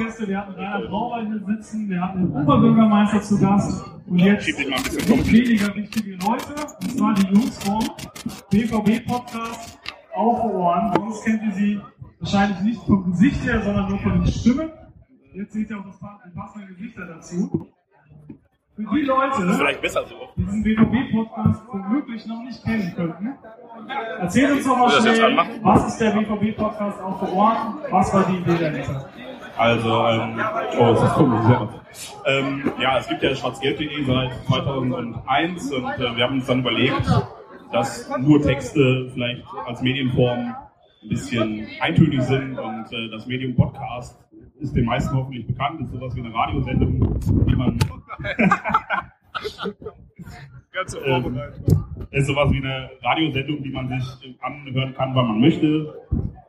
Diskussionsgäste, wir hatten Rainer Brauer hier sitzen, wir hatten den Oberbürgermeister zu Gast und jetzt weniger wichtige Leute, und zwar die Jungs vom BVB-Podcast auf Ohren. Sonst kennt ihr sie wahrscheinlich nicht vom Gesicht her, sondern nur von den Stimmen. Jetzt seht ihr auch das passende Gesichter dazu. Für die Leute, die diesen BVB-Podcast womöglich noch nicht kennen könnten, erzähl uns doch mal schnell, was ist der BVB-Podcast vor Ort? Was war die Idee dahinter? Also, ähm, oh, ist das komisch, ähm, ja, es gibt ja schwarzgelb.de seit 2001 und äh, wir haben uns dann überlegt, dass nur Texte vielleicht als Medienform ein bisschen eintönig sind und äh, das Medium Podcast ist den meisten hoffentlich bekannt, ist sowas wie eine Radiosendung, die man Ganz ähm, ist sowas wie eine Radiosendung, die man sich anhören kann, wann man möchte.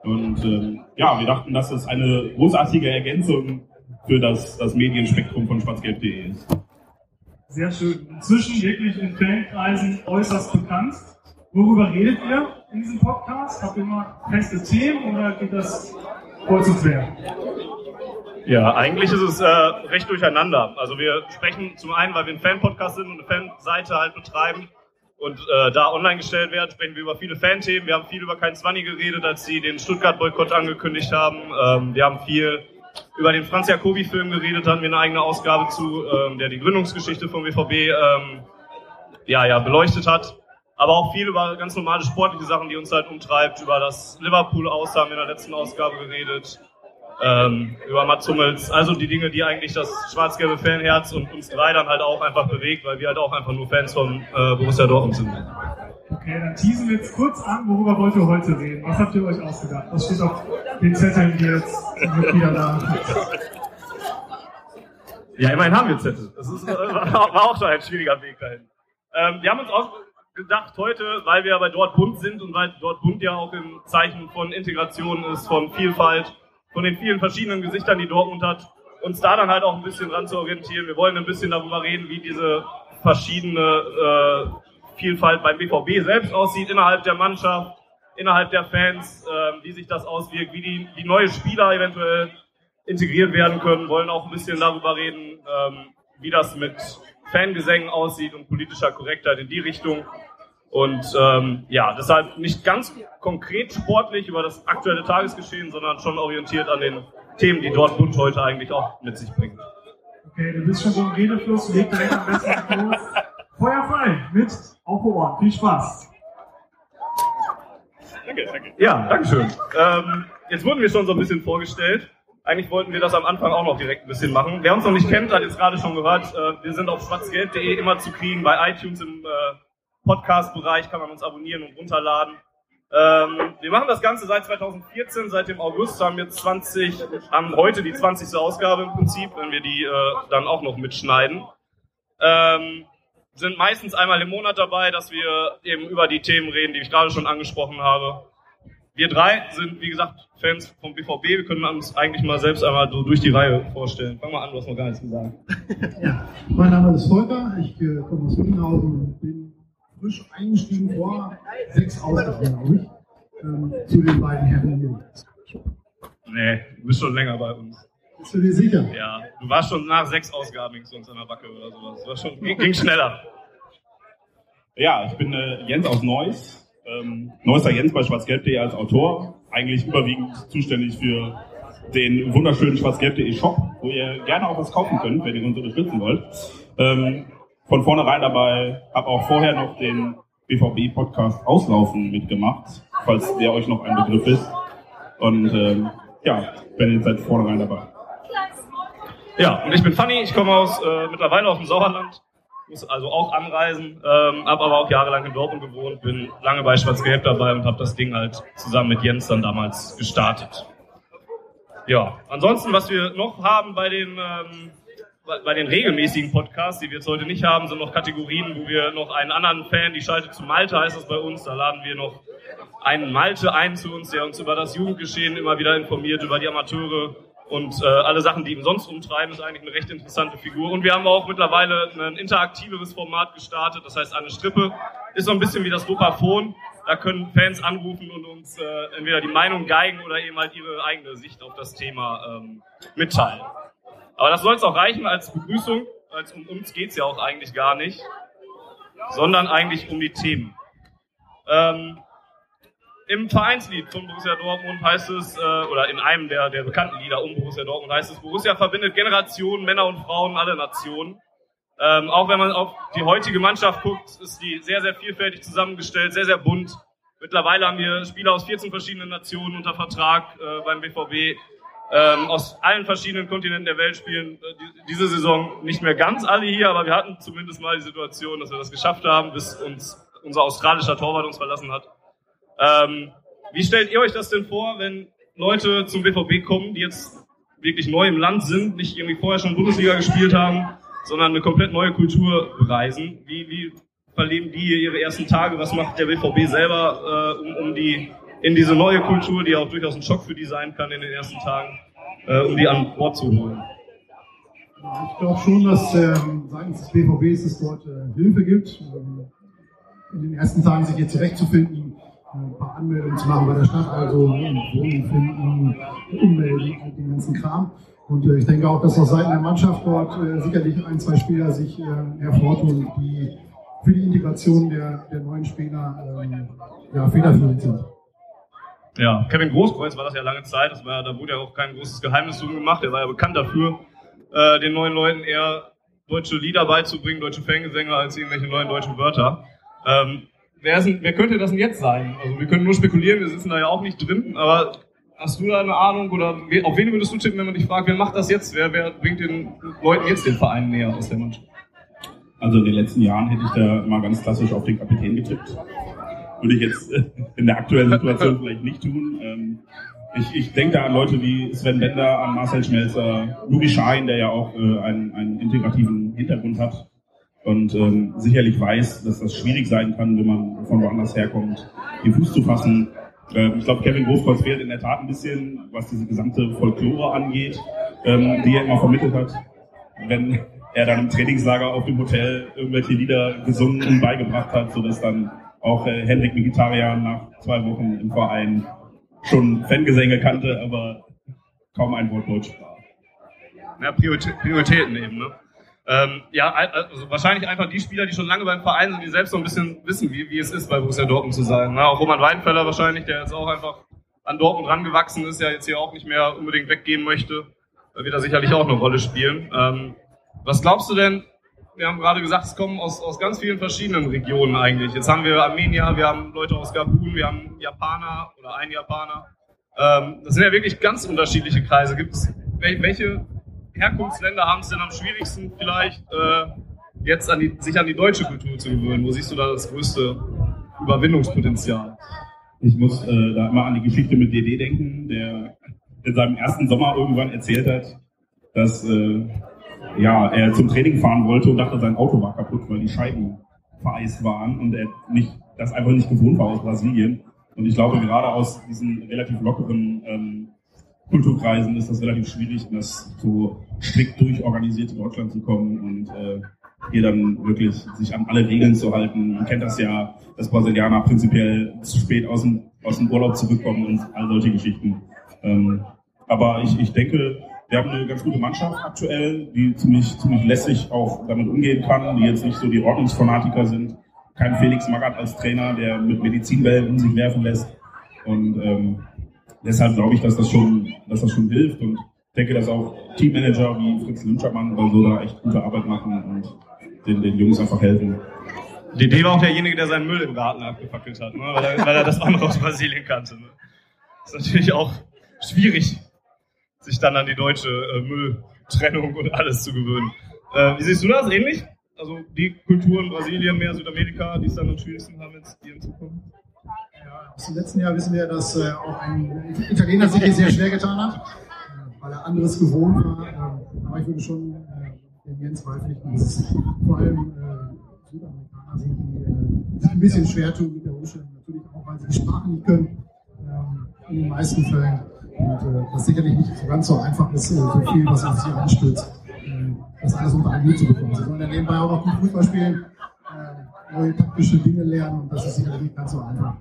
Und ähm, ja, wir dachten, dass es eine großartige Ergänzung für das, das Medienspektrum von schwarzgelb.de ist. Sehr schön. Inzwischen wirklich in Fankreisen äußerst bekannt. Worüber redet ihr in diesem Podcast? Habt ihr immer feste Themen oder geht das kreuz und quer? Ja, eigentlich ist es äh, recht durcheinander. Also wir sprechen zum einen, weil wir ein Fan-Podcast sind und eine Fanseite halt betreiben und äh, da online gestellt werden, sprechen wir über viele Fan-Themen. Wir haben viel über kein Zwanni geredet, als sie den Stuttgart-Boykott angekündigt haben. Ähm, wir haben viel über den Franz Jacobi-Film geredet, hatten wir eine eigene Ausgabe zu, ähm, der die Gründungsgeschichte vom BVB ähm, ja, ja, beleuchtet hat. Aber auch viel über ganz normale sportliche Sachen, die uns halt umtreibt. Über das Liverpool-Aus haben wir in der letzten Ausgabe geredet ähm, über Mats Hummels, also die Dinge, die eigentlich das schwarz-gelbe Fanherz und uns drei dann halt auch einfach bewegt, weil wir halt auch einfach nur Fans von äh, Borussia Dortmund sind. Okay, dann teasen wir jetzt kurz an, worüber wollt ihr heute reden? Was habt ihr euch ausgedacht? Was steht auf den Zetteln, die jetzt wieder da Ja, immerhin haben wir Zettel. Das ist, äh, war auch schon ein schwieriger Weg dahin. Ähm, wir haben uns auch gedacht heute, weil wir bei Dortmund sind und weil Dortmund ja auch im Zeichen von Integration ist, von Vielfalt, von den vielen verschiedenen Gesichtern, die Dortmund hat, uns da dann halt auch ein bisschen dran zu orientieren. Wir wollen ein bisschen darüber reden, wie diese verschiedene äh, Vielfalt beim BVB selbst aussieht, innerhalb der Mannschaft, innerhalb der Fans, äh, wie sich das auswirkt, wie die, die neue Spieler eventuell integriert werden können, wollen auch ein bisschen darüber reden, ähm, wie das mit Fangesängen aussieht und politischer Korrektheit in die Richtung. Und ähm, ja, deshalb nicht ganz konkret sportlich über das aktuelle Tagesgeschehen, sondern schon orientiert an den Themen, die Dortmund heute eigentlich auch mit sich bringt. Okay, du bist schon so im Redefluss, leg direkt am besten los. Feuer frei mit auf Ohren. Viel Spaß. Danke, danke. Ja, danke schön. Ähm, jetzt wurden wir schon so ein bisschen vorgestellt. Eigentlich wollten wir das am Anfang auch noch direkt ein bisschen machen. Wer uns noch nicht kennt, hat jetzt gerade schon gehört, äh, wir sind auf schwarzgelb.de immer zu kriegen bei iTunes im äh, Podcast-Bereich kann man uns abonnieren und runterladen. Ähm, wir machen das Ganze seit 2014, seit dem August haben wir 20, haben heute die 20. Ausgabe im Prinzip, wenn wir die äh, dann auch noch mitschneiden. Ähm, sind meistens einmal im Monat dabei, dass wir eben über die Themen reden, die ich gerade schon angesprochen habe. Wir drei sind, wie gesagt, Fans vom BVB. Wir können uns eigentlich mal selbst einmal so durch die Reihe vorstellen. Fang mal an, du hast noch gar nichts gesagt. Ja, mein Name ist Volker, ich äh, komme aus Wittenhausen und bin frisch eingestiegen vor sechs Ausgaben, glaube ich, ähm, zu den beiden Herren hier. Nee, du bist schon länger bei uns. Bist du dir sicher? Ja, du warst schon nach sechs Ausgaben zu uns an der Backe oder sowas. Das schon, ging, ging schneller. Ja, ich bin äh, Jens aus Neuss. Ähm, Neusser Jens bei schwarzgelb.de als Autor. Eigentlich überwiegend zuständig für den wunderschönen schwarzgelb.de Shop, wo ihr gerne auch was kaufen könnt, wenn ihr uns unterstützen wollt. Ähm, von vornherein dabei, habe auch vorher noch den BVB-Podcast Auslaufen mitgemacht, falls der euch noch ein Begriff ist. Und ähm, ja, bin jetzt seit vornherein dabei. Ja, und ich bin Fanny, ich komme aus äh, mittlerweile aus dem Sauerland muss also auch anreisen, ähm, habe aber auch jahrelang in Dortmund gewohnt, bin lange bei Schwarz-Gelb dabei und habe das Ding halt zusammen mit Jens dann damals gestartet. Ja, ansonsten, was wir noch haben bei den, ähm, bei den regelmäßigen Podcasts, die wir jetzt heute nicht haben, sind noch Kategorien, wo wir noch einen anderen Fan, die schaltet zu Malte, heißt das bei uns, da laden wir noch einen Malte ein zu uns, der uns über das Jugendgeschehen immer wieder informiert, über die Amateure, und äh, alle Sachen, die ihn sonst umtreiben, ist eigentlich eine recht interessante Figur. Und wir haben auch mittlerweile ein interaktiveres Format gestartet, das heißt eine Strippe. Ist so ein bisschen wie das Dopaphon. Da können Fans anrufen und uns äh, entweder die Meinung geigen oder eben halt ihre eigene Sicht auf das Thema ähm, mitteilen. Aber das soll es auch reichen als Begrüßung, als um uns geht's ja auch eigentlich gar nicht, sondern eigentlich um die Themen. Ähm, im Vereinslied von Borussia Dortmund heißt es, äh, oder in einem der, der bekannten Lieder um Borussia Dortmund heißt es, Borussia verbindet Generationen, Männer und Frauen, alle Nationen. Ähm, auch wenn man auf die heutige Mannschaft guckt, ist die sehr, sehr vielfältig zusammengestellt, sehr, sehr bunt. Mittlerweile haben wir Spieler aus 14 verschiedenen Nationen unter Vertrag äh, beim BVB. Ähm, aus allen verschiedenen Kontinenten der Welt spielen äh, die, diese Saison nicht mehr ganz alle hier, aber wir hatten zumindest mal die Situation, dass wir das geschafft haben, bis uns unser australischer Torwart uns verlassen hat. Ähm, wie stellt ihr euch das denn vor, wenn Leute zum BVB kommen, die jetzt wirklich neu im Land sind, nicht irgendwie vorher schon Bundesliga gespielt haben, sondern eine komplett neue Kultur bereisen? Wie, wie verleben die ihre ersten Tage? Was macht der BVB selber, äh, um, um die in diese neue Kultur, die auch durchaus ein Schock für die sein kann in den ersten Tagen, äh, um die an Bord zu holen? Ich glaube schon, dass ähm, seitens des BVBs es dort äh, Hilfe gibt, ähm, in den ersten Tagen sich hier zurechtzufinden ein paar Anmeldungen zu machen bei der Stadt, also Wohnungen finden, ummelden, all den ganzen Kram. Und äh, ich denke auch, dass aus Seiten der Mannschaft dort äh, sicherlich ein, zwei Spieler sich äh, hervortun, die für die Integration der, der neuen Spieler ähm, ja, federführend sind. Ja, Kevin Großkreuz war das ja lange Zeit, das war, da wurde ja auch kein großes Geheimnis drum gemacht, er war ja bekannt dafür, äh, den neuen Leuten eher deutsche Lieder beizubringen, deutsche Fangesänge als irgendwelche neuen deutschen Wörter. Ähm, wer, ist, wer könnte das denn jetzt sein? Also wir können nur spekulieren, wir sitzen da ja auch nicht drin, aber hast du da eine Ahnung oder auf wen würdest du tippen, wenn man dich fragt, wer macht das jetzt? Wer, wer bringt den Leuten jetzt den Verein näher aus der Mannschaft? Also in den letzten Jahren hätte ich da mal ganz klassisch auf den Kapitän getippt. Würde ich jetzt in der aktuellen Situation vielleicht nicht tun. Ähm, ich, ich denke da an Leute wie Sven Bender, an Marcel Schmelzer, Lugi Schein, der ja auch äh, einen, einen integrativen Hintergrund hat und ähm, sicherlich weiß, dass das schwierig sein kann, wenn man von woanders herkommt, den Fuß zu fassen. Ähm, ich glaube, Kevin Großkreuz fehlt in der Tat ein bisschen, was diese gesamte Folklore angeht, die er immer vermittelt hat. Wenn er dann im Trainingslager auf dem Hotel irgendwelche Lieder gesungen und beigebracht hat, sodass dann auch äh, Hendrik Vegetarian nach zwei Wochen im Verein schon Fangesänge kannte, aber kaum ein Wort Deutsch sprach. Ja, Prioritäten eben, ne? Ähm, ja, also wahrscheinlich einfach die Spieler, die schon lange beim Verein sind, die selbst so ein bisschen wissen, wie, wie es ist, bei Borussia Dortmund zu sein. Na, auch Roman Weidenfeller wahrscheinlich, der jetzt auch einfach an Dortmund rangewachsen ist, der jetzt hier auch nicht mehr unbedingt weggehen möchte, da wird er sicherlich auch eine Rolle spielen. Ähm, was glaubst du denn, wir haben gerade gesagt, es kommen aus, aus ganz vielen verschiedenen Regionen eigentlich. Jetzt haben wir Armenier, wir haben Leute aus Gabun, wir haben Japaner oder ein Japaner. Ähm, das sind ja wirklich ganz unterschiedliche Kreise. Gibt es welche Herkunftsländer haben es denn am schwierigsten vielleicht äh, jetzt an die, sich an die deutsche Kultur zu gewöhnen? Wo siehst du da das größte Überwindungspotenzial? Ich muss äh, da immer an die Geschichte mit DD denken, der in seinem ersten Sommer irgendwann erzählt hat, dass äh, ja, er zum Training fahren wollte und dachte, sein Auto war kaputt, weil die Scheiben vereist waren und er nicht, das einfach nicht gewohnt war aus Brasilien. Und ich glaube, gerade aus diesen relativ lockeren ähm, Kulturkreisen ist das relativ schwierig, in das so strikt durchorganisierte Deutschland zu kommen und äh, hier dann wirklich sich an alle Regeln zu halten. Man kennt das ja, dass Brasilianer prinzipiell zu spät aus dem, aus dem Urlaub zurückkommen und all solche Geschichten. Ähm, aber ich, ich denke, wir haben eine ganz gute Mannschaft aktuell, die ziemlich, ziemlich lässig auch damit umgehen kann, die jetzt nicht so die Ordnungsfanatiker sind. Kein Felix Magath als Trainer, der mit Medizinbällen um sich werfen lässt. Und ähm, deshalb glaube ich, dass das schon, dass das schon hilft und denke, dass auch Teammanager wie Fritz Lünschermann oder so da echt gute Arbeit machen und den, den Jungs einfach helfen. DD war auch derjenige, der seinen Müll im Garten abgefackelt hat, ne? weil, er, weil er das andere aus Brasilien kannte. Ne? ist natürlich auch schwierig, sich dann an die deutsche äh, Mülltrennung und alles zu gewöhnen. Äh, wie siehst du das? Ähnlich? also die Kulturen Brasilien, mehr Südamerika, die es dann am schwierigsten haben, jetzt hier hinzukommen? Ja, aus dem letzten Jahr wissen wir, dass äh, auch ein Italiener sich hier sehr schwer getan hat, äh, weil er anderes gewohnt war. Äh, aber ich würde schon äh, dem Jens beipflichten, dass vor allem äh, Südamerikaner sind, die äh, sich ein bisschen schwer tun mit der Umstellung. Natürlich auch, weil sie die Sprache nicht können, ähm, in den meisten Fällen. Und äh, das sicherlich nicht so ganz so einfach ist, äh, so viel, was auf sie anstürzt, äh, das alles unter einen Hut zu bekommen. Sie sollen ja nebenbei auch noch gut Fußball spielen, äh, neue taktische Dinge lernen und das ist sicherlich nicht ganz so einfach.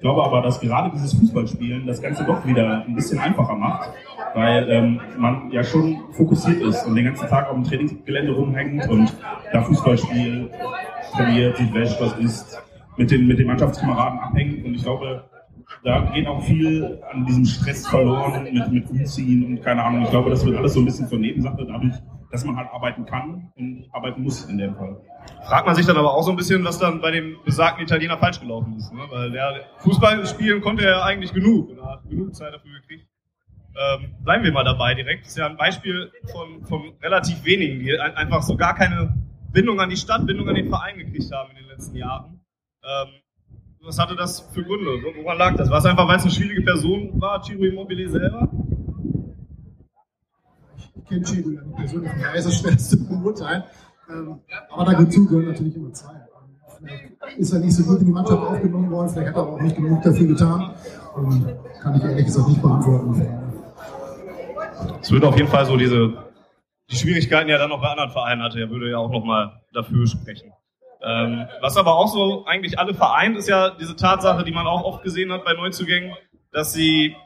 Ich glaube aber, dass gerade dieses Fußballspielen das Ganze doch wieder ein bisschen einfacher macht, weil ähm, man ja schon fokussiert ist und den ganzen Tag auf dem Trainingsgelände rumhängt und da Fußball spielt, trainiert, sich wäscht, was isst, mit den, mit den Mannschaftskameraden abhängt und ich glaube, da geht auch viel an diesem Stress verloren mit, mit Umziehen und keine Ahnung. Ich glaube, das wird alles so ein bisschen zur Nebensache dadurch, dass man halt arbeiten kann und arbeiten muss in dem Fall. Fragt man sich dann aber auch so ein bisschen, was dann bei dem besagten Italiener falsch gelaufen ist. Ne? Weil der Fußball spielen konnte er ja eigentlich genug. Er hat genug Zeit dafür gekriegt. Ähm, bleiben wir mal dabei direkt. Das ist ja ein Beispiel von, von relativ wenigen, die einfach so gar keine Bindung an die Stadt, Bindung an den Verein gekriegt haben in den letzten Jahren. Ähm, was hatte das für Gründe? Woran lag das? War es einfach, weil es eine schwierige Person war, Ciro Immobile selber? Ich kenne Ciro ja nicht persönlich, daher ist es schwer zu beurteilen. Ähm, aber dazu gehören natürlich immer zwei. Vielleicht ist er nicht so gut in die Mannschaft aufgenommen worden, vielleicht hat er auch nicht genug dafür getan. Und kann ich ehrlich gesagt nicht beantworten. Es würde auf jeden Fall so diese die Schwierigkeiten, die er dann noch bei anderen Vereinen hatte, er würde ja auch nochmal dafür sprechen. Ähm, was aber auch so eigentlich alle vereint, ist ja diese Tatsache, die man auch oft gesehen hat bei Neuzugängen, dass sie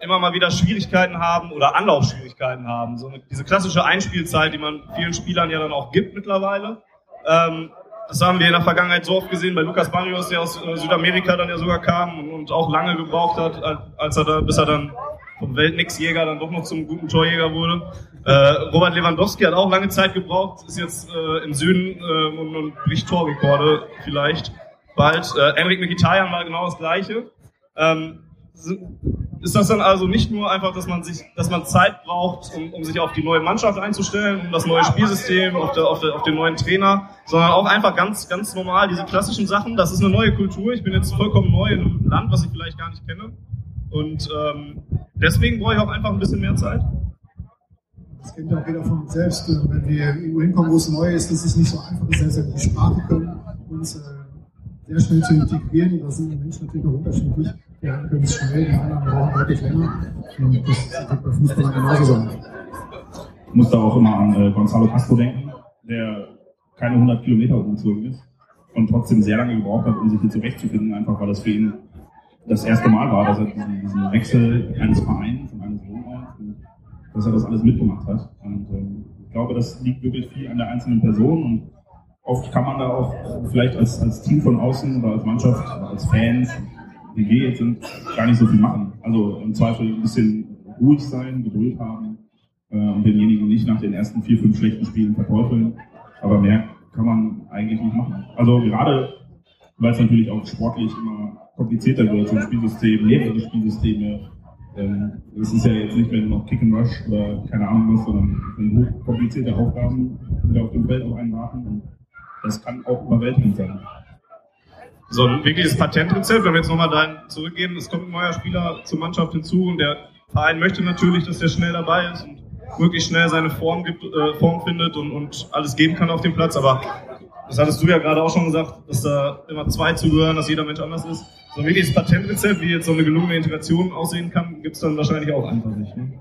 immer mal wieder Schwierigkeiten haben oder Anlaufschwierigkeiten haben. So eine, diese klassische Einspielzeit, die man vielen Spielern ja dann auch gibt mittlerweile. Ähm, das haben wir in der Vergangenheit so oft gesehen bei Lukas Barrios, der aus äh, Südamerika dann ja sogar kam und, auch lange gebraucht hat, als er da, bis er dann vom Weltnix-Jäger dann doch noch zum guten Torjäger wurde. Äh, Robert Lewandowski hat auch lange Zeit gebraucht, ist jetzt äh, im Süden äh, und, und bricht Torrekorde vielleicht bald. Äh, Enric Mkhitaryan war genau das Gleiche. Ähm, ist das dann also nicht nur einfach, dass man sich, dass man Zeit braucht, um, um sich auf die neue Mannschaft einzustellen, um das neue Spielsystem, auf, der, auf, der, auf den neuen Trainer, sondern auch einfach ganz, ganz normal diese klassischen Sachen. Das ist eine neue Kultur. Ich bin jetzt vollkommen neu in einem Land, was ich vielleicht gar nicht kenne. Und ähm, deswegen brauche ich auch einfach ein bisschen mehr Zeit. Das kennt ja auch jeder von uns selbst. Wenn wir irgendwo hinkommen, wo es neu ist, das ist nicht so einfach. Das heißt, die Sprache können uns äh, sehr schnell zu integrieren. Und da sind die Menschen natürlich auch unterschiedlich. Die einen können es schnell, die anderen brauchen deutlich länger. Und das wird bei Fußballern genauso sein. Ich muss da auch immer an äh, Gonzalo Castro denken, der keine 100 Kilometer umgezogen ist und trotzdem sehr lange gebraucht hat, um sich hier zurechtzufinden, einfach weil das für ihn das erste Mal war, dass er diesen, diesen Wechsel eines Vereins und eines Wohnorts und dass er das alles mitgemacht hat. Und ähm, ich glaube, das liegt wirklich viel an der einzelnen Person und oft kann man da auch vielleicht als, als Team von außen oder als Mannschaft oder als Fans, wie wir jetzt sind, gar nicht so viel machen. Also im Zweifel ein bisschen ruhig sein, Geduld haben äh, und denjenigen nicht nach den ersten vier, fünf schlechten Spielen verteufeln. Aber mehr kann man eigentlich nicht machen. Also gerade, weil es natürlich auch sportlich immer komplizierter wird, so ein Spielsystem, mehrere Spielsysteme. Ähm, es ist ja jetzt nicht mehr nur noch Kick and Rush oder keine Ahnung was, sondern hochkomplizierte Aufgaben, die auf dem Feld auf einen warten. Und das kann auch überwältigend sein. So ein wirkliches Patentrezept, wenn wir jetzt nochmal dahin zurückgehen, es kommt ein neuer Spieler zur Mannschaft hinzu und der Verein möchte natürlich, dass der schnell dabei ist und wirklich schnell seine Form, gibt, äh, Form findet und, und alles geben kann auf dem Platz. Aber das hattest du ja gerade auch schon gesagt, dass da immer zwei zugehören, dass jeder Mensch anders ist. So ein wirkliches Patentrezept, wie jetzt so eine gelungene Integration aussehen kann, gibt es dann wahrscheinlich auch einfach nicht. Ne?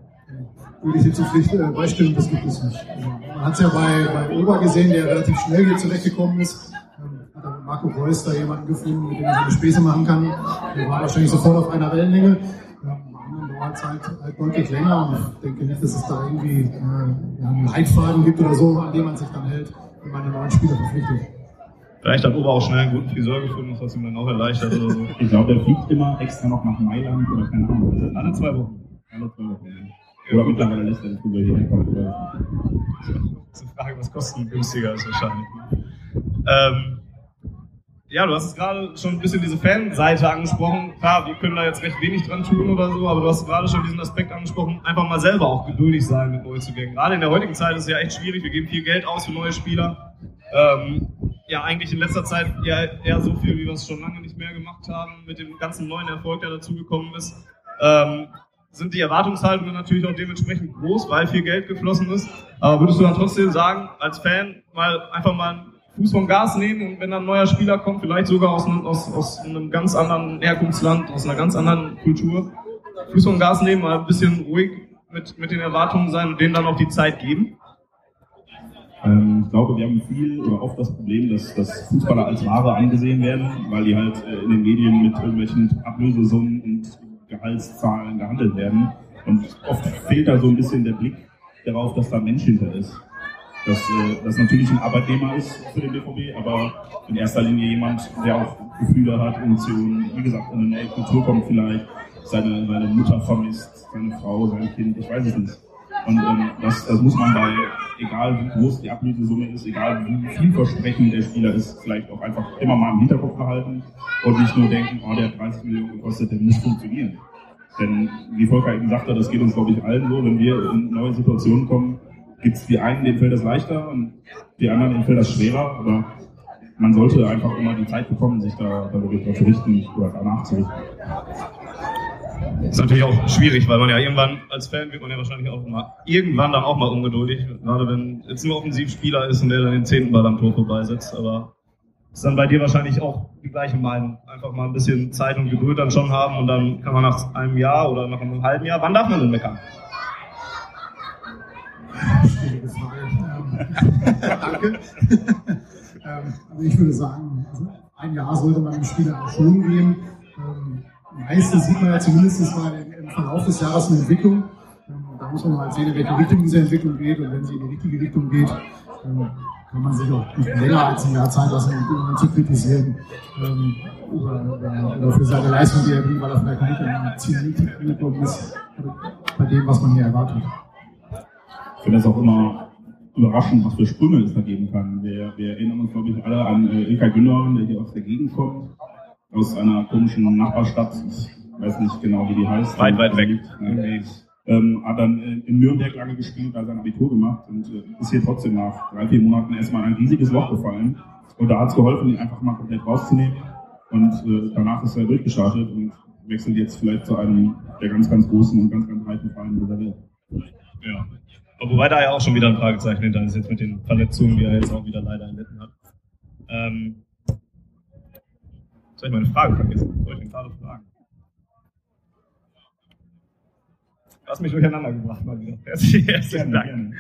Würde ich jetzt zur Pflicht äh, beistimmen, das gibt es nicht. Also, man hat es ja bei, bei Ober gesehen, der relativ schnell hier zurechtgekommen ist. Ähm, Marco Reus da jemanden gefunden, mit dem er seine Späße machen kann. Der war wahrscheinlich sofort auf einer Wellenlänge. Ja, bei es halt, halt deutlich länger. Und ich denke nicht, dass es da irgendwie äh, einen Leitfaden gibt oder so, an dem man sich dann hält wenn man einen neuen Spieler verpflichtet. Vielleicht hat Ober auch schnell einen guten Friseur gefunden, das hat ihm dann auch erleichtert oder so. Ich glaube, der fliegt immer extra noch nach Mailand oder keine Ahnung. Alle zwei Wochen. Alle zwei Wochen. Oder mittlerweile lässt er den Friseur hier herkommen. Das ist eine Frage, was kostengünstiger ist wahrscheinlich. Ähm, ja, du hast gerade schon ein bisschen diese Fanseite angesprochen. Klar, wir können da jetzt recht wenig dran tun oder so, aber du hast gerade schon diesen Aspekt angesprochen, einfach mal selber auch geduldig sein mit Neuzugängen. Gerade in der heutigen Zeit ist es ja echt schwierig, wir geben viel Geld aus für neue Spieler. ähm, ja eigentlich in letzter Zeit eher, eher so viel, wie wir es schon lange nicht mehr gemacht haben, mit dem ganzen neuen Erfolg, der dazugekommen ist. Ähm, sind die Erwartungshaltungen natürlich auch dementsprechend groß, weil viel Geld geflossen ist. Aber würdest du dann trotzdem sagen, als Fan mal einfach mal Fuß vom Gas nehmen und wenn dann ein neuer Spieler kommt, vielleicht sogar aus einem, aus, aus einem ganz anderen Herkunftsland, aus einer ganz anderen Kultur, Fuß vom Gas nehmen, mal ein bisschen ruhig mit, mit den Erwartungen sein und denen dann auch die Zeit geben? Ähm, ich glaube, wir haben viel oder oft das Problem, dass, dass Fußballer als Ware angesehen werden, weil die halt äh, in den Medien mit irgendwelchen Ablösesummen und Gehaltszahlen gehandelt werden. Und oft fehlt da so ein bisschen der Blick darauf, dass da ein Mensch hinter ist. Dass äh, das natürlich ein Arbeitnehmer ist für den BVB, aber in erster Linie jemand, der auch Gefühle hat, Emotionen, wie gesagt, in eine neue Kultur kommt vielleicht, seine, seine Mutter vermisst, seine Frau, sein Kind, ich weiß es nicht. Und ähm, das, das muss man bei, egal wie groß die Ablösesumme ist, egal wie vielversprechend der Spieler ist, vielleicht auch einfach immer mal im Hinterkopf behalten und nicht nur denken, oh, der hat 30 Millionen gekostet, der muss funktionieren. Denn wie Volker eben sagte, das geht uns, glaube ich, allen so, wenn wir in neue Situationen kommen, gibt es die einen, denen fällt das leichter und die anderen, denen fällt das schwerer, aber man sollte einfach immer die Zeit bekommen, sich da, da wirklich zu richten oder danach zu richten. Das ist natürlich auch schwierig, weil man ja irgendwann als Fan wird man ja wahrscheinlich auch mal irgendwann dann auch mal ungeduldig, gerade wenn jetzt ein Offensivspieler ist und der dann den zehnten Ball am Tor vorbeisetzt, aber ist dann bei dir wahrscheinlich auch die gleiche Meinung. Einfach mal ein bisschen Zeit und Geduld dann schon haben und dann kann man nach einem Jahr oder nach einem halben Jahr, wann darf man denn meckern? Schwierige Frage. Danke. ähm, also ich würde sagen, also ein Jahr sollte man dem Spieler schon geben. Ähm, meistens sieht man ja zumindest mal im Verlauf des Jahres eine Entwicklung. Ähm, da muss man mal sehen, in welche Richtung diese Entwicklung geht. Und wenn sie in die richtige Richtung geht, ähm, kann man sich auch nicht länger als ein Jahr Zeit lassen, um zu kritisieren ähm, oder, für seine Leistung, die er bringt, weil er vielleicht nicht im Ziel angekommen ist, bei dem, was man hier erwartet. Ich finde das auch immer überraschend, was für Sprünge es da geben kann. Wir, wir erinnern uns, glaube ich, alle an äh, Ilka Günner, der hier aus der Gegend kommt, aus einer komischen Nachbarstadt. Ich weiß nicht genau, wie die heißt. Weit, weit weg. Ja. Ähm, hat dann in Nürnberg lange gespielt, hat sein Abitur gemacht und äh, ist hier trotzdem nach drei, vier Monaten erstmal ein riesiges Loch gefallen. Und da hat es geholfen, ihn einfach mal komplett rauszunehmen. Und äh, danach ist er durchgestartet und wechselt jetzt vielleicht zu einem der ganz, ganz großen und ganz, ganz breiten Vereine dieser Welt. Ja. Wobei da ja auch schon wieder ein Fragezeichen hinter ist, jetzt mit den Verletzungen, die er jetzt auch wieder leider erlitten hat. Ähm, jetzt habe ich meine Frage vergessen. Soll ich ihn gerade fragen? Du hast mich durcheinander gebracht mal wieder. Herzlichen, Dank.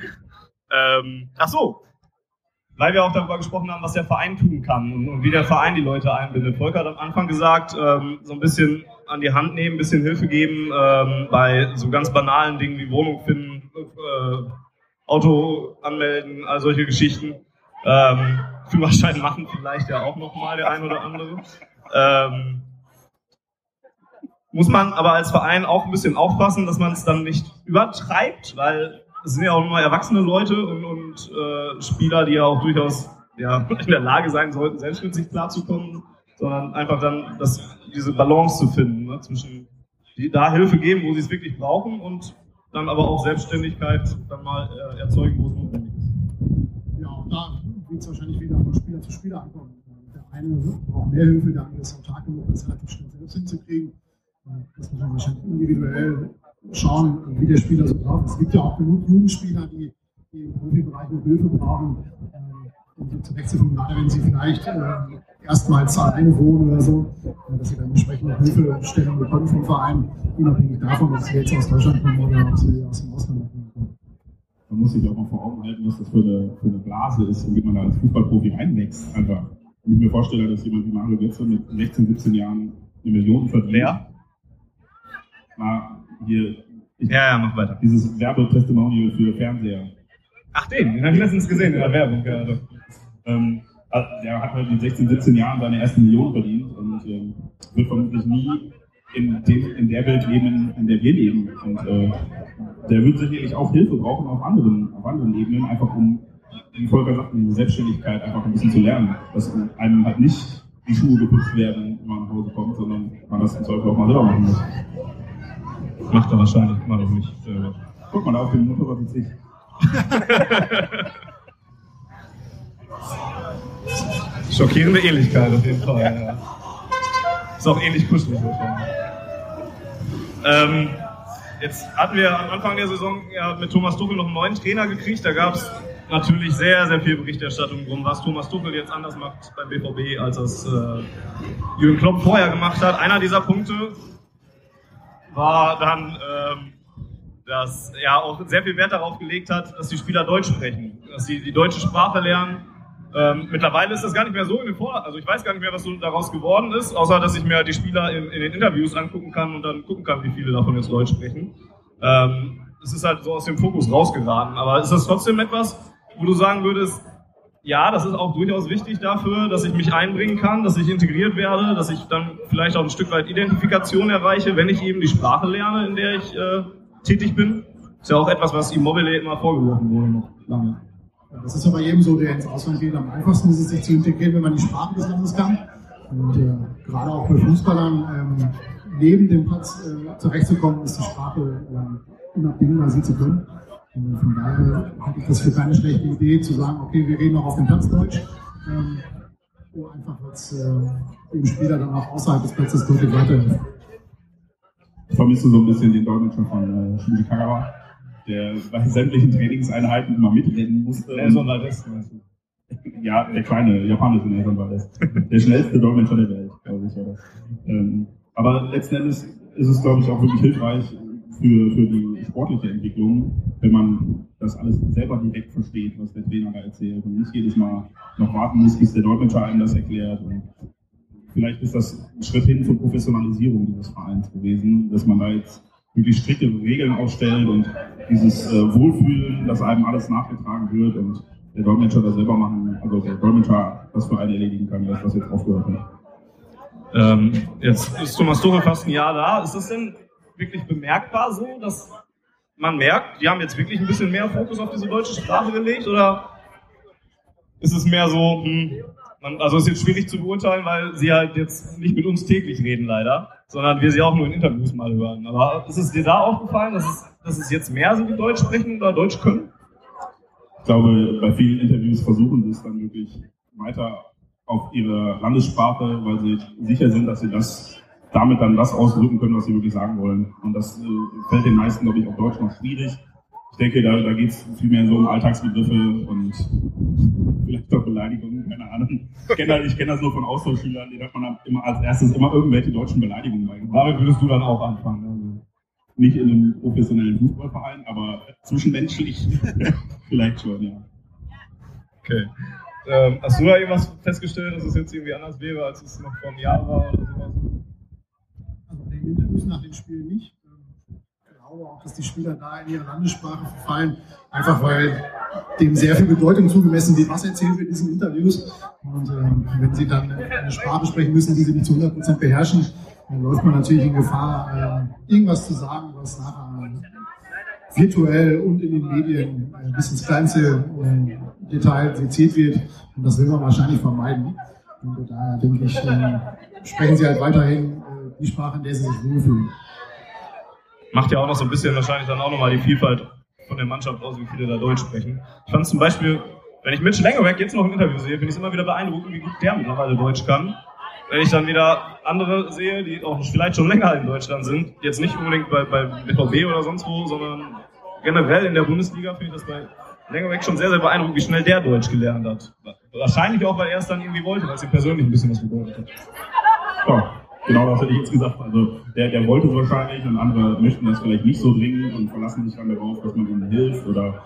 Ähm, ach so, weil wir auch darüber gesprochen haben, was der Verein tun kann und, und wie der Verein die Leute einbindet. Volker hat am Anfang gesagt, ähm, so ein bisschen an die Hand nehmen, ein bisschen Hilfe geben ähm, bei so ganz banalen Dingen wie Wohnung finden, äh, Auto anmelden, all solche Geschichten. Ähm, Führerschein machen vielleicht ja auch nochmal der ein oder andere. Ähm, muss man aber als Verein auch ein bisschen aufpassen, dass man es dann nicht übertreibt, weil es sind ja auch immer erwachsene Leute und, und äh, Spieler, die ja auch durchaus ja, in der Lage sein sollten, selbst mit sich klarzukommen, sondern einfach dann das, diese Balance zu finden ne, zwischen die da Hilfe geben, wo sie es wirklich brauchen und dann aber auch Selbstständigkeit dann mal äh, erzeugen, wo es notwendig ist. Ja, auch da wird es wahrscheinlich wieder von Spieler zu Spieler ankommen. Der eine braucht mehr Hilfe, der andere ist autark genug, das relativ schnell selbst hinzukriegen. Das muss man wahrscheinlich individuell schauen, wie der Spieler so drauf ist. Es gibt ja auch genug Jugendspieler, die, die im Profibereich noch Hilfe brauchen, ähm, um sie zu wechseln, gerade wenn sie vielleicht äh, erstmals alleine wohnen oder so, äh, dass sie dann entsprechende Hilfestellung bekommen vom Verein, unabhängig davon, ob sie jetzt aus Deutschland kommen oder ob sie aus dem Ausland kommen. Man muss sich auch mal vor Augen halten, was das für eine, für eine Blase ist und wie man da als Fußballprofi reinwächst. Einfach. Wenn ich mir vorstelle, dass jemand wie Mario Götze mit 16, 17 Jahren eine Million verdient. Wer? Mal hier. Ich, Ja, ja, mach weiter. Dieses Werbetestimonial für Fernseher. Ach, den, den habe ich letztens gesehen in der Werbung gerade. Ähm, der hat halt mit 16, 17 Jahren seine erste Million verdient und ähm, wird vermutlich nie in, dem, in der Welt leben, in der wir leben. Und äh, der wird sicherlich auch Hilfe brauchen auf anderen, auf anderen Ebenen, einfach um, wie Volker sagt, diese Selbstständigkeit einfach ein bisschen zu lernen. Dass einem halt nicht die Schuhe geputzt werden, wenn man nach Hause kommt, sondern man das im Zweifel auch mal selber machen muss. Macht er wahrscheinlich immer noch nicht. Äh, Guck mal, da auf dem Motorrad sitze ich. Schockierende Ähnlichkeit auf jeden Fall. Ja. Ist auch ähnlich kuschelig. Ähm, jetzt hatten wir am Anfang der Saison ja mit Thomas Tuchel noch einen neuen Trainer gekriegt. Da gab es natürlich sehr, sehr viel Berichterstattung drum, was Thomas Tuchel jetzt anders macht beim BVB, als es äh, Jürgen Klopp vorher gemacht hat. Einer dieser Punkte war dann, ähm, dass er auch sehr viel Wert darauf gelegt hat, dass die Spieler Deutsch sprechen, dass sie die deutsche Sprache lernen. Ähm, mittlerweile ist das gar nicht mehr so in den Vor also ich weiß gar nicht mehr, was so daraus geworden ist, außer dass ich mir die Spieler in, in den Interviews angucken kann und dann gucken kann, wie viele davon jetzt Deutsch sprechen. Ähm, es ist halt so aus dem Fokus rausgeraten. Aber ist das trotzdem etwas, wo du sagen würdest, ja, das ist auch durchaus wichtig dafür, dass ich mich einbringen kann, dass ich integriert werde, dass ich dann vielleicht auch ein Stück weit Identifikation erreiche, wenn ich eben die Sprache lerne, in der ich äh, tätig bin. Ist ja auch etwas, was Immobile immer vorgeworfen wurde noch lange. Das ist ja bei jedem so, der ins Ausland geht. Am einfachsten ist es, sich zu integrieren, wenn man die Sprache des Landes kann. Und äh, gerade auch bei Fußballern, ähm, neben dem Platz äh, zurechtzukommen, ist die Sprache äh, unabdingbar, sie zu können. Und von daher halte ich das für keine schlechte Idee, zu sagen, okay, wir reden auch auf dem Platz Deutsch. Ähm, wo einfach jetzt äh, dem Spieler dann auch außerhalb des Platzes deutlich weiterhilft. Ich vermisse so ein bisschen den Dolmetscher von äh, Shinji Kagawa, der bei sämtlichen Trainingseinheiten immer mitreden musste. Nelson Valdez, Ja, der kleine japanische Nelson Valdez. Der schnellste Dolmetscher der Welt, glaube ich. Oder? Ähm, aber letzten Endes ist es, glaube ich, auch wirklich hilfreich, für, für die sportliche Entwicklung, wenn man das alles selber direkt versteht, was der Trainer da erzählt und nicht jedes Mal noch warten muss, bis der Dolmetscher einem das erklärt. Und vielleicht ist das ein Schritt hin zur Professionalisierung dieses Vereins gewesen, dass man da jetzt wirklich strikte Regeln aufstellt und dieses äh, Wohlfühlen, dass einem alles nachgetragen wird und der Dolmetscher das selber machen, also der Dolmetscher das für einen erledigen kann, das jetzt aufgehört hat. Ähm, jetzt ist Thomas Tuchel fast ein Jahr da. Ist das denn wirklich bemerkbar so, dass man merkt, die haben jetzt wirklich ein bisschen mehr Fokus auf diese deutsche Sprache gelegt oder ist es mehr so, hm, man, also ist jetzt schwierig zu beurteilen, weil sie halt jetzt nicht mit uns täglich reden leider, sondern wir sie auch nur in Interviews mal hören. Aber ist es dir da aufgefallen, dass es, dass es jetzt mehr sind, die Deutsch sprechen oder Deutsch können? Ich glaube, bei vielen Interviews versuchen sie es dann wirklich weiter auf ihre Landessprache, weil sie sicher sind, dass sie das damit dann das ausdrücken können, was sie wirklich sagen wollen. Und das äh, fällt den meisten, glaube ich, auf Deutsch noch schwierig. Ich denke, da, da geht es vielmehr so um Alltagsbegriffe und vielleicht auch Beleidigungen, keine Ahnung. Ich kenne ich kenn das nur von Austauschschülern, die hat man immer als erstes immer irgendwelche deutschen Beleidigungen beigebracht. Damit würdest du dann auch anfangen. Also. Nicht in einem professionellen Fußballverein, aber zwischenmenschlich vielleicht schon, ja. Okay. Ähm, hast du da irgendwas festgestellt, dass es jetzt irgendwie anders wäre, als es noch vor einem Jahr war oder sowas? Interviews nach den Spielen nicht. Ähm, glaube auch, dass die Spieler da in ihre Landessprache verfallen, einfach weil dem sehr viel Bedeutung zugemessen wird, was erzählt wird in diesen Interviews. Und äh, wenn sie dann eine Sprache sprechen müssen, die sie nicht zu 100% beherrschen, dann läuft man natürlich in Gefahr, äh, irgendwas zu sagen, was nachher virtuell und in den Medien äh, bis ins kleinste äh, Detail seziert wird. Und das will man wahrscheinlich vermeiden. Und daher denke ich, äh, sprechen sie halt weiterhin die Sprache, in der sie sich wohlfühlen. Macht ja auch noch so ein bisschen wahrscheinlich dann auch nochmal die Vielfalt von der Mannschaft aus, wie viele da Deutsch sprechen. Ich fand zum Beispiel, wenn ich Mitch Lengerberg jetzt noch im Interview sehe, finde ich es immer wieder beeindruckend, wie gut der mittlerweile Deutsch kann. Wenn ich dann wieder andere sehe, die auch vielleicht schon länger in Deutschland sind, jetzt nicht unbedingt bei, bei BVB oder sonst wo, sondern generell in der Bundesliga finde ich das bei Lengerbeck schon sehr, sehr beeindruckend, wie schnell der Deutsch gelernt hat. Wahrscheinlich auch, weil er es dann irgendwie wollte, weil es ihm persönlich ein bisschen was bedeutet hat. Ja, Genau das hätte ich jetzt gesagt. Also der, der wollte wahrscheinlich und andere möchten das vielleicht nicht so dringend und verlassen sich dann darauf, dass man ihnen hilft oder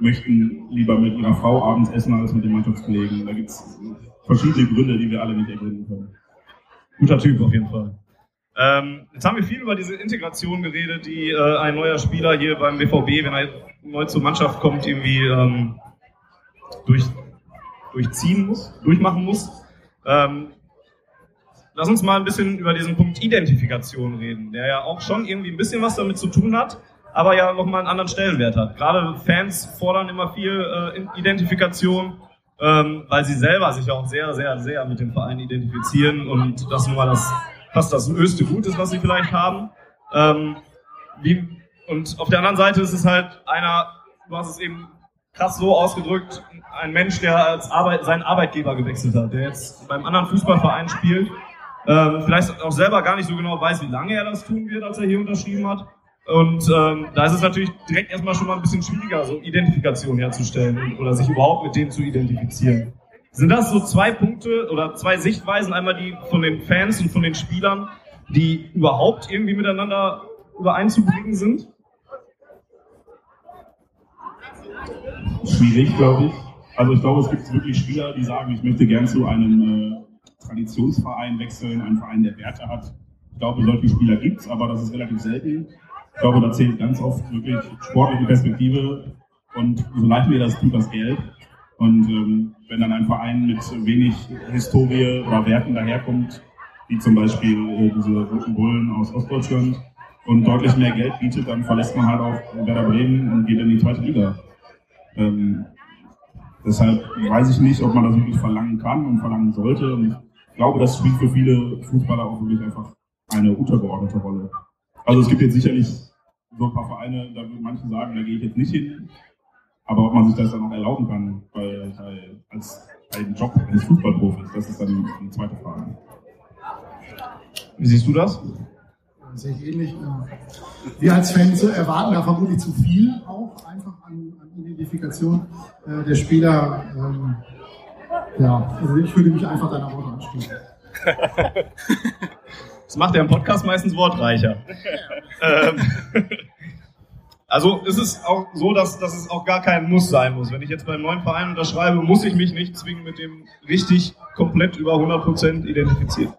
möchten lieber mit ihrer Frau abends essen als mit den Mannschaftskollegen. Da gibt es verschiedene Gründe, die wir alle nicht ergründen können. Guter Typ auf jeden Fall. Ähm, jetzt haben wir viel über diese Integration geredet, die äh, ein neuer Spieler hier beim BVB, wenn er neu zur Mannschaft kommt, irgendwie ähm, durch, durchziehen muss, durchmachen muss. Ähm, Lass uns mal ein bisschen über diesen Punkt Identifikation reden, der ja auch schon irgendwie ein bisschen was damit zu tun hat, aber ja nochmal einen anderen Stellenwert hat. Gerade Fans fordern immer viel äh, Identifikation, ähm, weil sie selber sich auch sehr, sehr, sehr mit dem Verein identifizieren und das nun mal das, fast das höchste Gut ist, was sie vielleicht haben. Ähm, wie, und auf der anderen Seite ist es halt einer, du hast es eben krass so ausgedrückt, ein Mensch, der als Arbeit, seinen Arbeitgeber gewechselt hat, der jetzt beim anderen Fußballverein spielt, ähm, vielleicht auch selber gar nicht so genau weiß, wie lange er das tun wird, als er hier unterschrieben hat. Und ähm, da ist es natürlich direkt erstmal schon mal ein bisschen schwieriger, so Identifikation herzustellen oder sich überhaupt mit denen zu identifizieren. Sind das so zwei Punkte oder zwei Sichtweisen, einmal die von den Fans und von den Spielern, die überhaupt irgendwie miteinander übereinzubringen sind? Schwierig, glaube ich. Also ich glaube, es gibt wirklich Spieler, die sagen, ich möchte gern zu einem äh, Traditionsverein wechseln, einen Verein, der Werte hat. Ich glaube, solche Spieler gibt es, aber das ist relativ selten. Ich glaube, da zählt ganz oft wirklich sportliche Perspektive und so leicht mir das tut das Geld. Und ähm, wenn dann ein Verein mit wenig Historie oder Werten daherkommt, wie zum Beispiel äh, diese Roten Bullen aus Ostdeutschland, und deutlich mehr Geld bietet, dann verlässt man halt auch Werder Bremen und geht in die zweite Liga. Ähm, deshalb weiß ich nicht, ob man das wirklich verlangen kann und verlangen sollte. Und glaube, das spielt für viele Fußballer auch wirklich einfach eine untergeordnete Rolle. Also es gibt jetzt sicherlich so ein paar Vereine, da würden manche sagen, da gehe ich jetzt nicht hin. Aber ob man sich das dann auch erlauben kann, bei, bei, als, dem Job eines Fußballprofis, das ist dann eine zweite Frage. Wie siehst du das? Das sehe ich ähnlich. Wir als Fans erwarten da vermutlich zu viel auch einfach an, an Identifikation äh, der Spieler. Ja, also ich würde mich einfach deiner Worte anschließen. Das macht ja im Podcast meistens wortreicher. ähm, also ist es auch so, dass, dass es auch gar kein Muss sein muss. Wenn ich jetzt beim neuen Verein unterschreibe, muss ich mich nicht zwingen mit dem richtig komplett über 100% identifizieren.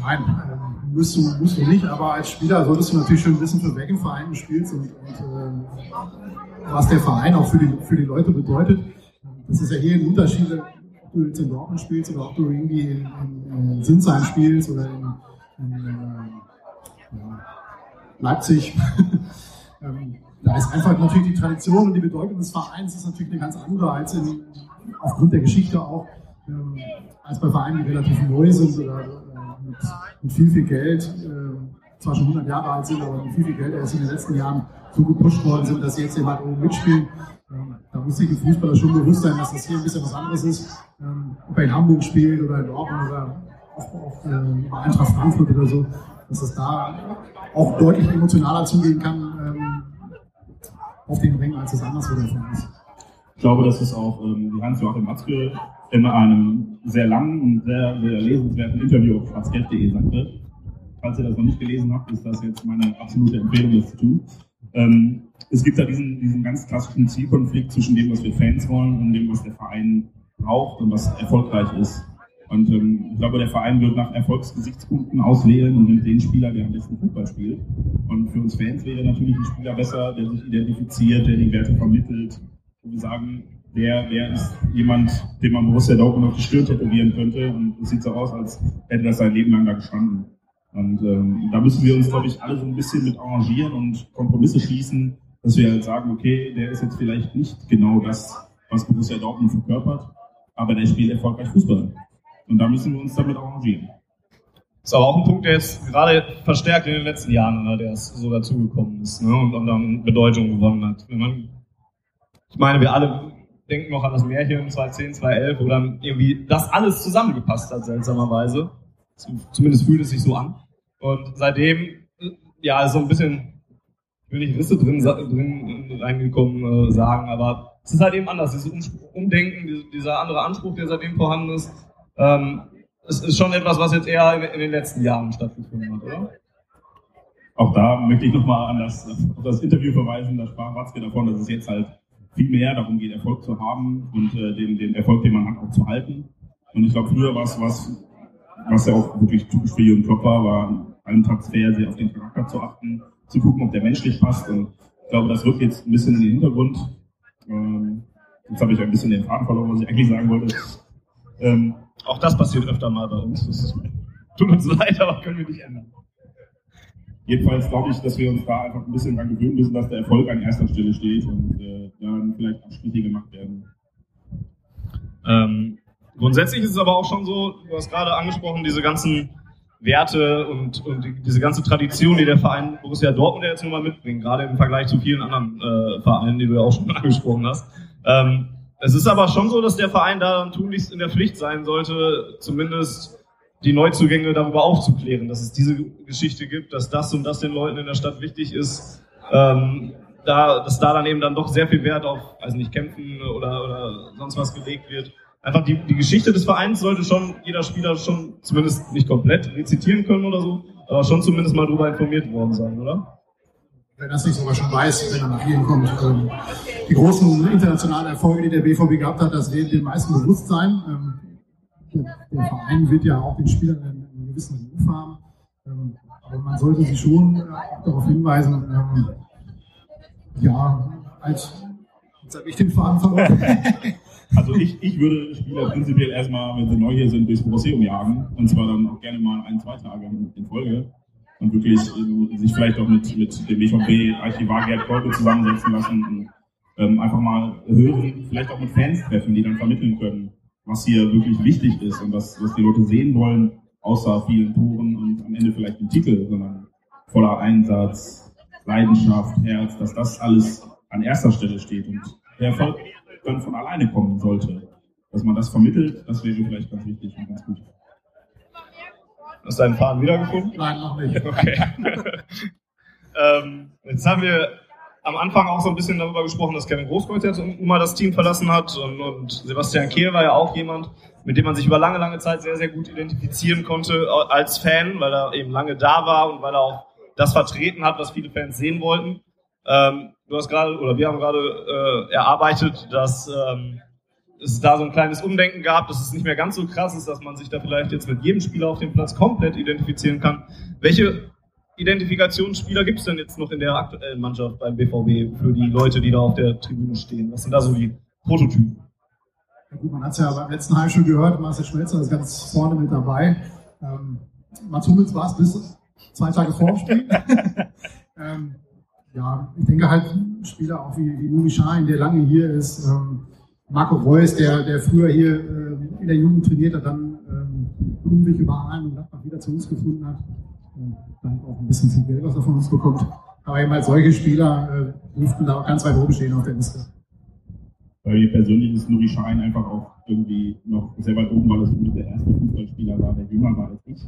Nein, ähm, musst, du, musst du nicht, aber als Spieler solltest du natürlich schon wissen, für welchen Verein du spielst und, und äh, was der Verein auch für die, für die Leute bedeutet. Das ist ja hier ein Unterschied, ob du jetzt in Dortmund spielst oder ob du irgendwie in, in, in Sinsheim spielst oder in, in äh, Leipzig. ähm, da ist einfach natürlich die Tradition und die Bedeutung des Vereins ist natürlich eine ganz andere als in, aufgrund der Geschichte auch, ähm, als bei Vereinen, die relativ neu sind oder mit, mit viel, viel Geld, äh, zwar schon 100 Jahre alt sind, aber mit viel, viel Geld erst in den letzten Jahren so gepusht worden sind, dass sie jetzt eben halt oben mitspielen. Ähm, da muss sich ein Fußballer schon bewusst sein, dass das hier ein bisschen was anderes ist. Ähm, ob er in Hamburg spielt oder in Dortmund oder auf, auf äh, bei Eintracht Frankfurt oder so, dass es da auch deutlich emotionaler zugehen kann ähm, auf den Ring, als es anderswo der Fall ist. Ich glaube, das ist auch ähm, Hans-Joachim Matzke in einem sehr langen und sehr, sehr lesenswerten Interview auf schwarzgeld.de sagte. Falls ihr das noch nicht gelesen habt, ist das jetzt meine absolute Empfehlung, das zu tun. Ähm, es gibt da diesen, diesen ganz klassischen Zielkonflikt zwischen dem, was wir Fans wollen und dem, was der Verein braucht und was erfolgreich ist. Und ähm, ich glaube, der Verein wird nach Erfolgsgesichtspunkten auswählen und nimmt den Spieler, der am besten Fußball spielt. Und für uns Fans wäre natürlich ein Spieler besser, der sich identifiziert, der die Werte vermittelt, wo wir sagen, wer, wer ist jemand, den man Borussia Dortmund auf die Stirn tätowieren könnte und es sieht so aus, als hätte das sein Leben lang da gestanden. Und ähm, da müssen wir uns, glaube ich, alle so ein bisschen mit arrangieren und Kompromisse schließen, dass wir halt sagen, okay, der ist jetzt vielleicht nicht genau das, was Borussia Dortmund verkörpert, aber der spielt erfolgreich Fußball. Und da müssen wir uns damit arrangieren. Das ist aber auch ein Punkt, der jetzt gerade verstärkt in den letzten Jahren, oder der so dazugekommen ist ne, und, dann Bedeutung gewonnen hat. Man, ich meine, wir alle denken noch an das Märchen 2010, 2011, wo dann irgendwie das alles zusammengepasst hat, seltsamerweise. Zumindest fühlt es sich so an. Und seitdem, ja, so ein bisschen, will nicht Risse drin, drin reingekommen äh, sagen, aber es ist halt eben anders. Dieses Umdenken, dieser andere Anspruch, der seitdem vorhanden ist, ähm, es ist schon etwas, was jetzt eher in, den letzten Jahren stattgefunden hat, oder? Auch da möchte ich nochmal an das, auf das Interview verweisen, da sprach Watzke davon, dass es jetzt halt viel mehr darum geht, Erfolg zu haben und äh, den, den Erfolg, den man hat, auch zu halten. Und ich glaube, früher war es was, was ja auch wirklich typisch für Jürgen Klopp war, war allen Transfer sehr auf den Charakter zu achten, zu gucken, ob der menschlich passt. Und ich glaube, das rückt jetzt ein bisschen in den Hintergrund. Ähm, jetzt habe ich ein bisschen den Faden verloren, was ich eigentlich sagen wollte. Ähm, auch das passiert öfter mal bei uns. Das tut uns leid, aber können wir nicht ändern. Jedenfalls glaube ich, dass wir uns da einfach ein bisschen dran gewöhnen müssen, dass der Erfolg an erster Stelle steht und äh, dann vielleicht Abstriche gemacht werden. Ähm, grundsätzlich ist es aber auch schon so, du hast gerade angesprochen, diese ganzen Werte und, und diese ganze Tradition, die der Verein Borussia Dortmund jetzt nun mal mitbringt, gerade im Vergleich zu vielen anderen äh, Vereinen, die du ja auch schon angesprochen hast. Ähm, es ist aber schon so, dass der Verein da dann tunlichst in der Pflicht sein sollte, zumindest die Neuzugänge darüber aufzuklären, dass es diese Geschichte gibt, dass das und das den Leuten in der Stadt wichtig ist. Ähm, da, dass da dann eben dann doch sehr viel Wert auf, also nicht Kämpfen oder, oder sonst was gelegt wird. Einfach die, die Geschichte des Vereins sollte schon jeder Spieler schon zumindest nicht komplett rezitieren können oder so, aber schon zumindest mal darüber informiert worden sein, oder? Wenn das nicht sogar schon weiß, wenn er nach hier kommt. Ähm, die großen internationalen Erfolge, die der BVB gehabt hat, das wird den meisten bewusst sein. Ähm, der, Verein wird ja auch den Spielern einen, einen gewissen Ruf haben. Ähm, aber man sollte sie schon darauf hinweisen, ja, als, jetzt habe ich den Faden verloren. Also ich, ich würde Spieler prinzipiell erstmal, wenn sie neu hier sind, durchs Museum jagen. Und zwar dann auch gerne mal ein, zwei Tage in Folge. Und wirklich äh, sich vielleicht auch mit, mit dem BVB-Archivar Gerd Kolbe zusammensetzen lassen und ähm, einfach mal hören, vielleicht auch mit Fans treffen, die dann vermitteln können, was hier wirklich wichtig ist und was, was die Leute sehen wollen, außer vielen Toren und am Ende vielleicht den Titel, sondern voller Einsatz, Leidenschaft, Herz, dass das alles an erster Stelle steht und der Erfolg dann von alleine kommen sollte. Dass man das vermittelt, das wäre vielleicht ganz wichtig und ganz gut. Hast du deinen Faden wiedergefunden? Nein, noch nicht. Okay. ähm, jetzt haben wir am Anfang auch so ein bisschen darüber gesprochen, dass Kevin Großkreuz jetzt mal das Team verlassen hat und, und Sebastian Kehl war ja auch jemand, mit dem man sich über lange, lange Zeit sehr, sehr gut identifizieren konnte als Fan, weil er eben lange da war und weil er auch das vertreten hat, was viele Fans sehen wollten. Ähm, du hast gerade, oder wir haben gerade äh, erarbeitet, dass ähm, es da so ein kleines Umdenken gab, dass es nicht mehr ganz so krass ist, dass man sich da vielleicht jetzt mit jedem Spieler auf dem Platz komplett identifizieren kann. Welche Identifikationsspieler gibt es denn jetzt noch in der aktuellen Mannschaft beim BVB für die Leute, die da auf der Tribüne stehen? Was sind da so die Prototypen? Ja gut, man hat es ja beim letzten Heim schon gehört, Marcel Schmelzer ist ganz vorne mit dabei. Ähm, Mats Hummels war es bis zwei Tage vor dem Spiel. ähm, ja, ich denke halt Spieler auch wie, wie Numi Schein, der lange hier ist, ähm, Marco Reus, der, der früher hier äh, in der Jugend trainiert hat, dann ähm, Umweg über und Gladbach wieder zu uns gefunden hat. Und dann auch ein bisschen viel Geld, was er von uns bekommt. Aber eben als solche Spieler äh, dürften da auch ganz weit oben stehen auf der Liste. Bei mir persönlich ist Nuri Schein einfach auch irgendwie noch sehr weit oben, weil es der erste Fußballspieler war, der jünger war als ich.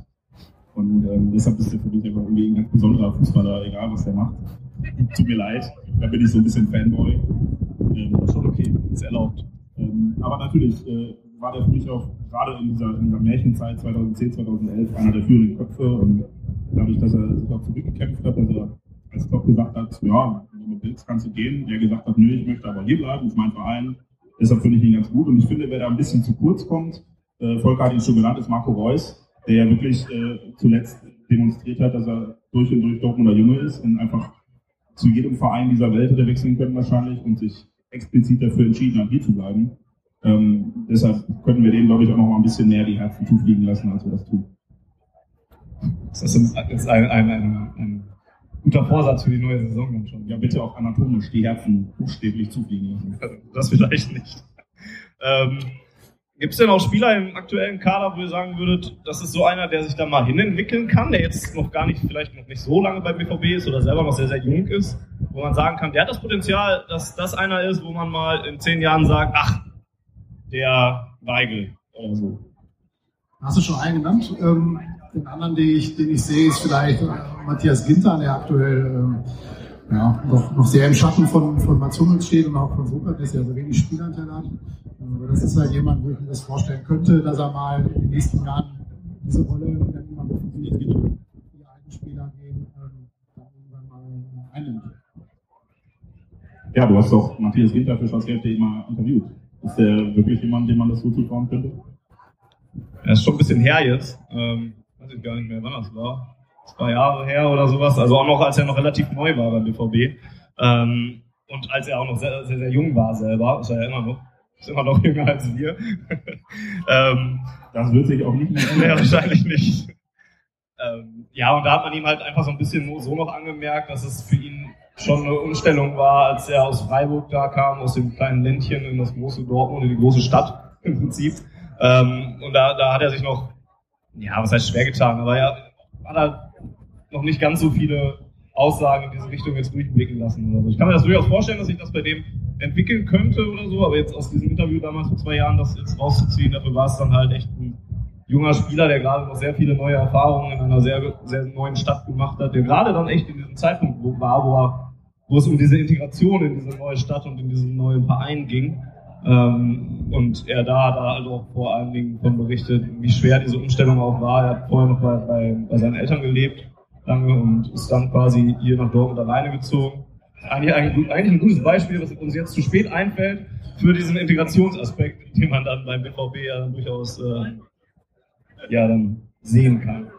Und ähm, deshalb ist er für mich einfach irgendwie ein ganz besonderer Fußballer, egal was der macht. Tut mir leid, da bin ich so ein bisschen Fanboy. Ähm, schon okay, ist erlaubt. Ähm, aber natürlich äh, war der für mich auch gerade in dieser, in dieser Märchenzeit 2010, 2011 einer der führenden Köpfe und dadurch, dass er sich auch zurückgekämpft hat, dass er als Top gesagt hat, ja, wenn du willst, kannst du gehen. Er gesagt hat, nö, ich möchte aber hier bleiben, ist mein Verein. Deshalb finde ich ihn ganz gut und ich finde, wer da ein bisschen zu kurz kommt, äh, Volker hat ihn schon genannt, ist Marco Reus, der ja wirklich äh, zuletzt demonstriert hat, dass er durch und durch Dortmunder Junge ist und einfach zu jedem Verein dieser Welt hätte wechseln können wahrscheinlich und sich explizit dafür entschieden hat, hier zu bleiben. Ähm, deshalb könnten wir denen, glaube ich, auch noch mal ein bisschen näher die Herzen zufliegen lassen, als wir das tun. Das ist jetzt ein, ein, ein, ein guter Vorsatz für die neue Saison dann schon. Ja, bitte auch anatomisch die Herzen buchstäblich zufliegen lassen. Das vielleicht nicht. Ähm, Gibt es denn auch Spieler im aktuellen Kader, wo ihr sagen würdet, das ist so einer, der sich da mal hinentwickeln kann, der jetzt noch gar nicht, vielleicht noch nicht so lange beim BVB ist oder selber noch sehr, sehr jung ist, wo man sagen kann, der hat das Potenzial, dass das einer ist, wo man mal in zehn Jahren sagt, ach, der Weigel oder so. Hast du schon einen genannt? Ähm, den anderen, den ich, den ich sehe, ist vielleicht Matthias Ginter, der aktuell ähm, ja, noch, noch sehr im Schatten von, von Mats Hummels steht und auch von Sokrates, der so wenig Spielanteil hat. Aber das ist halt jemand, wo ich mir das vorstellen könnte, dass er mal in den nächsten Jahren diese Rolle, wenn jemand offensiv die alten Spieler gehen, ähm, dann irgendwann mal einnimmt. Ja, du hast doch Matthias Ginter für Schwarzgelb.de mal interviewt. Ist der wirklich jemand, dem man das so zutrauen könnte? Er ist schon ein bisschen her jetzt. Ähm, weiß ich gar nicht mehr, wann das war zwei Jahre her oder sowas, also auch noch, als er noch relativ neu war beim BVB. Ähm, und als er auch noch sehr, sehr, sehr jung war selber, ist er ja immer noch, ist immer noch jünger als wir. ähm, das wird sich auch nicht mehr ändern. Wahrscheinlich nicht. Ähm, ja, und da hat man ihm halt einfach so ein bisschen so noch angemerkt, dass es für ihn schon eine Umstellung war, als er aus Freiburg da kam, aus dem kleinen Ländchen in das große Dortmund, in die große Stadt im Prinzip. Ähm, und da, da hat er sich noch, ja, was heißt schwer getan, aber ja, hat er noch nicht ganz so viele Aussagen in diese Richtung jetzt durchblicken lassen oder so. Ich kann mir das durchaus vorstellen, dass sich das bei dem entwickeln könnte oder so, aber jetzt aus diesem Interview damals vor zwei Jahren das jetzt rauszuziehen, dafür war es dann halt echt ein junger Spieler, der gerade noch sehr viele neue Erfahrungen in einer sehr, sehr neuen Stadt gemacht hat, der gerade dann echt in diesem Zeitpunkt war, wo, wo es um diese Integration in diese neue Stadt und in diesen neuen Verein ging. Ähm, und er da, da also auch vor allen Dingen von berichtet, wie schwer diese Umstellung auch war. Er hat vorher noch bei, bei, bei seinen Eltern gelebt lange und ist dann quasi hier nach Dortmund alleine gezogen. Eigentlich, eigentlich ein gutes Beispiel, was uns jetzt zu spät einfällt, für diesen Integrationsaspekt, den man dann beim BVB ja durchaus äh, ja, dann sehen kann.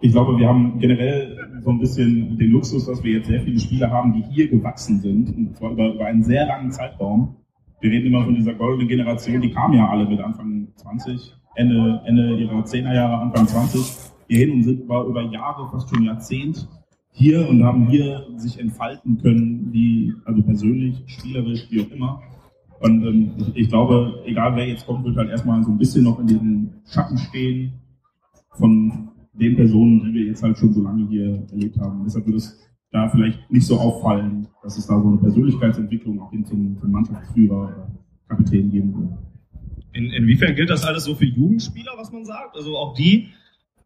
Ich glaube, wir haben generell so ein bisschen den Luxus, dass wir jetzt sehr viele Spieler haben, die hier gewachsen sind, und zwar über, über einen sehr langen Zeitraum. Wir reden immer von dieser goldenen Generation, die kamen ja alle mit Anfang 20, Ende, Ende ihrer 10er Jahre, Anfang 20 hierhin und sind war über Jahre, fast schon Jahrzehnt hier und haben hier sich entfalten können, wie, also persönlich, spielerisch, wie auch immer. Und ähm, ich, ich, glaube, egal wer jetzt kommt, wird halt erstmal so ein bisschen noch in diesem Schatten stehen von den Personen, die wir jetzt halt schon so lange hier erlebt haben. Deshalb würde es da vielleicht nicht so auffallen, dass es da so eine Persönlichkeitsentwicklung auch hin zum, zum Mannschaftsführer oder Kapitän geben wird. In, inwiefern gilt das alles so für Jugendspieler, was man sagt? Also auch die,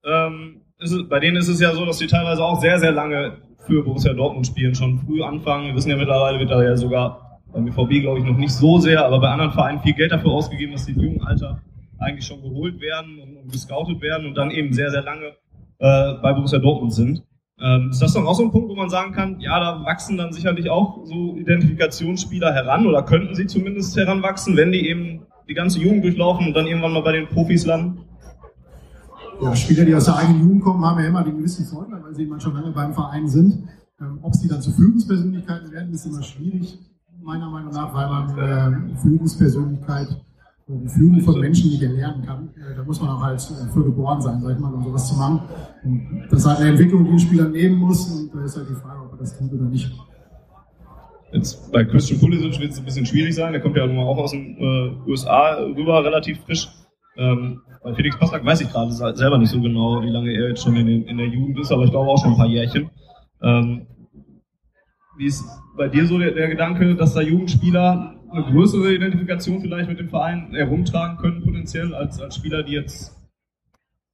ähm, es, bei denen ist es ja so, dass die teilweise auch sehr, sehr lange für Borussia Dortmund spielen, schon früh anfangen. Wir wissen ja mittlerweile, wird da ja sogar beim BVB, glaube ich, noch nicht so sehr, aber bei anderen Vereinen viel Geld dafür ausgegeben, dass die im jungen Alter eigentlich schon geholt werden und, und gescoutet werden und dann eben sehr, sehr lange äh, bei Borussia Dortmund sind. Ähm, ist das dann auch so ein Punkt, wo man sagen kann, ja, da wachsen dann sicherlich auch so Identifikationsspieler heran oder könnten sie zumindest heranwachsen, wenn die eben die ganze Jugend durchlaufen und dann irgendwann mal bei den Profis landen? Ja, Spieler, die aus der eigenen Jugend kommen, haben ja immer den gewissen Vorteil, weil sie immer schon lange beim Verein sind. Ähm, ob sie dann zu Führungspersönlichkeiten werden, ist immer schwierig, meiner Meinung nach, weil man äh, Führungspersönlichkeit die Führung von Menschen nicht erlernen kann. Äh, da muss man auch halt für geboren sein, sag ich mal, um sowas zu machen. Und das ist halt eine Entwicklung, die ein Spieler nehmen muss und da ist halt die Frage, ob er das tut oder nicht. Jetzt bei Christian Pulisic wird es ein bisschen schwierig sein. Der kommt ja auch aus den äh, USA rüber, relativ frisch. Ähm, bei Felix Passlack weiß ich gerade selber nicht so genau, wie lange er jetzt schon in, den, in der Jugend ist, aber ich glaube auch schon ein paar Jährchen. Ähm, wie ist bei dir so der, der, Gedanke, dass da Jugendspieler eine größere Identifikation vielleicht mit dem Verein herumtragen können, potenziell, als, als Spieler, die jetzt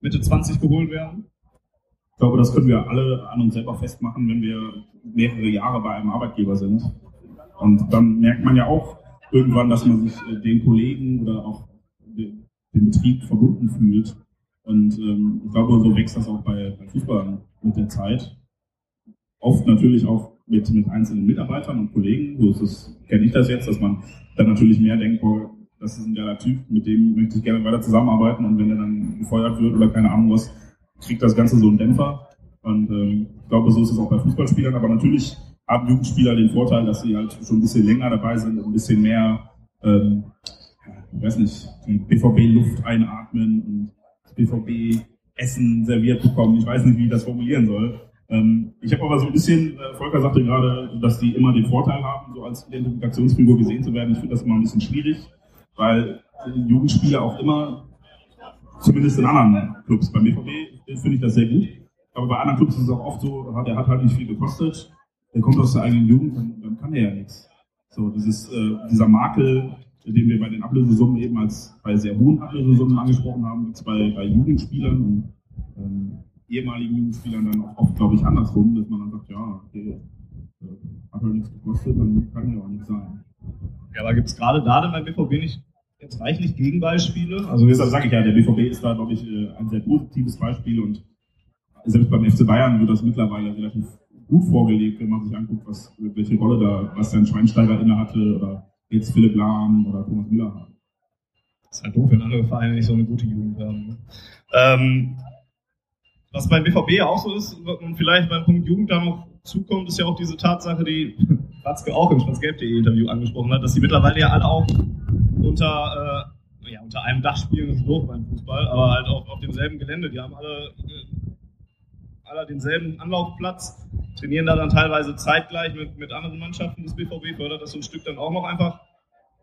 Mitte 20 geholt werden? Ich glaube, das können wir alle an uns selber festmachen, wenn wir mehrere Jahre bei einem Arbeitgeber sind. Und dann merkt man ja auch irgendwann, dass man sich äh, den Kollegen oder auch dem Betrieb verbunden fühlt. Und ähm, ich glaube, so wächst das auch bei, bei Fußballern mit der Zeit. Oft natürlich auch mit, mit einzelnen Mitarbeitern und Kollegen. So ist es, kenne ich das jetzt, dass man dann natürlich mehr denkt, boah, das ist ein geiler Typ, mit dem möchte ich gerne weiter zusammenarbeiten und wenn er dann gefeuert wird oder keine Ahnung was, kriegt das Ganze so einen Dämpfer. Und ähm, ich glaube, so ist es auch bei Fußballspielern, aber natürlich haben Jugendspieler den Vorteil, dass sie halt schon ein bisschen länger dabei sind und ein bisschen mehr ähm, ich weiß nicht, die BVB-Luft einatmen und BVB-Essen serviert bekommen. Ich weiß nicht, wie ich das formulieren soll. Ähm, ich habe aber so ein bisschen, äh, Volker sagte gerade, dass die immer den Vorteil haben, so als Identifikationsfigur gesehen zu werden. Ich finde das immer ein bisschen schwierig, weil Jugendspieler auch immer, zumindest in anderen Clubs, beim BVB finde ich das sehr gut, aber bei anderen Clubs ist es auch oft so, der hat halt nicht viel gekostet, der kommt aus der eigenen Jugend, dann, dann kann er ja nichts. So, dieses, äh, dieser Makel, den wir bei den Ablösesummen eben als bei sehr hohen Ablösesummen angesprochen haben, gibt es bei, bei Jugendspielern und ähm, ehemaligen Jugendspielern dann auch oft, glaube ich, andersrum, dass man dann sagt, ja, okay, äh, hat halt nichts gekostet, dann kann ja auch nichts sein. Ja, aber gibt es gerade da dann beim BVB nicht jetzt reichlich Gegenbeispiele? Also deshalb sage ich ja, der BVB ist da, glaube ich, äh, ein sehr positives Beispiel und selbst beim FC Bayern wird das mittlerweile relativ gut vorgelegt, wenn man sich anguckt, was, welche Rolle da was Bastian Schweinsteiger inne hatte oder jetzt Philipp Lahm oder Thomas Müller haben. Das ist halt doof, wenn andere Vereine nicht so eine gute Jugend haben. Ähm, was beim BVB auch so ist und vielleicht beim Punkt Jugend da noch zukommt, ist ja auch diese Tatsache, die Watzke auch im schwarzgelb.de Interview angesprochen hat, dass die mittlerweile ja alle auch unter, äh, ja, unter einem Dach spielen, das ist doof beim Fußball, aber halt auch auf demselben Gelände. Die haben alle, äh, alle denselben Anlaufplatz, trainieren da dann teilweise zeitgleich mit, mit anderen Mannschaften des BVB, fördert das so ein Stück dann auch noch einfach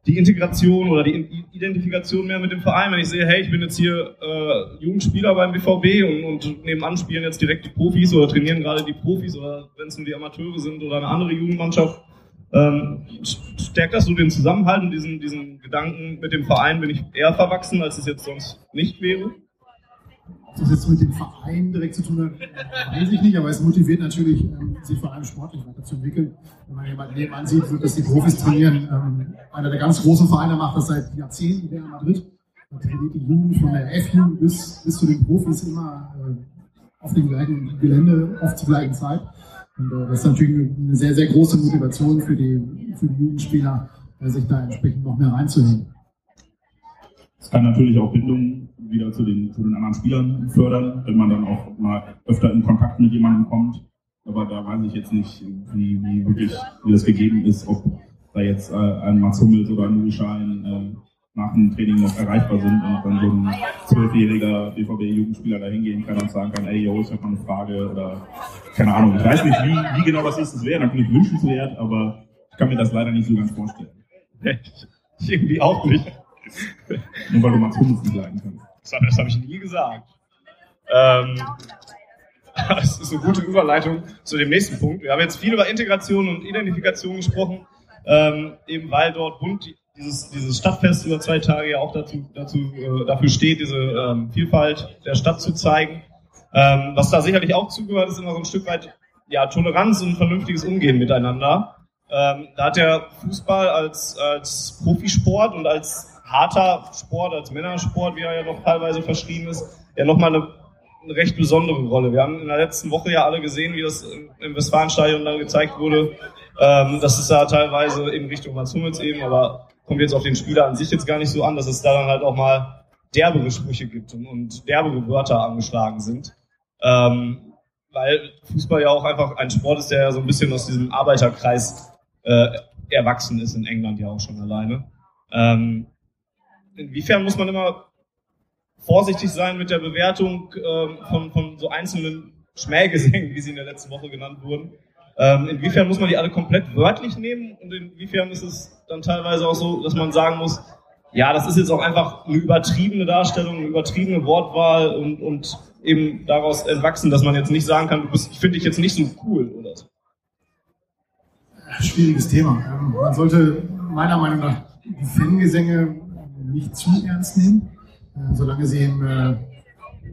die Integration oder die Identifikation mehr mit dem Verein, wenn ich sehe, hey, ich bin jetzt hier äh, Jugendspieler beim BVB und, und nebenan spielen jetzt direkt die Profis oder trainieren gerade die Profis oder wenn es nur die Amateure sind oder eine andere Jugendmannschaft, ähm, stärkt das so den Zusammenhalt und diesen, diesen Gedanken mit dem Verein bin ich eher verwachsen, als es jetzt sonst nicht wäre? Das jetzt mit dem Verein direkt zu tun hat, weiß ich nicht, aber es motiviert natürlich, ähm, sich vor allem sportlich weiterzuentwickeln. Wenn man jemanden nebenan sieht, wird das die Profis trainieren. Ähm, einer der ganz großen Vereine macht das seit Jahrzehnten, in Madrid. Da trainiert die Jugend von der F-Jugend bis, bis zu den Profis immer äh, auf dem gleichen Gelände, oft zur gleichen Zeit. Und äh, das ist natürlich eine sehr, sehr große Motivation für die, für die Jugendspieler, sich da entsprechend noch mehr reinzunehmen. Es kann natürlich auch Bindungen wieder zu den, zu den anderen Spielern fördern, wenn man dann auch mal öfter in Kontakt mit jemandem kommt. Aber da weiß ich jetzt nicht, wie, wie wirklich, wie das gegeben ist, ob da jetzt äh, ein Mats Hummels oder ein Schein äh, nach dem Training noch erreichbar sind und dann so ein zwölfjähriger BVB-Jugendspieler da hingehen kann und sagen kann, ey, yo, ich habe mal eine Frage oder keine Ahnung. Ich weiß nicht, wie, wie genau das ist. Das wäre natürlich wünschenswert, aber ich kann mir das leider nicht so ganz vorstellen. Ich irgendwie auch nicht. Nur weil du Mats Hummels nicht leiden kannst. Das, das habe ich nie gesagt. Ähm, das ist eine gute Überleitung zu dem nächsten Punkt. Wir haben jetzt viel über Integration und Identifikation gesprochen, ähm, eben weil dort Bund dieses, dieses Stadtfest über zwei Tage ja auch dazu, dazu, äh, dafür steht, diese ähm, Vielfalt der Stadt zu zeigen. Ähm, was da sicherlich auch zugehört, ist immer so ein Stück weit ja, Toleranz und vernünftiges Umgehen miteinander. Ähm, da hat der Fußball als, als Profisport und als harter Sport, als Männersport, wie er ja noch teilweise verschrieben ist, ja nochmal eine, eine recht besondere Rolle. Wir haben in der letzten Woche ja alle gesehen, wie das im Westfalenstadion dann gezeigt wurde, ähm, dass es da teilweise in Richtung Mats Hummels eben, aber kommt jetzt auf den Spieler an sich jetzt gar nicht so an, dass es da dann halt auch mal derbere Sprüche gibt und, und derbere Wörter angeschlagen sind. Ähm, weil Fußball ja auch einfach ein Sport ist, der ja so ein bisschen aus diesem Arbeiterkreis äh, erwachsen ist in England ja auch schon alleine. Ähm, inwiefern muss man immer vorsichtig sein mit der Bewertung ähm, von, von so einzelnen Schmähgesängen, wie sie in der letzten Woche genannt wurden. Ähm, inwiefern muss man die alle komplett wörtlich nehmen und inwiefern ist es dann teilweise auch so, dass man sagen muss, ja, das ist jetzt auch einfach eine übertriebene Darstellung, eine übertriebene Wortwahl und, und eben daraus entwachsen, dass man jetzt nicht sagen kann, du bist, ich finde dich jetzt nicht so cool oder so. Schwieriges Thema. Ähm, man sollte meiner Meinung nach Fangesänge nicht zu ernst nehmen, äh, solange sie im, äh,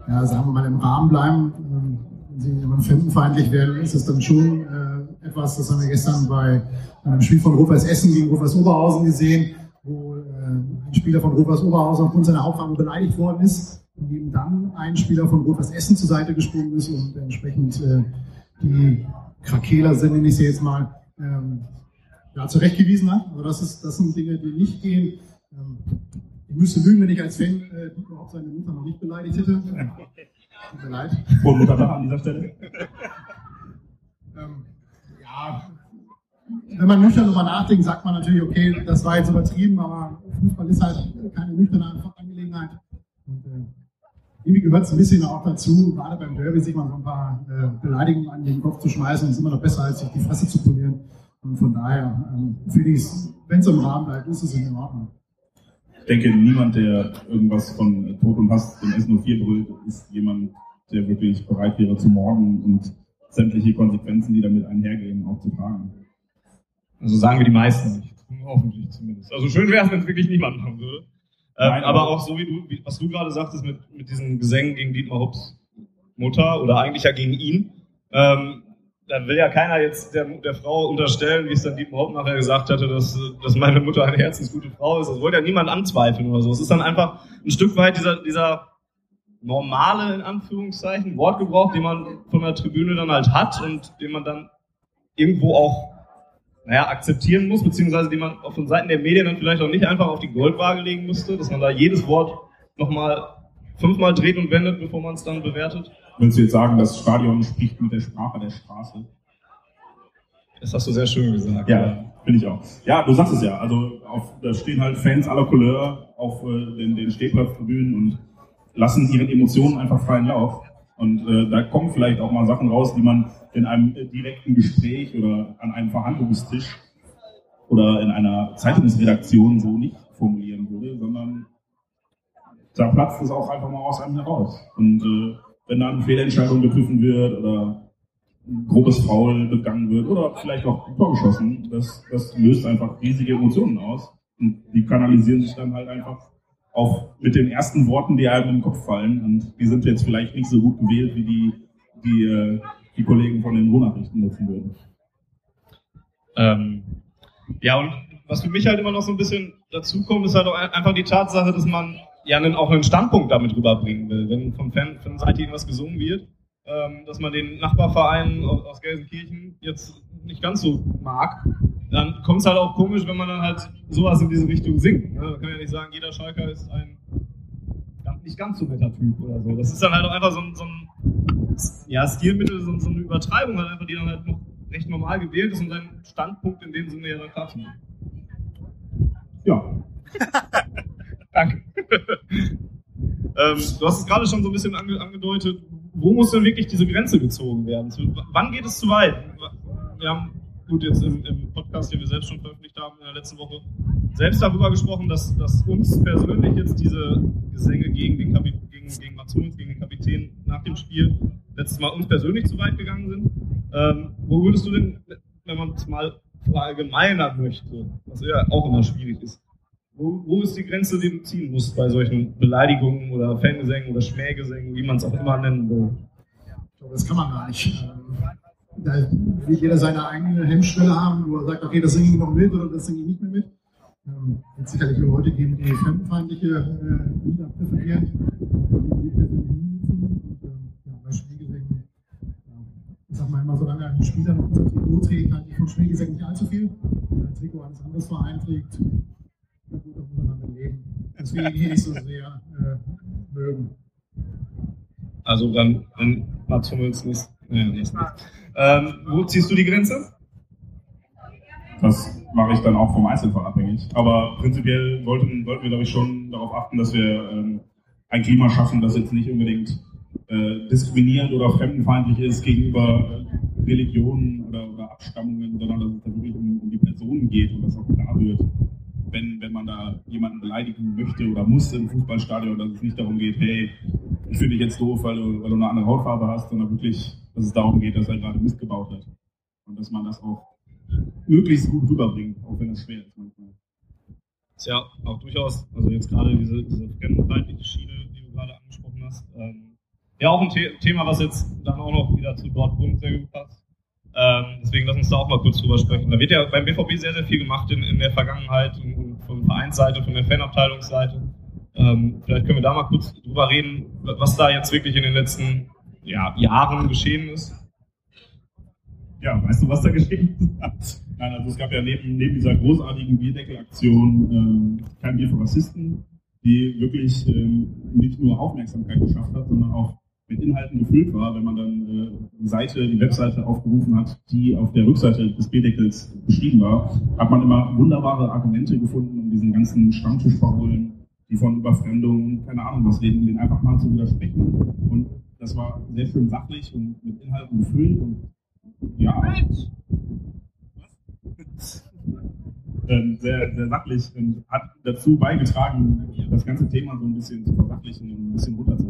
ja, sagen wir mal, im Rahmen bleiben. Ähm, wenn sie immer fremdenfeindlich werden, ist es dann schon äh, etwas, das haben wir gestern bei einem Spiel von Rot-Weiß Essen gegen Rot-Weiß Oberhausen gesehen, wo ein Spieler von Rot-Weiß Oberhausen aufgrund seiner Hauptfarbe beleidigt worden ist und ihm dann ein Spieler von Rot-Weiß Essen zur Seite gesprungen ist und entsprechend die Krakeler sind, nenne ich sie jetzt mal, ähm, ja, zurechtgewiesen hat. Also das, ist, das sind Dinge, die nicht gehen. Ähm, ich müsste lügen, wenn ich als Fan äh, überhaupt seine Mutter noch nicht beleidigt hätte. Tut mir leid. Frohe Muttertag an dieser Stelle. ähm, ja, wenn man nüchtern darüber nachdenkt, sagt man natürlich, okay, das war jetzt übertrieben, aber Fußball ist halt keine nüchterne Angelegenheit. Und, äh, irgendwie gehört es ein bisschen auch dazu, gerade beim Derby sich mal so ein paar äh, Beleidigungen an den Kopf zu schmeißen, ist immer noch besser, als sich die Fresse zu polieren. Und von daher ähm, finde ich es, wenn es im Rahmen bleibt, ist es in Ordnung denke, niemand, der irgendwas von Tod und Hass in S04 brüllt, ist jemand, der wirklich bereit wäre zu morden und sämtliche Konsequenzen, die damit einhergehen, auch zu tragen. Also sagen wir die meisten nicht. Hoffentlich zumindest. Also schön wäre es, wenn es wirklich niemand machen würde. Ähm, Nein, aber, aber auch so wie du, wie, was du gerade sagtest mit, mit diesen Gesängen gegen Dietmar Hopps Mutter oder eigentlich ja gegen ihn. Ähm, da will ja keiner jetzt der, der Frau unterstellen, wie es dann Dietmar Hopp nachher gesagt hatte, dass, dass meine Mutter eine herzensgute Frau ist. Das wollte ja niemand anzweifeln oder so. Es ist dann einfach ein Stück weit dieser, dieser normale, in Anführungszeichen, Wortgebrauch, den man von der Tribüne dann halt hat und den man dann irgendwo auch, naja, akzeptieren muss, beziehungsweise den man auch von Seiten der Medien dann vielleicht auch nicht einfach auf die Goldwaage legen müsste, dass man da jedes Wort nochmal fünfmal dreht und wendet, bevor man es dann bewertet. Willst du jetzt sagen, das Stadion spricht mit der Sprache der Straße? Das hast du sehr schön gesagt. Ja, finde ich auch. Ja, du sagst es ja. Also auf, da stehen halt Fans aller Couleur auf äh, den, den Stehplatztribünen und lassen ihren Emotionen einfach freien Lauf. Und äh, da kommen vielleicht auch mal Sachen raus, die man in einem direkten Gespräch oder an einem Verhandlungstisch oder in einer Zeitungsredaktion so nicht formulieren würde, sondern da platzt es auch einfach mal aus einem heraus. Und äh, wenn dann eine Fehlentscheidung geprüfen wird oder ein grobes Foul begangen wird oder vielleicht auch ein Tor geschossen, das, das löst einfach riesige Emotionen aus. Und die kanalisieren sich dann halt einfach auch mit den ersten Worten, die einem im Kopf fallen. Und die sind jetzt vielleicht nicht so gut gewählt, wie die, die, äh, die Kollegen von den Ruhrnachrichten nutzen würden. Ähm, ja, und was für mich halt immer noch so ein bisschen dazu kommt, ist halt auch einfach die Tatsache, dass man ja einen, auch einen Standpunkt damit rüberbringen will. Wenn von Fanseite irgendwas gesungen wird, ähm, dass man den Nachbarverein aus, aus Gelsenkirchen jetzt nicht ganz so mag, dann kommt es halt auch komisch, wenn man dann halt sowas in diese Richtung singt. Ne? Man kann ja nicht sagen, jeder Schalker ist ein nicht ganz so netter Typ oder so. Das ist dann halt auch einfach so ein, so ein ja, Stilmittel, so, so, eine Übertreibung, halt einfach, die dann halt noch recht normal gewählt ist und seinen Standpunkt in dem Sinne ja dann machen. Ja. Danke. Ähm, du hast es gerade schon so ein bisschen ange angedeutet. Wo muss denn wirklich diese Grenze gezogen werden? Zu, wann geht es zu weit? Wir haben, gut, jetzt im, im, Podcast, den wir selbst schon veröffentlicht haben in der letzten Woche, selbst darüber gesprochen, dass, dass uns persönlich jetzt diese Gesänge gegen den Kapitän, gegen, gegen Mats gegen den Kapitän nach dem Spiel letztes Mal uns persönlich zu weit gegangen sind. Ähm, wo würdest du denn, wenn man es mal verallgemeinern möchte, was ja auch immer schwierig ist, wo, wo, ist die Grenze, die du ziehen musst bei solchen Beleidigungen oder Fangesängen oder Schmähgesängen, wie man es auch immer nennen will? Ich glaube, das kann man gar nicht. Ähm, da wird jeder seine eigene Hemmschwelle haben, wo er sagt, okay, das singe ich noch mit oder das singe ich nicht mehr mit. Ähm, wird sicherlich Leute geben, die fremdenfeindliche äh, Lieder präferieren, ähm, bei Schmähgesängen, ich sag mal immer, solange ein Spieler noch unser Trikot trägt, halte ich von Schmähgesängen nicht allzu viel. Wenn ein Trikot eines anderen Vereins trägt, na gut, da muss man damit leben. Deswegen hier nicht so sehr äh, mögen. Also dann, wenn Mats Hummels nicht. Nee, nicht. Ähm, wo ziehst du die Grenze? Das mache ich dann auch vom Einzelfall abhängig. Aber prinzipiell wollten, wollten wir, glaube ich, schon darauf achten, dass wir ähm, ein Klima schaffen, das jetzt nicht unbedingt äh, diskriminierend oder fremdenfeindlich ist gegenüber äh, Religionen oder, oder, Abstammungen, sondern dass es da wirklich um, um die Personen geht und das auch klar wird wenn, wenn man da jemanden beleidigen möchte oder muss im Fußballstadion, dass es nicht darum geht, hey, ich finde dich jetzt doof, weil du, weil du eine andere Hautfarbe hast, sondern wirklich, dass es darum geht, dass er gerade Mist gebaut hat. Und dass man das auch möglichst gut rüberbringt, auch wenn es schwer ist manchmal. Ist ja auch durchaus, also jetzt gerade diese, diese fremdenfeindliche Schiene, die du gerade angesprochen hast, ähm, ja auch ein The Thema, was jetzt dann auch noch wieder zu Dortmund sehr gut passt. Ähm, deswegen lass uns da auch mal kurz drüber sprechen. Da wird ja beim BVB sehr, sehr viel gemacht in, in der Vergangenheit, von Vereinsseite, von der Fanabteilungsseite. Ähm, vielleicht können wir da mal kurz drüber reden, was da jetzt wirklich in den letzten ja, Jahren geschehen ist. Ja, weißt du, was da geschehen ist? Nein, also es gab ja neben, neben dieser großartigen Bierdeckelaktion ähm, kein Bier für Rassisten, die wirklich ähm, nicht nur Aufmerksamkeit geschafft hat, sondern auch mit Inhalten gefüllt war, wenn man dann äh, die Seite, die Webseite aufgerufen hat, die auf der Rückseite des B-Deckels beschrieben war, hat man immer wunderbare Argumente gefunden, um diesen ganzen Stammtisch verholen, die von Überfremdung, keine Ahnung was reden, den einfach mal zu widersprechen. Und das war sehr schön sachlich und mit Inhalten gefüllt und ja. Ähm, sehr, sehr sachlich und hat dazu beigetragen, das ganze Thema so ein bisschen zu versachlichen und ein bisschen runterzuholen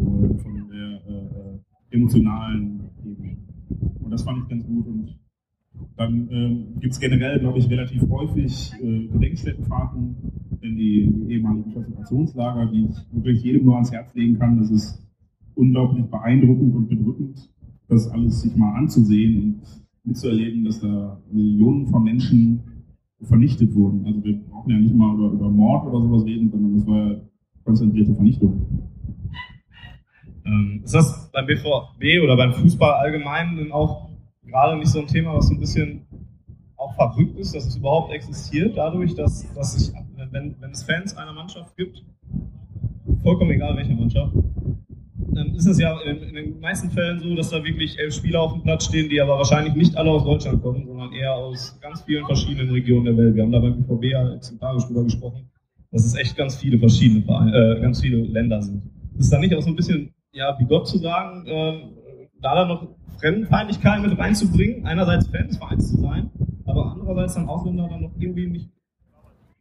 emotionalen Ebene. Und das fand ich ganz gut. Und dann ähm, gibt es generell, glaube ich, relativ häufig äh, Gedenkstättenfahrten in die, die ehemaligen Konzentrationslager, die ich wirklich jedem nur ans Herz legen kann. Das ist unglaublich beeindruckend und bedrückend, das alles sich mal anzusehen und mitzuerleben, dass da Millionen von Menschen vernichtet wurden. Also wir brauchen ja nicht mal über, über Mord oder sowas reden, sondern das war ja konzentrierte Vernichtung. Ähm, ist das beim BVB oder beim Fußball allgemein denn auch gerade nicht so ein Thema, was so ein bisschen auch verrückt ist, dass es überhaupt existiert, dadurch, dass, dass sich, wenn, wenn es Fans einer Mannschaft gibt, vollkommen egal welche Mannschaft, dann ist es ja in, in, den meisten Fällen so, dass da wirklich elf Spieler auf dem Platz stehen, die aber wahrscheinlich nicht alle aus Deutschland kommen, sondern eher aus ganz vielen verschiedenen Regionen der Welt. Wir haben da beim BVB ja exemplarisch drüber gesprochen, dass es echt ganz viele verschiedene, äh, ganz viele Länder sind. Ist da nicht auch so ein bisschen, ja, wie Gott zu sagen, äh, da dann noch Fremdenfeindlichkeit mit reinzubringen, einerseits Fan Vereins zu sein, aber andererseits dann Ausländer dann noch irgendwie nicht,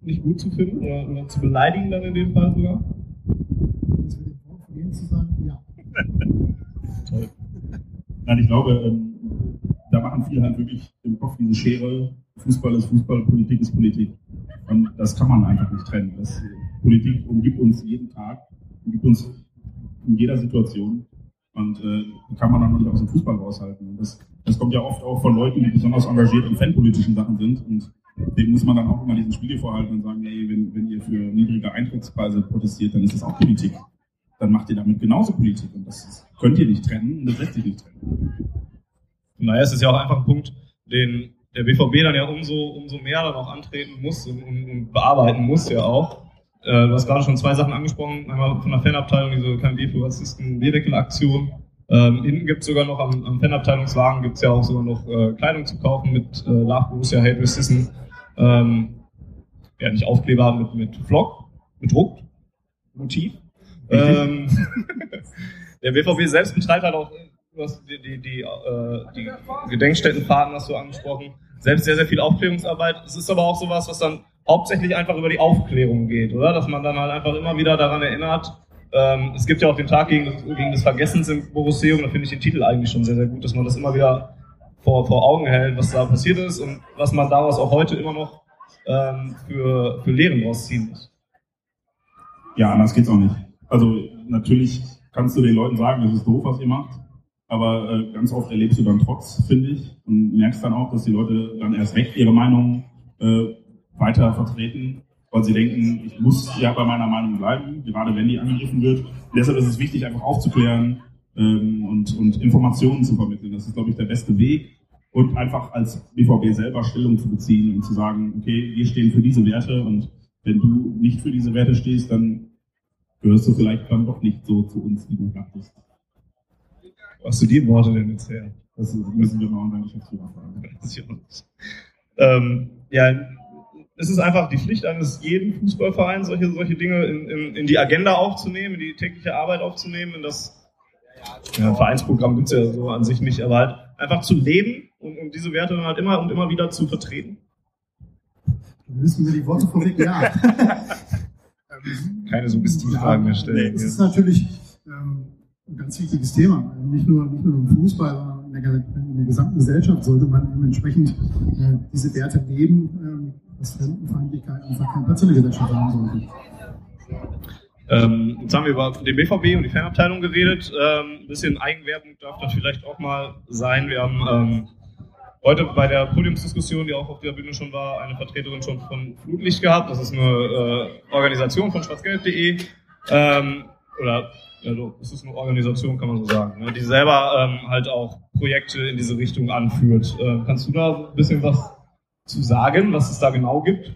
nicht gut zu finden oder, oder zu beleidigen dann in dem Fall sogar? Das mit dem Wort von Ihnen zu sagen, ja. Toll. Nein, ich glaube, ähm, da machen viele halt wirklich im Kopf diese Schere, Fußball ist Fußball, Politik ist Politik. Und das kann man einfach nicht trennen. Das, Politik umgibt uns jeden Tag, umgibt uns in jeder Situation. Und äh, kann man dann nicht aus dem Fußball raushalten. Das, das kommt ja oft auch von Leuten, die besonders engagiert in fanpolitischen Sachen sind. Und dem muss man dann auch immer diesen Spiegel vorhalten und sagen, hey, wenn, wenn ihr für niedrige Eintrittspreise protestiert, dann ist das auch Politik. Dann macht ihr damit genauso Politik. Und das könnt ihr nicht trennen und das lässt sich nicht trennen. Naja, es ist ja auch einfach ein Punkt, den der BVB dann ja umso, umso mehr dann auch antreten muss und, und bearbeiten muss ja auch. Äh, du hast gerade schon zwei Sachen angesprochen. Einmal von der Fanabteilung, diese KMW für Rassisten Bierwickel-Aktion. Ähm, hinten gibt es sogar noch am, am Fanabteilungswagen gibt es ja auch sogar noch äh, Kleidung zu kaufen mit äh, Love Borussia Hate Racism. Ähm, ja, nicht Aufkleber, mit, mit mit Druck, Motiv. Ähm, der BVB selbst betreibt halt auch du hast die, die, die, äh, die Gedenkstättenfahrten hast du angesprochen, selbst sehr, sehr viel Aufklärungsarbeit. Es ist aber auch sowas, was dann hauptsächlich einfach über die Aufklärung geht, oder? Dass man dann halt einfach immer wieder daran erinnert. Ähm, es gibt ja auch den Tag gegen das, gegen das Vergessens im Borusseum, da finde ich den Titel eigentlich schon sehr, sehr gut, dass man das immer wieder vor, vor Augen hält, was da passiert ist und was man daraus auch heute immer noch ähm, für, für Lehren rausziehen muss. Ja, anders geht's auch nicht. Also natürlich kannst du den Leuten sagen, das ist doof, was ihr macht. Aber äh, ganz oft erlebst du dann Trotz, finde ich, und merkst dann auch, dass die Leute dann erst recht ihre Meinung äh, weiter vertreten, weil sie denken, ich muss ja bei meiner Meinung bleiben, gerade wenn die angegriffen wird. Und deshalb ist es wichtig, einfach aufzuklären ähm, und, und Informationen zu vermitteln. Das ist, glaube ich, der beste Weg. Und einfach als BVB selber Stellung zu beziehen und zu sagen, okay, wir stehen für diese Werte und wenn du nicht für diese Werte stehst, dann gehörst du vielleicht dann doch nicht so zu uns, wie du dachtest. Wo hast du die Worte denn jetzt her? Das müssen wir mal unseren Geschäftsführer fragen. ähm, ja, es ist einfach die Pflicht eines jeden Fußballvereins, solche, solche Dinge in, in, in die Agenda aufzunehmen, in die tägliche Arbeit aufzunehmen, in das ja, Vereinsprogramm gibt es ja so an sich nicht, aber halt einfach zu leben und, und diese Werte dann halt immer und immer wieder zu vertreten. Müssen wir die Worte vorweg? Ja. Keine Suggestivfragen mehr stellen. Es ist natürlich ähm, ein ganz wichtiges Thema. Nicht nur, nicht nur im Fußball, sondern in der, in der gesamten Gesellschaft sollte man entsprechend äh, diese Werte leben, äh, dass Fremdenfeindlichkeit einfach keinen Platz in der Gesellschaft haben sollte. Ähm, jetzt haben wir über den BVB und die Fanabteilung geredet. Ähm, ein bisschen Eigenwerbung darf das vielleicht auch mal sein. Wir haben ähm, heute bei der Podiumsdiskussion, die auch auf der Bühne schon war, eine Vertreterin schon von Flutlicht gehabt. Das ist eine äh, Organisation von schwarzgelb.de. Ähm, oder also es ist eine Organisation, kann man so sagen, ne, die selber ähm, halt auch Projekte in diese Richtung anführt. Äh, kannst du da ein bisschen was zu sagen, was es da genau gibt?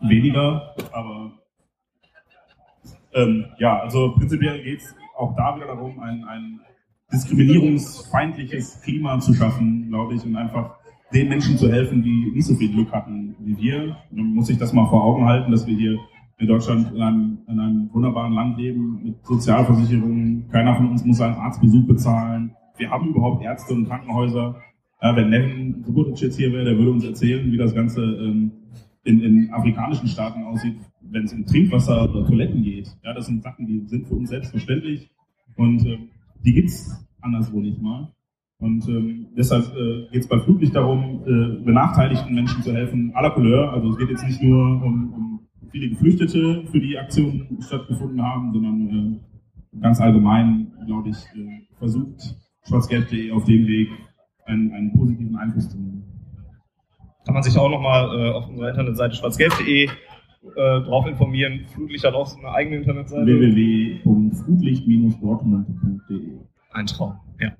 Weniger, aber ähm, ja, also prinzipiell geht es auch da wieder darum, ein, ein diskriminierungsfeindliches Klima zu schaffen, glaube ich, und einfach den Menschen zu helfen, die nicht so viel Glück hatten wie wir. Man muss sich das mal vor Augen halten, dass wir hier in Deutschland in einem, in einem wunderbaren Land leben mit Sozialversicherungen. Keiner von uns muss einen Arztbesuch bezahlen. Wir haben überhaupt Ärzte und Krankenhäuser. Ja, wenn Nevin Subotic jetzt hier wäre, der würde uns erzählen, wie das Ganze ähm, in, in afrikanischen Staaten aussieht, wenn es um Trinkwasser oder Toiletten geht. Ja, das sind Sachen, die sind für uns selbstverständlich und äh, die gibt's anderswo nicht mal. Und ähm, deshalb äh, geht es bei Flutlicht darum, äh, benachteiligten Menschen zu helfen, la Couleur. Also es geht jetzt nicht nur um, um viele Geflüchtete für die Aktion stattgefunden haben, sondern äh, ganz allgemein, glaube ich, äh, versucht schwarzgelb.de auf dem Weg einen, einen, positiven Einfluss zu nehmen. Kann man sich auch nochmal äh, auf unserer Internetseite schwarzgelb.de äh, drauf informieren. Flutlicht hat auch so eine eigene Internetseite. www.flutlicht-dortmund.de Ein Traum, ja.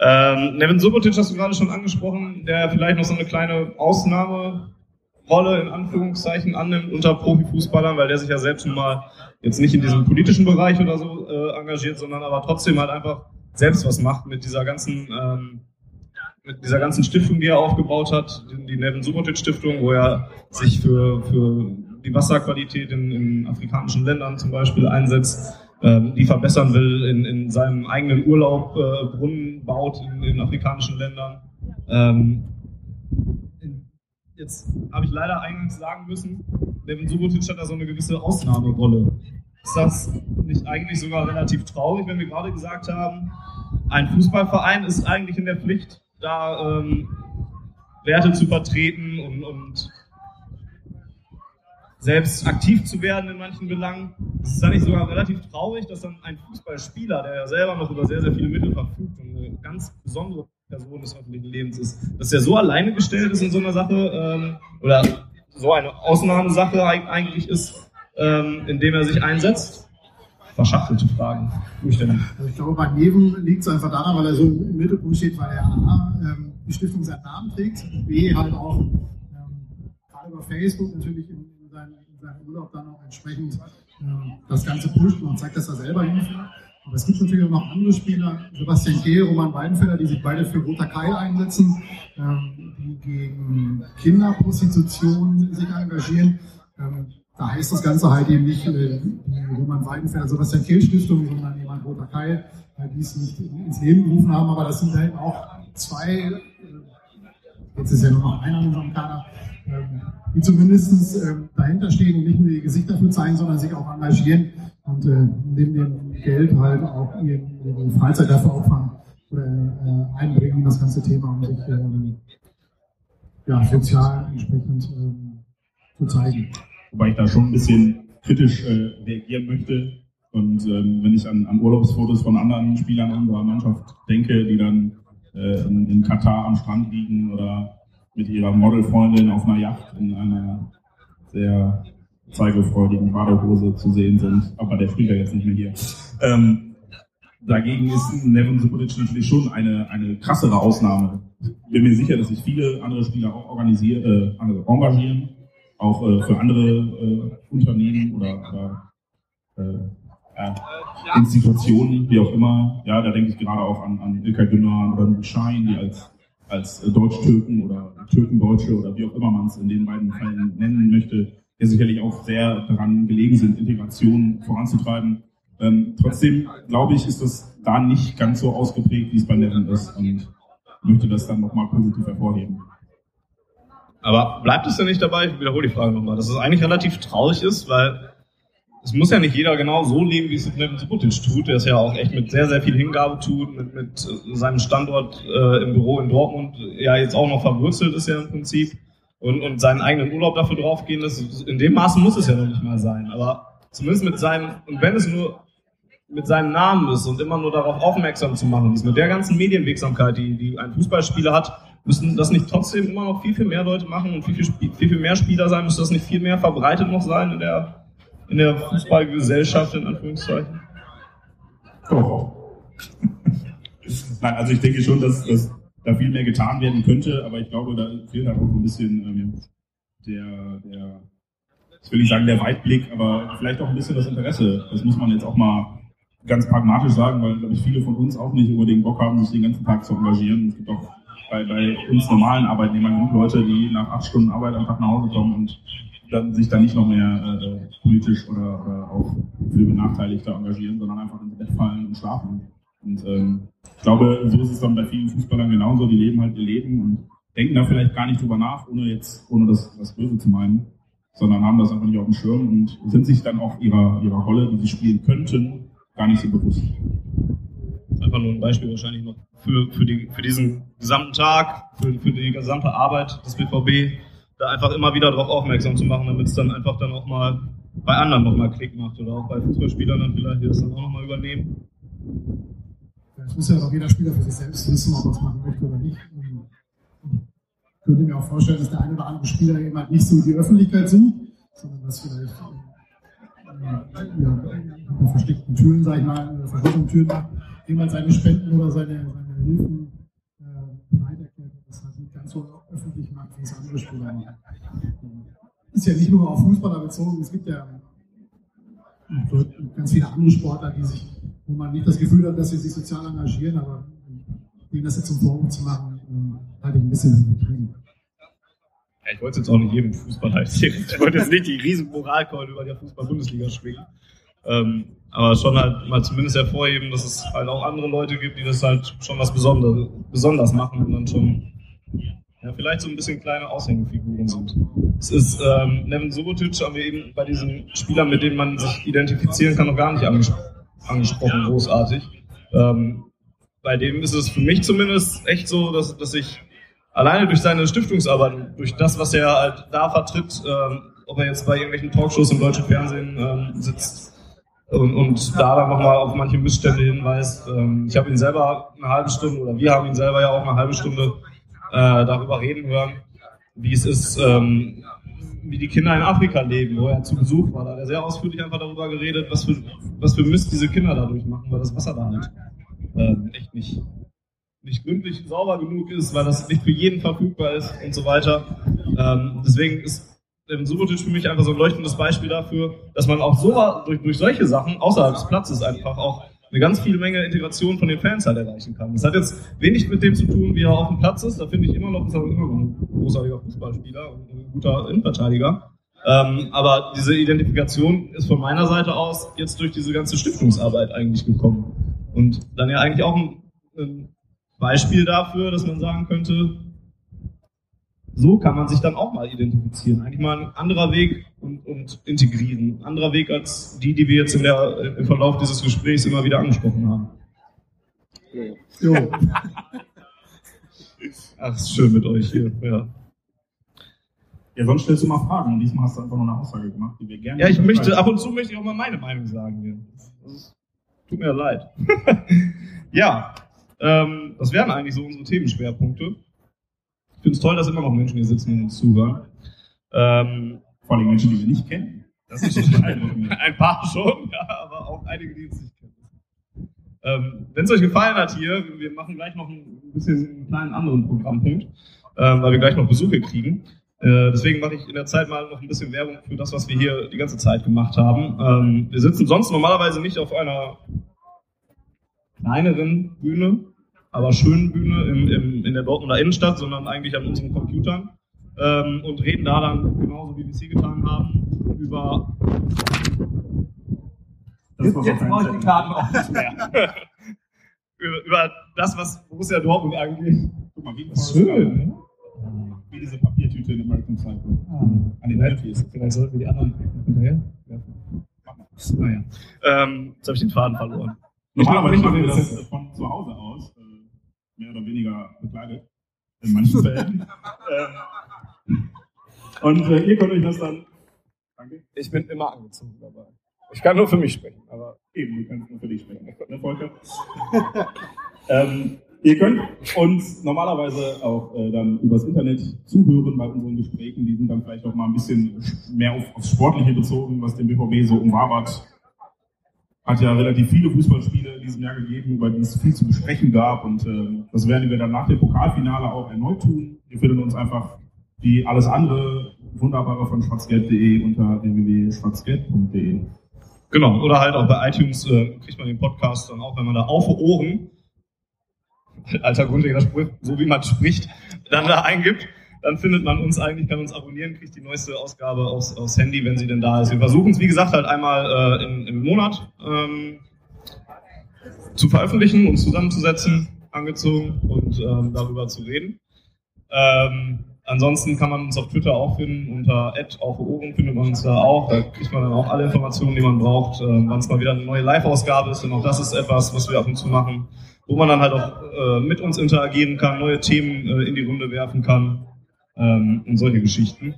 Ähm, Nevin Subotic hast du gerade schon angesprochen, der vielleicht noch so eine kleine Ausnahme Rolle in Anführungszeichen annimmt unter Profifußballern, weil der sich ja selbst nun mal jetzt nicht in diesem politischen Bereich oder so äh, engagiert, sondern aber trotzdem halt einfach selbst was macht mit dieser ganzen ähm, mit dieser ganzen Stiftung, die er aufgebaut hat, die Nevin Subotic Stiftung, wo er sich für, für die Wasserqualität in, in afrikanischen Ländern zum Beispiel einsetzt. ähm, die verbessern will, in, in seinem eigenen Urlaub äh, Brunnen baut in, in afrikanischen Ländern. Ähm, jetzt habe ich leider eingangs sagen müssen, Devin Subotic hat da so eine gewisse Ausnahmerolle. Ist das nicht eigentlich sogar relativ traurig, wenn wir gerade gesagt haben, ein Fußballverein ist eigentlich in der Pflicht, da ähm, Werte zu vertreten und, und selbst aktiv zu werden in manchen Belangen. Es ist nicht sogar relativ traurig, dass dann ein Fußballspieler, der ja selber noch über sehr, sehr viele Mittel verfügt und eine ganz besondere Person des öffentlichen Lebens ist, dass er so alleine gestellt ist in so einer Sache ähm, oder so eine Ausnahmesache eigentlich ist, ähm, indem er sich einsetzt? Verschachtelte Fragen. Also ich glaube, bei Neven liegt es einfach daran, weil er so im Mittelpunkt steht, weil er A, ähm, die Stiftung seinen Namen trägt, B, halt auch ähm, über Facebook natürlich in, seinen, in seinem Urlaub dann auch entsprechend ähm, das Ganze pusht und zeigt, dass er selber hinfährt. Aber es gibt natürlich auch noch andere Spieler, Sebastian Kehl, Roman Weidenfeller, die sich beide für Roter Keil einsetzen, ähm, die gegen Kinderprostitution sich engagieren. Ähm, da heißt das Ganze halt eben nicht äh, Roman Weidenfeller, Sebastian Kehl Stiftung, sondern jemand Roter Keil, äh, die es nicht ins Leben gerufen haben. Aber das sind halt auch zwei, äh, jetzt ist ja nur noch einer in unserem Kader, die zumindest ähm, dahinter stehen und nicht nur ihr Gesicht dafür zeigen, sondern sich auch engagieren und äh, neben dem Geld halt auch ihre Freizeit dafür opfern oder äh, einbringen, das ganze Thema, um sich ähm, ja, sozial entsprechend ähm, zu zeigen. Wobei ich da schon ein bisschen kritisch äh, reagieren möchte. Und ähm, wenn ich an, an Urlaubsfotos von anderen Spielern unserer Mannschaft denke, die dann äh, in, in Katar am Strand liegen oder mit ihrer Modelfreundin auf einer Yacht in einer sehr zeigefreudigen Badehose zu sehen sind. Aber der spielt jetzt nicht mehr hier. Ähm, dagegen ist Nevin Subotic natürlich schon eine, eine krassere Ausnahme. Ich bin mir sicher, dass sich viele andere Spieler auch organisieren, äh, andere engagieren, auch äh, für andere äh, Unternehmen oder, äh, Institutionen, wie auch immer. Ja, da denke ich gerade auch an, an Ilkay Gündogan oder Schein, die als als Deutsch-Türken oder Türken-Deutsche oder wie auch immer man es in den beiden Fällen nennen möchte, ja sicherlich auch sehr daran gelegen sind, Integration voranzutreiben. Ähm, trotzdem glaube ich, ist das da nicht ganz so ausgeprägt, wie es bei Nevin ist und möchte das dann nochmal positiv hervorheben. Aber bleibt es denn nicht dabei, ich wiederhole die Frage nochmal, dass es eigentlich relativ traurig ist, weil es muss ja nicht jeder genau so leben, wie es Nevin Subotic tut, der es ja auch echt mit sehr, sehr viel Hingabe tut, mit, mit seinem Standort äh, im Büro in Dortmund ja jetzt auch noch verwurzelt ist ja im Prinzip und, und seinen eigenen Urlaub dafür draufgehen, das, in dem Maße muss es ja noch nicht mal sein, aber zumindest mit seinem, und wenn es nur mit seinem Namen ist und immer nur darauf aufmerksam zu machen ist, mit der ganzen Medienwirksamkeit, die, die ein Fußballspieler hat, müssen das nicht trotzdem immer noch viel, viel mehr Leute machen und viel, viel, viel, viel mehr Spieler sein, müsste das nicht viel mehr verbreitet noch sein in der in der Fußballgesellschaft, in Anführungszeichen? Doch. Nein, also ich denke schon, dass, dass da viel mehr getan werden könnte, aber ich glaube, da fehlt halt auch ein bisschen ähm, der, der, ich will nicht sagen der Weitblick, aber vielleicht auch ein bisschen das Interesse. Das muss man jetzt auch mal ganz pragmatisch sagen, weil, glaube ich, viele von uns auch nicht unbedingt Bock haben, sich den ganzen Tag zu engagieren. Es gibt auch bei, bei uns normalen Arbeitnehmern genug Leute, die nach acht Stunden Arbeit Tag nach Hause kommen und dann, sich dann nicht noch mehr äh, politisch oder, oder auch für Benachteiligte engagieren, sondern einfach ins Bett fallen und schlafen. Und ähm, ich glaube, so ist es dann bei vielen Fußballern genauso. Die leben halt ihr Leben und denken da vielleicht gar nicht drüber nach, ohne jetzt, ohne das, das Böse zu meinen, sondern haben das einfach nicht auf dem Schirm und sind sich dann auch ihrer, ihrer Rolle, die sie spielen könnten, gar nicht so bewusst. Das ist einfach nur ein Beispiel wahrscheinlich noch für, für, die, für diesen gesamten Tag, für, für die gesamte Arbeit des BVB da einfach immer wieder darauf aufmerksam zu machen, damit es dann einfach dann auch mal bei anderen nochmal Klick macht oder auch bei Fußballspielern dann vielleicht, die das dann auch nochmal übernehmen. Es muss ja auch jeder Spieler für sich selbst wissen, ob er es machen möchte oder nicht. Ich könnte mir auch vorstellen, dass der eine oder andere Spieler eben halt nicht so die Öffentlichkeit sind, sondern dass vielleicht äh, ja, hinter versteckten Türen, sag ich mal, oder verschlossenen Türen jemand seine Spenden oder seine, seine Hilfen äh, bereit erklärt, das halt nicht ganz so öffentlich macht, wie es andere Spieler machen. Ist ja nicht nur auf Fußballer bezogen, es gibt ja ganz viele andere Sportler, die sich, wo man nicht das Gefühl hat, dass sie sich sozial engagieren, aber denen das jetzt zum Vorwurf zu machen, halte ich ein bisschen übertrieben. Ja, ich wollte jetzt auch nicht jedem Fußballer erzählen. Ich wollte jetzt nicht die riesen Moralkeule über der Fußball-Bundesliga schwingen. Ähm, aber schon halt mal zumindest hervorheben, dass es halt auch andere Leute gibt, die das halt schon was Besonderes, besonders machen und dann schon ja, vielleicht so ein bisschen kleine Aushängefiguren sind. Es ist ähm, Nevin Subotic, haben wir eben bei diesen Spielern, mit denen man sich identifizieren kann, noch gar nicht anges angesprochen, großartig. Ähm, bei dem ist es für mich zumindest echt so, dass, dass ich alleine durch seine Stiftungsarbeit, durch das, was er halt da vertritt, ähm, ob er jetzt bei irgendwelchen Talkshows im deutschen Fernsehen ähm, sitzt und, und da dann nochmal auf manche Missstände hinweist. Ähm, ich habe ihn selber eine halbe Stunde, oder wir haben ihn selber ja auch eine halbe Stunde äh, darüber reden hören, wie es ist, ähm, wie die Kinder in Afrika leben, wo er zu Besuch war. Da hat er sehr ausführlich einfach darüber geredet, was für, was für Mist diese Kinder dadurch machen, weil das Wasser da halt ähm, echt nicht, nicht gründlich sauber genug ist, weil das nicht für jeden verfügbar ist und so weiter. Ähm, deswegen ist Devin Subotic für mich einfach so ein leuchtendes Beispiel dafür, dass man auch so durch, durch solche Sachen außerhalb des Platzes einfach auch eine ganz viele Menge Integration von den Fans halt erreichen kann. Das hat jetzt wenig mit dem zu tun, wie er auf dem Platz ist. Da finde ich immer noch, ist er immer noch ein großartiger Fußballspieler und ein guter Innenverteidiger. Ähm, aber diese Identifikation ist von meiner Seite aus jetzt durch diese ganze Stiftungsarbeit eigentlich gekommen. Und dann ja eigentlich auch ein, ein Beispiel dafür, dass man sagen könnte, so kann man sich dann auch mal identifizieren. Eigentlich mal ein anderer Weg und, und integrieren. Ein anderer Weg als die, die wir jetzt in der, im Verlauf dieses Gesprächs immer wieder angesprochen haben. Jo. Ach, ist schön mit euch hier. Ja. Ja, sonst stellst du mal Fragen und diesmal hast du einfach nur eine Aussage gemacht, die wir gerne. Ja, ich möchte, ab und zu möchte ich auch mal meine Meinung sagen. Das tut mir leid. ja, ähm, das wären eigentlich so unsere Themenschwerpunkte finde es toll, dass immer noch Menschen hier sitzen und uns zuhören. Ähm, Vor allem Menschen, die wir nicht kennen. Das ist ein, ein paar schon, ja, aber auch einige, die uns nicht kennen. Ähm, Wenn es euch gefallen hat hier, wir machen gleich noch ein bisschen einen kleinen anderen Programmpunkt, ähm, weil wir gleich noch Besuche kriegen. Äh, deswegen mache ich in der Zeit mal noch ein bisschen Werbung für das, was wir hier die ganze Zeit gemacht haben. Ähm, wir sitzen sonst normalerweise nicht auf einer kleineren Bühne, aber schönen Bühne im, im, in der Dortmunder Innenstadt, sondern eigentlich an unseren Computern ähm, und reden da dann genauso wie wir es hier getan haben über das, jetzt, jetzt brauche ich die Karten auch nicht mehr. über, über das, was Borussia Dortmund angeht. Guck mal, wie schön. Ne? Wie diese Papiertüte in American Cycle. Ah. An den Netflix. Vielleicht sollten wir die anderen hinterher werfen. Naja. Ähm, jetzt habe ich den Faden verloren. Normalerweise machen wir das von zu Hause aus mehr oder weniger bekleidet, in manchen Fällen. ähm, und äh, ihr könnt euch das dann. Danke. Ich bin immer angezogen dabei. Ich kann nur für mich sprechen, aber. Eben, du kannst nur für dich sprechen, ne, Volker? ähm, ihr könnt uns normalerweise auch äh, dann übers Internet zuhören bei unseren Gesprächen. Die sind dann vielleicht auch mal ein bisschen mehr auf, aufs Sportliche bezogen, was den BVB so umwabert hat ja relativ viele Fußballspiele in diesem Jahr gegeben, über die es viel zu besprechen gab. Und äh, das werden wir dann nach dem Pokalfinale auch erneut tun. Wir finden uns einfach wie alles andere Wunderbare von schwarzgelb.de unter www.schwarzgelb.de. Genau, oder halt auch bei iTunes äh, kriegt man den Podcast dann auch, wenn man da auf Ohren, alter grundlegender Spruch, so wie man spricht, dann da eingibt dann findet man uns eigentlich, kann uns abonnieren, kriegt die neueste Ausgabe aufs, aufs Handy, wenn sie denn da ist. Wir versuchen es, wie gesagt, halt einmal äh, in, im Monat ähm, zu veröffentlichen, uns zusammenzusetzen, angezogen und ähm, darüber zu reden. Ähm, ansonsten kann man uns auf Twitter auch finden, unter auf Ohren findet man uns da auch. Da kriegt man dann auch alle Informationen, die man braucht. Ähm, Wann es mal wieder eine neue Live-Ausgabe ist, und auch das ist etwas, was wir ab und zu machen, wo man dann halt auch äh, mit uns interagieren kann, neue Themen äh, in die Runde werfen kann ähm, und solche Geschichten.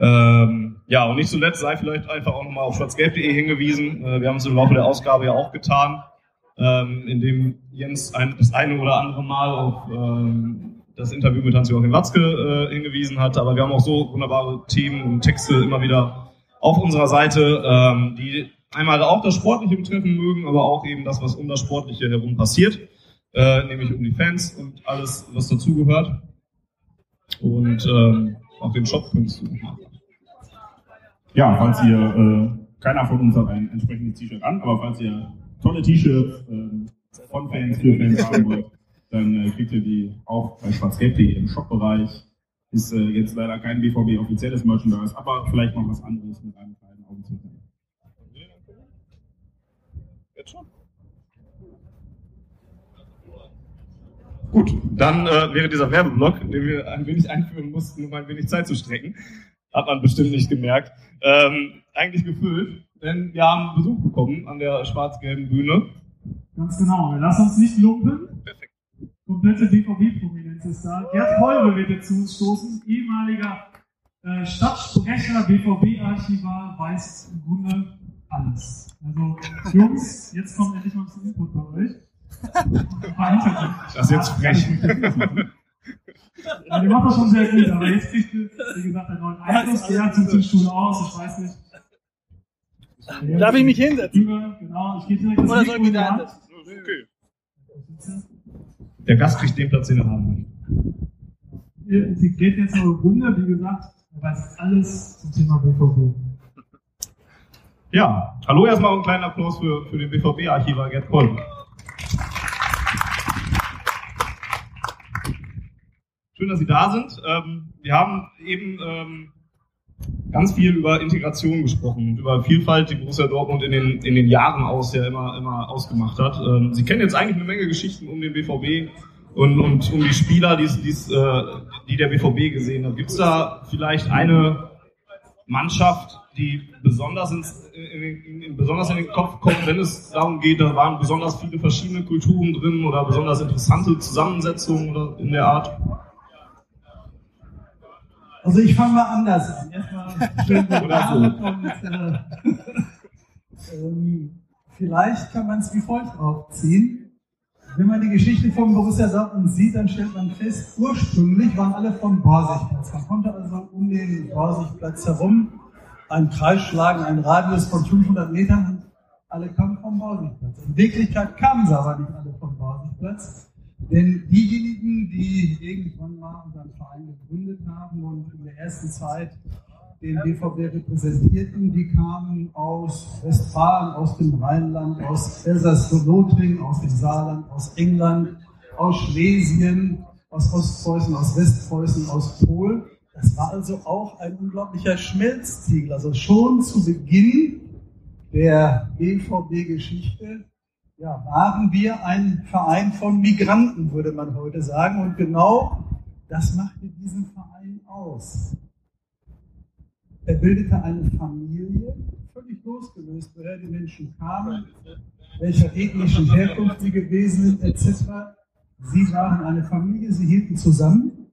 Ähm, ja, und nicht zuletzt sei vielleicht einfach auch nochmal auf schwarzgelb.de hingewiesen. Äh, wir haben es im Laufe der Ausgabe ja auch getan, ähm, indem Jens ein, das eine oder andere Mal auf ähm, das Interview mit Hans-Joachim Watzke äh, hingewiesen hat. Aber wir haben auch so wunderbare Themen und Texte immer wieder auf unserer Seite, ähm, die einmal auch das Sportliche betreffen mögen, aber auch eben das, was um das Sportliche herum passiert, äh, nämlich um die Fans und alles, was dazugehört. Und ähm, auch den Shop könntest du machen. Ja, falls ihr, äh, keiner von uns hat ein entsprechendes T-Shirt an, aber falls ihr tolle T-Shirts äh, von Fans für Fans haben wollt, dann äh, kriegt ihr die auch bei schwarzgelb.de im Shop-Bereich. Ist äh, jetzt leider kein BVB offizielles Merchandise, aber vielleicht noch was anderes mit einem kleinen Augenzwinkern. Jetzt schon? Gut, dann äh, wäre dieser Werbeblock, den wir ein wenig einführen mussten, um ein wenig Zeit zu strecken, hat man bestimmt nicht gemerkt, ähm, eigentlich gefüllt, denn wir haben Besuch bekommen an der schwarz-gelben Bühne. Ganz genau, wir lassen uns nicht lumpen. Perfekt. Komplette BVB-Prominenz ist da. Gerd Kolbe wird jetzt zu uns stoßen, ehemaliger äh, Stadtsprecher, BVB-Archivar, weiß im Grunde alles. Also, Jungs, jetzt kommt endlich mal ein bisschen Input bei euch. Das ist jetzt frech. Ja, die macht das schon sehr gut, aber jetzt kriegt ihr, wie gesagt, einen neuen Einfluss. Der zieht den Stuhl aus, ich weiß nicht. Darf ich mich hinsetzen? Über, genau, ich gehe direkt Oder soll ich mich da hinsetzen? Okay. Der Gast kriegt den Platz, den er haben möchte. Sie geht jetzt noch eine Runde, wie gesagt, er weiß alles zum Thema BVB. Ja, hallo erstmal und einen kleinen Applaus für, für den BVB-Archivar Gerd Kolben. Schön, dass Sie da sind. Ähm, wir haben eben ähm, ganz viel über Integration gesprochen und über Vielfalt, die Borussia Dortmund in den, in den Jahren aus ja immer, immer ausgemacht hat. Ähm, Sie kennen jetzt eigentlich eine Menge Geschichten um den BVB und, und um die Spieler, die's, die's, äh, die der BVB gesehen hat. Gibt es da vielleicht eine Mannschaft, die besonders, ins, in, in, besonders in den Kopf kommt, wenn es darum geht, da waren besonders viele verschiedene Kulturen drin oder besonders interessante Zusammensetzungen oder in der Art? Also ich fange mal anders an. Erstmal schön. Abend und äh, ähm, vielleicht kann man es wie folgt aufziehen. Wenn man die Geschichte von Borussia Dortmund sieht, dann stellt man fest, ursprünglich waren alle vom Borsigplatz. Man konnte also um den Borsigplatz herum einen Kreis schlagen, einen Radius von 500 Metern und alle kamen vom Borsigplatz. In Wirklichkeit kamen sie aber nicht alle vom Borsigplatz. Denn diejenigen, die irgendwann mal unseren Verein gegründet haben und in der ersten Zeit den BVB repräsentierten, die kamen aus Westfalen, aus dem Rheinland, aus Elsass-Lothringen, aus dem Saarland, aus England, aus Schlesien, aus Ostpreußen, aus Westpreußen, aus Polen. Das war also auch ein unglaublicher Schmelztiegel. Also schon zu Beginn der BVB-Geschichte ja, waren wir ein Verein von Migranten, würde man heute sagen. Und genau das machte diesen Verein aus. Er bildete eine Familie, völlig losgelöst, woher die Menschen kamen, welcher ethnischen Herkunft sie gewesen sind, etc. Sie waren eine Familie, sie hielten zusammen.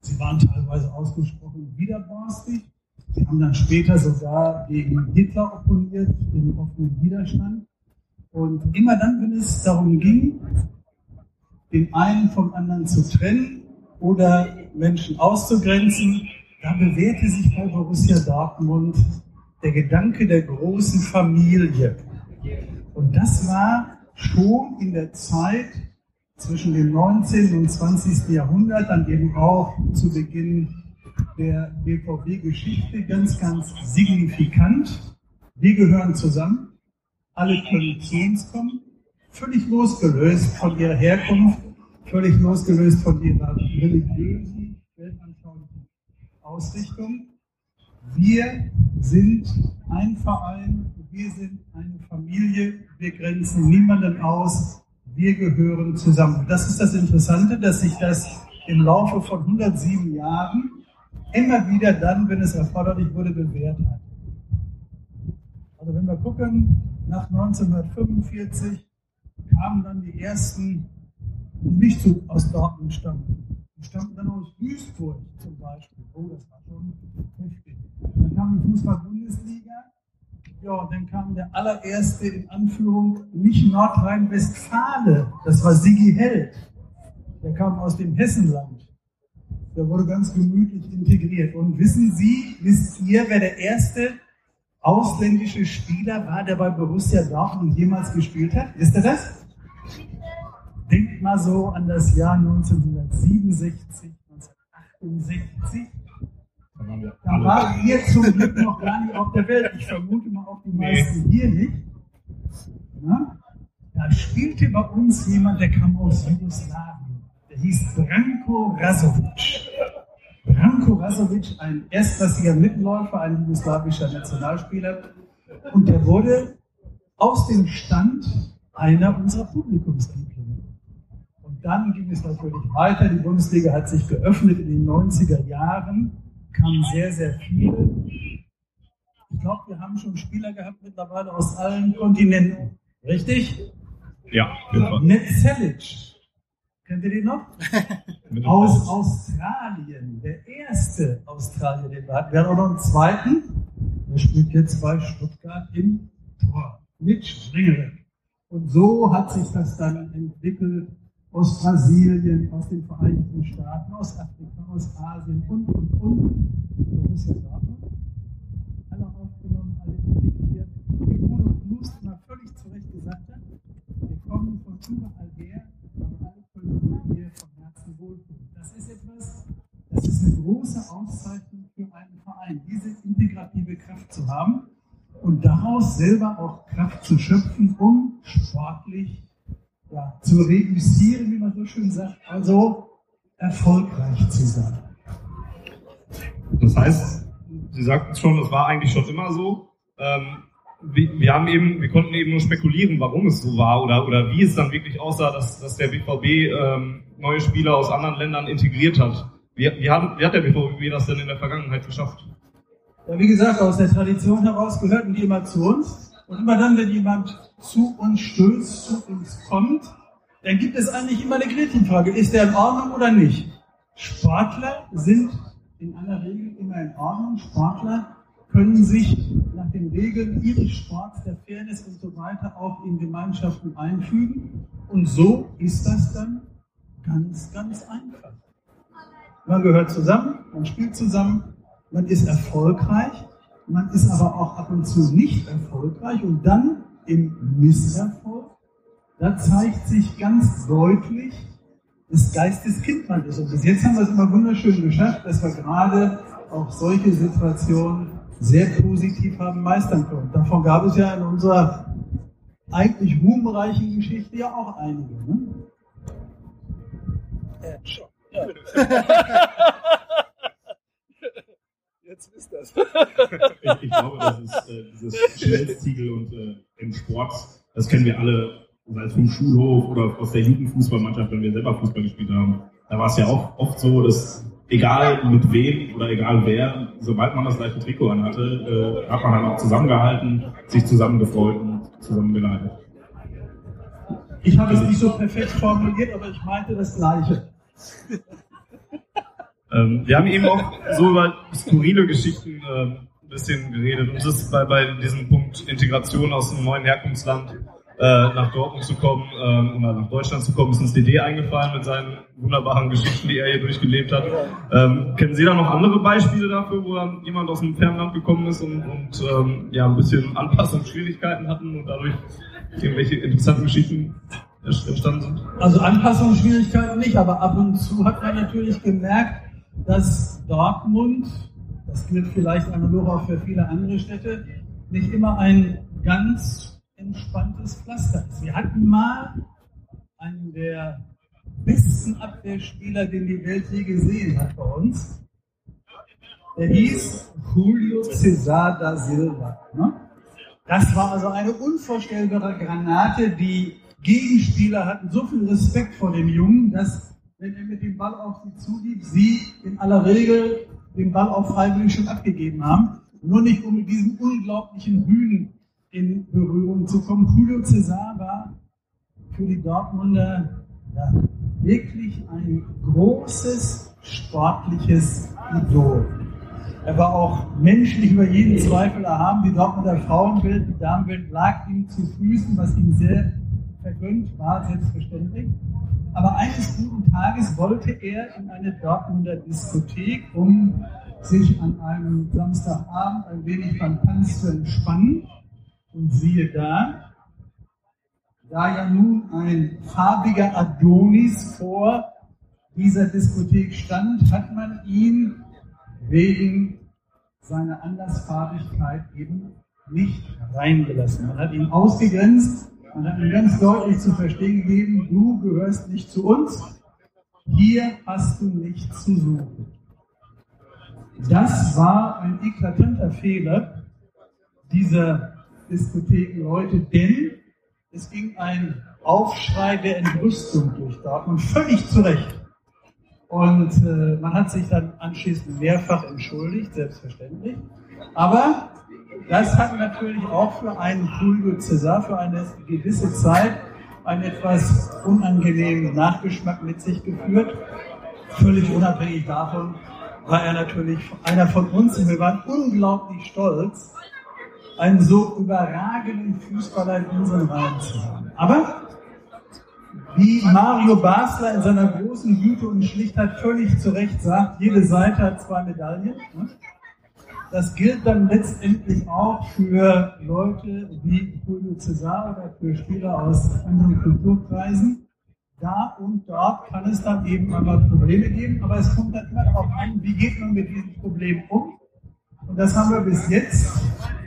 Sie waren teilweise ausgesprochen widerborstig. Sie haben dann später sogar gegen Hitler opponiert, im offenen Widerstand. Und immer dann, wenn es darum ging, den einen vom anderen zu trennen oder Menschen auszugrenzen, da bewährte sich bei Borussia Dortmund der Gedanke der großen Familie. Und das war schon in der Zeit zwischen dem 19. und 20. Jahrhundert, dann eben auch zu Beginn der BVB-Geschichte ganz, ganz signifikant. Wir gehören zusammen alle können zu uns kommen, völlig losgelöst von ihrer Herkunft, völlig losgelöst von ihrer religiösen, weltanschaulichen Ausrichtung. Wir sind ein Verein, wir sind eine Familie, wir grenzen niemanden aus, wir gehören zusammen. Das ist das Interessante, dass sich das im Laufe von 107 Jahren immer wieder dann, wenn es erforderlich wurde, bewährt hat. Also wenn wir gucken, nach 1945 kamen dann die ersten, die nicht zu, aus Dortmund stammten. Die stammten dann aus Duisburg zum Beispiel. Oh, das war schon heftig. Dann kam die Fußball-Bundesliga. Ja, und dann kam der allererste in Anführung, nicht Nordrhein-Westfale, das war Sigi Held. Der kam aus dem Hessenland. Der wurde ganz gemütlich integriert. Und wissen Sie, wisst ihr, wer der erste ausländische Spieler war, der bei Borussia Dortmund jemals gespielt hat? Wisst ihr das? Denkt mal so an das Jahr 1967, 1968. Da waren wir zum Glück noch gar nicht auf der Welt. Ich vermute mal auch die meisten hier nicht. Na? Da spielte bei uns jemand, der kam aus Jugoslawien. Der hieß Branko Rasovic. Branko Rasovic, ein erstklassiger Mitläufer, ein jugoslawischer Nationalspieler. Und der wurde aus dem Stand einer unserer Publikumslieblinge. Und dann ging es natürlich weiter. Die Bundesliga hat sich geöffnet in den 90er Jahren, kamen sehr, sehr viele. Ich glaube, wir haben schon Spieler gehabt mittlerweile aus allen Kontinenten. Richtig? Ja. Netzelic. Kennt ihr den noch? aus Australien. Der erste Australier, den wir hatten. Wir haben auch noch einen zweiten. Der spielt jetzt bei Stuttgart im Tor. Mit Schwingerin. Und so hat sich das dann entwickelt aus Brasilien, aus den Vereinigten Staaten, aus Afrika, aus Asien und, und, und. Borussia Dortmund. Alle aufgenommen, alle integriert. Wie Bruno Knust mal völlig zu Recht gesagt hat, wir kommen von überall her, aber alle können sich hier vom Herzen wohlfühlen. Das ist etwas, das ist eine große Auszeichnung für einen Verein, diese integrative Kraft zu haben und daraus selber auch Kraft zu schöpfen, um sportlich ja, zu reüssieren, wie man so schön sagt, also erfolgreich zu sein. Das heißt, Sie sagten schon, das war eigentlich schon immer so. Ähm, wir, wir, haben eben, wir konnten eben nur spekulieren, warum es so war oder, oder wie es dann wirklich aussah, dass, dass der BVB ähm, neue Spieler aus anderen Ländern integriert hat. Wie, wie, hat, wie hat der BVB das denn in der Vergangenheit geschafft? Ja, wie gesagt, aus der Tradition heraus gehörten die immer zu uns. Und immer dann, wenn jemand zu uns stößt, zu uns kommt, dann gibt es eigentlich immer eine Gretchenfrage. Ist der in Ordnung oder nicht? Sportler sind in aller Regel immer in Ordnung. Sportler können sich nach den Regeln ihres Sports, der Fairness und so weiter auch in Gemeinschaften einfügen. Und so ist das dann ganz, ganz einfach. Man gehört zusammen, man spielt zusammen, man ist erfolgreich, man ist aber auch ab und zu nicht erfolgreich und dann im Misserfolg, da zeigt sich ganz deutlich, des Geistes Kind man ist. Und bis jetzt haben wir es immer wunderschön geschafft, dass wir gerade auch solche Situationen sehr positiv haben meistern können. Davon gab es ja in unserer eigentlich ruhmreichen Geschichte ja auch einige. Ne? Äh, schon. Ja. Jetzt ist das. ich, ich, glaube, das ist äh, dieses Schnellsziegel und äh, im Sport, das kennen wir alle, sei es vom Schulhof oder aus der Jugendfußballmannschaft, wenn wir selber Fußball gespielt haben. Da war es ja auch oft so, dass egal mit wem oder egal wer, sobald man das gleiche Trikot anhatte, äh, hat man dann auch zusammengehalten, sich zusammengefreut und zusammengeleitet. Ich habe es nicht so perfekt formuliert, aber ich meinte das Gleiche. ähm, wir haben eben auch so über skurrile Geschichten äh, ein bisschen geredet und das ist bei, bei diesem Punkt Integration aus einem neuen Herkunftsland äh, nach Dortmund zu kommen ähm, oder nach Deutschland zu kommen, ist uns DD eingefallen mit seinen wunderbaren Geschichten, die er hier durchgelebt hat. Ähm, kennen Sie da noch andere Beispiele dafür, wo dann jemand aus dem Fernland gekommen ist und, und ähm, ja, ein bisschen Anpassungsschwierigkeiten hatten und dadurch irgendwelche interessanten Geschichten entstanden sind? Also Anpassungsschwierigkeiten nicht, aber ab und zu hat man natürlich gemerkt, dass Dortmund, das gilt vielleicht analog auch für viele andere Städte, nicht immer ein ganz entspanntes Pflaster ist. Wir hatten mal einen der besten Abwehrspieler, den die Welt je gesehen hat bei uns. Der hieß Julio Cesar da Silva. Ne? Das war also eine unvorstellbare Granate. Die Gegenspieler hatten so viel Respekt vor dem Jungen, dass, wenn er mit dem Ball auf sie zulief, sie in aller Regel den Ball auf freiwillig schon abgegeben haben. Nur nicht um mit diesem unglaublichen Hühn in Berührung zu kommen. Julio Cesar war für die Dortmunder ja, wirklich ein großes sportliches Idol. Er war auch menschlich über jeden Zweifel erhaben. Die Dortmunder Frauenwelt, die Damenwelt lag ihm zu Füßen, was ihm sehr vergönnt war, selbstverständlich. Aber eines guten Tages wollte er in eine Dortmunder Diskothek, um sich an einem Samstagabend ein wenig beim Tanz zu entspannen. Und siehe da, da ja nun ein farbiger Adonis vor dieser Diskothek stand, hat man ihn wegen seiner Andersfarbigkeit eben nicht reingelassen. Man hat ihn ausgegrenzt, man hat ihm ganz deutlich zu verstehen gegeben, du gehörst nicht zu uns, hier hast du nichts zu suchen. Das war ein eklatanter Fehler dieser Diskotheken Leute, denn es ging ein Aufschrei der Entrüstung durch Dortmund, völlig zu Recht. Und äh, man hat sich dann anschließend mehrfach entschuldigt, selbstverständlich. Aber das hat natürlich auch für einen Julio César für eine gewisse Zeit einen etwas unangenehmen Nachgeschmack mit sich geführt. Völlig unabhängig davon war er natürlich einer von uns wir waren unglaublich stolz, einen so überragenden Fußballer in unseren Reihen zu haben. Aber wie Mario Basler in seiner großen Güte und Schlichtheit völlig zu Recht sagt, jede Seite hat zwei Medaillen. Ne? Das gilt dann letztendlich auch für Leute wie Julio Cesar oder für Spieler aus anderen Kulturkreisen. Da und dort kann es dann eben einmal Probleme geben, aber es kommt dann immer darauf an, wie geht man mit diesen Problemen um. Und das haben wir bis jetzt,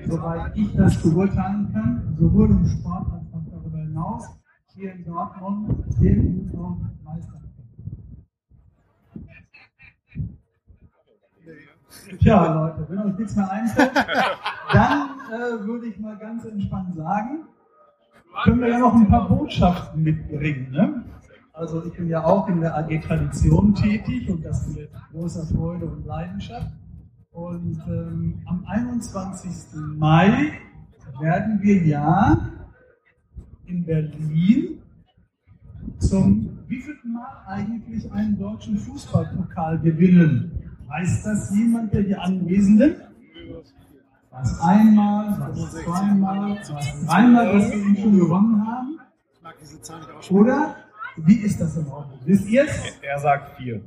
soweit ich das beurteilen kann, sowohl im Sport als auch darüber hinaus, hier in Dortmund sehr gut auch meistern Tja, Leute, wenn euch nichts mehr einfällt, dann äh, würde ich mal ganz entspannt sagen, können wir ja noch ein paar Botschaften mitbringen. Ne? Also ich bin ja auch in der AG Tradition tätig und das mit großer Freude und Leidenschaft. Und ähm, am 21. Mai werden wir ja in Berlin zum wievielten Mal eigentlich einen deutschen Fußballpokal gewinnen. Weiß das jemand der hier Anwesenden? Was einmal, was zweimal, was dreimal, dass wir ihn schon gewonnen haben? Oder wie ist das im Augenblick? Wisst ihr es? Er sagt vier.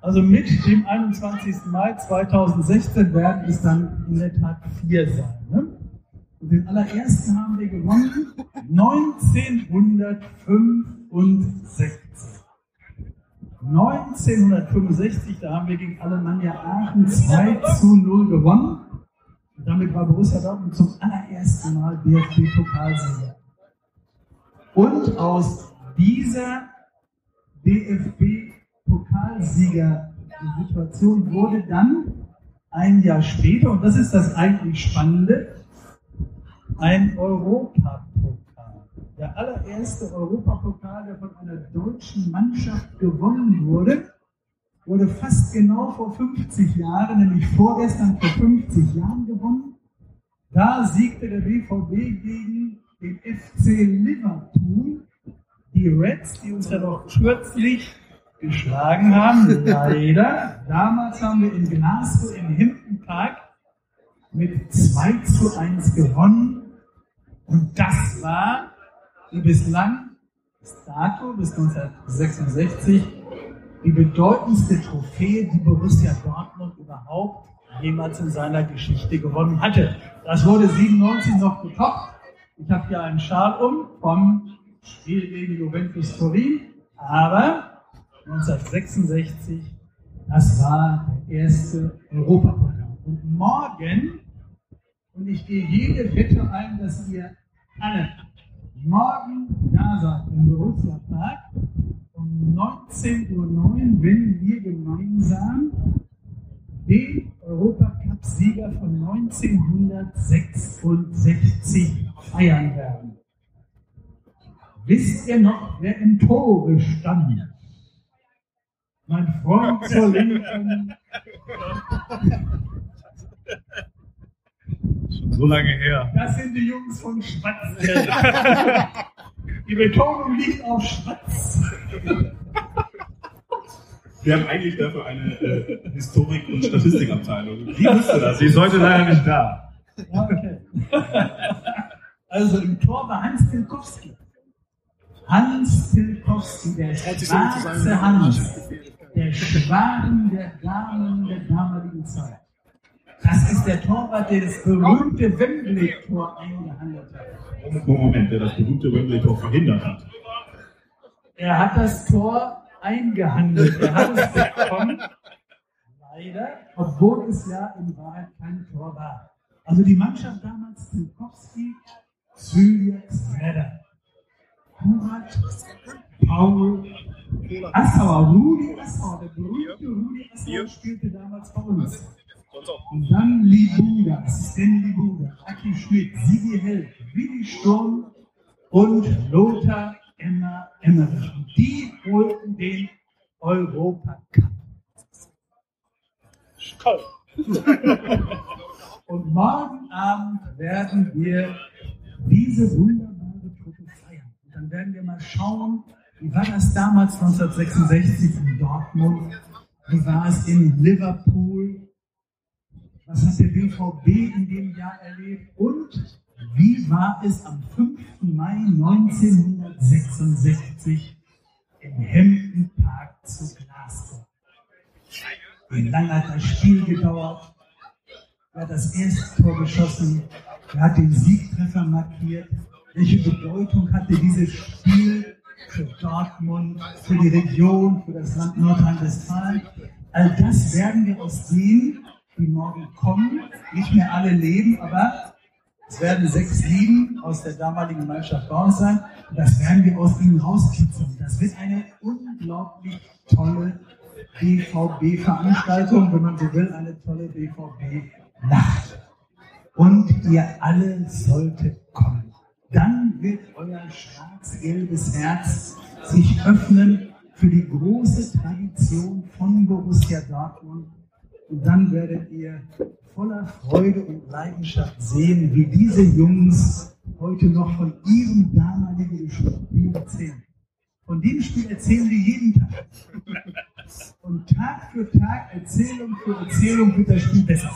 Also mit dem 21. Mai 2016 werden es dann in der Tat vier sein. Ne? Und den allerersten haben wir gewonnen 1965. 1965, da haben wir gegen Alemannia Aachen 2 zu 0 gewonnen. Und damit war Borussia Dortmund zum allerersten Mal DFB-Pokalsieger. Und aus dieser DFB-Pokalsieger-Situation wurde dann ein Jahr später, und das ist das eigentlich Spannende, ein Europapokal. Der allererste Europapokal, der von einer deutschen Mannschaft gewonnen wurde, wurde fast genau vor 50 Jahren, nämlich vorgestern vor 50 Jahren gewonnen. Da siegte der BVB gegen den FC Liverpool. Die Reds, die uns ja noch kürzlich geschlagen haben, leider. Damals haben wir in Glasgow im Himpton Park mit 2 zu 1 gewonnen. Und das war bislang bis dato, bis 1966, die bedeutendste Trophäe, die Borussia Dortmund überhaupt jemals in seiner Geschichte gewonnen hatte. Das wurde 97 noch getoppt. Ich habe hier einen Schal um vom Spiel gegen Juventus Turin, aber 1966, das war der erste Europapokal. Und morgen, und ich gehe jede Wette ein, dass ihr alle morgen da seid im Park um 19.09 Uhr, wenn wir gemeinsam den Europacup-Sieger von 1966 feiern werden. Wisst ihr noch, wer im Tore stand? Mein Freund zur Linken. Schon so lange her. Das sind die Jungs von Schwarzgeld. die Betonung liegt auf Schwarz. Wir haben eigentlich dafür eine äh, Historik- und Statistikabteilung. Wie wusste das? Sie ist heute leider nicht da. Ja, okay. Also im Tor war Hans Tilkowski. Hans Tilkowski, der schwarze Hans, der Schwan der Damen der damaligen Zeit. Das ist der Torwart, der das berühmte Wembley-Tor eingehandelt hat. Moment, der das berühmte Wembley-Tor verhindert hat. Er hat das Tor eingehandelt. Er hat es bekommen. Leider, obwohl es ja in Wahrheit kein Tor war. Also die Mannschaft damals, Tilkowski, Zyliak, Sredder, Kurat, Paul, Assauer, Rudi Assauer, der berühmte Rudi Assauer spielte damals bei uns. Und dann Libuda, Assistent Libuda, Aki Schmidt, Sigi Held, Willi Sturm und Lothar Emma Emmerich. Die holten den Europacup. Toll. Und morgen Abend werden wir diese wunderbare Truppe feiern. Und dann werden wir mal schauen, wie war das damals 1966 in Dortmund? Wie war es in Liverpool? Was hat der BVB in dem Jahr erlebt? Und wie war es am 5. Mai 1966 im Hampton Park zu Glasgow? Wie lange hat das Spiel gedauert? Wer hat das erste Tor geschossen? Wer hat den Siegtreffer markiert? Welche Bedeutung hatte dieses Spiel für Dortmund, für die Region, für das Land Nordrhein-Westfalen? All das werden wir aus denen, die morgen kommen, nicht mehr alle leben, aber es werden sechs Lieben aus der damaligen Mannschaft uns sein. Und das werden wir aus ihnen rauskitzeln. Das wird eine unglaublich tolle BVB-Veranstaltung, wenn man so will, eine tolle BVB-Nacht. Und ihr alle solltet kommen. Dann wird euer schwarz-gelbes Herz sich öffnen für die große Tradition von Borussia Dortmund. Und dann werdet ihr voller Freude und Leidenschaft sehen, wie diese Jungs heute noch von ihrem damaligen Spiel erzählen. Von dem Spiel erzählen wir jeden Tag. Und Tag für Tag, Erzählung für Erzählung wird das Spiel besser.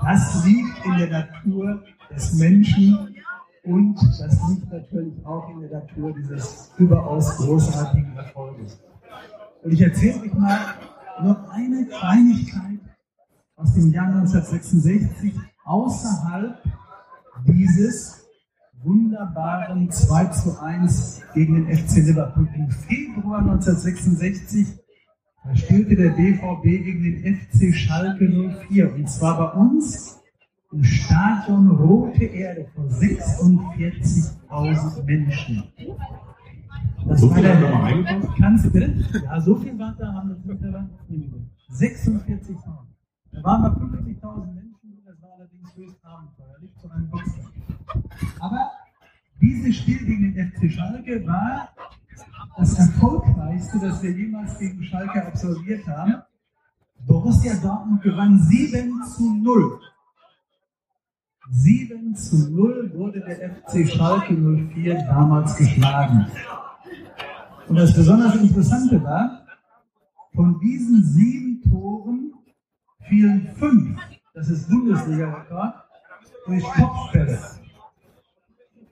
Das liegt in der Natur des Menschen und das liegt natürlich auch in der Natur dieses überaus großartigen Erfolges. Und ich erzähle euch mal nur eine Kleinigkeit aus dem Jahr 1966 außerhalb dieses wunderbaren 2 zu 1 gegen den FC Liverpool. Im Februar 1966 da spielte der BVB gegen den FC Schalke 04 und zwar bei uns im Stadion Rote Erde vor 46.000 Menschen. Das So war der, haben wir mal reingekommen? Kannst du? Ja, so viel war da, haben wir selber. 46.000. Da waren mal 50.000 Menschen, das war allerdings höchst abenteuerlich zu einem Boxen. Aber dieses Spiel gegen den FC Schalke war das erfolgreichste, das wir jemals gegen Schalke absolviert haben. Borussia Dortmund gewann 7 zu 0. 7 zu 0 wurde der FC Schalke 04 damals geschlagen. Und das besonders Interessante war, von diesen sieben Toren fielen fünf, das ist Bundesliga-Rekord, durch Kopfbälle.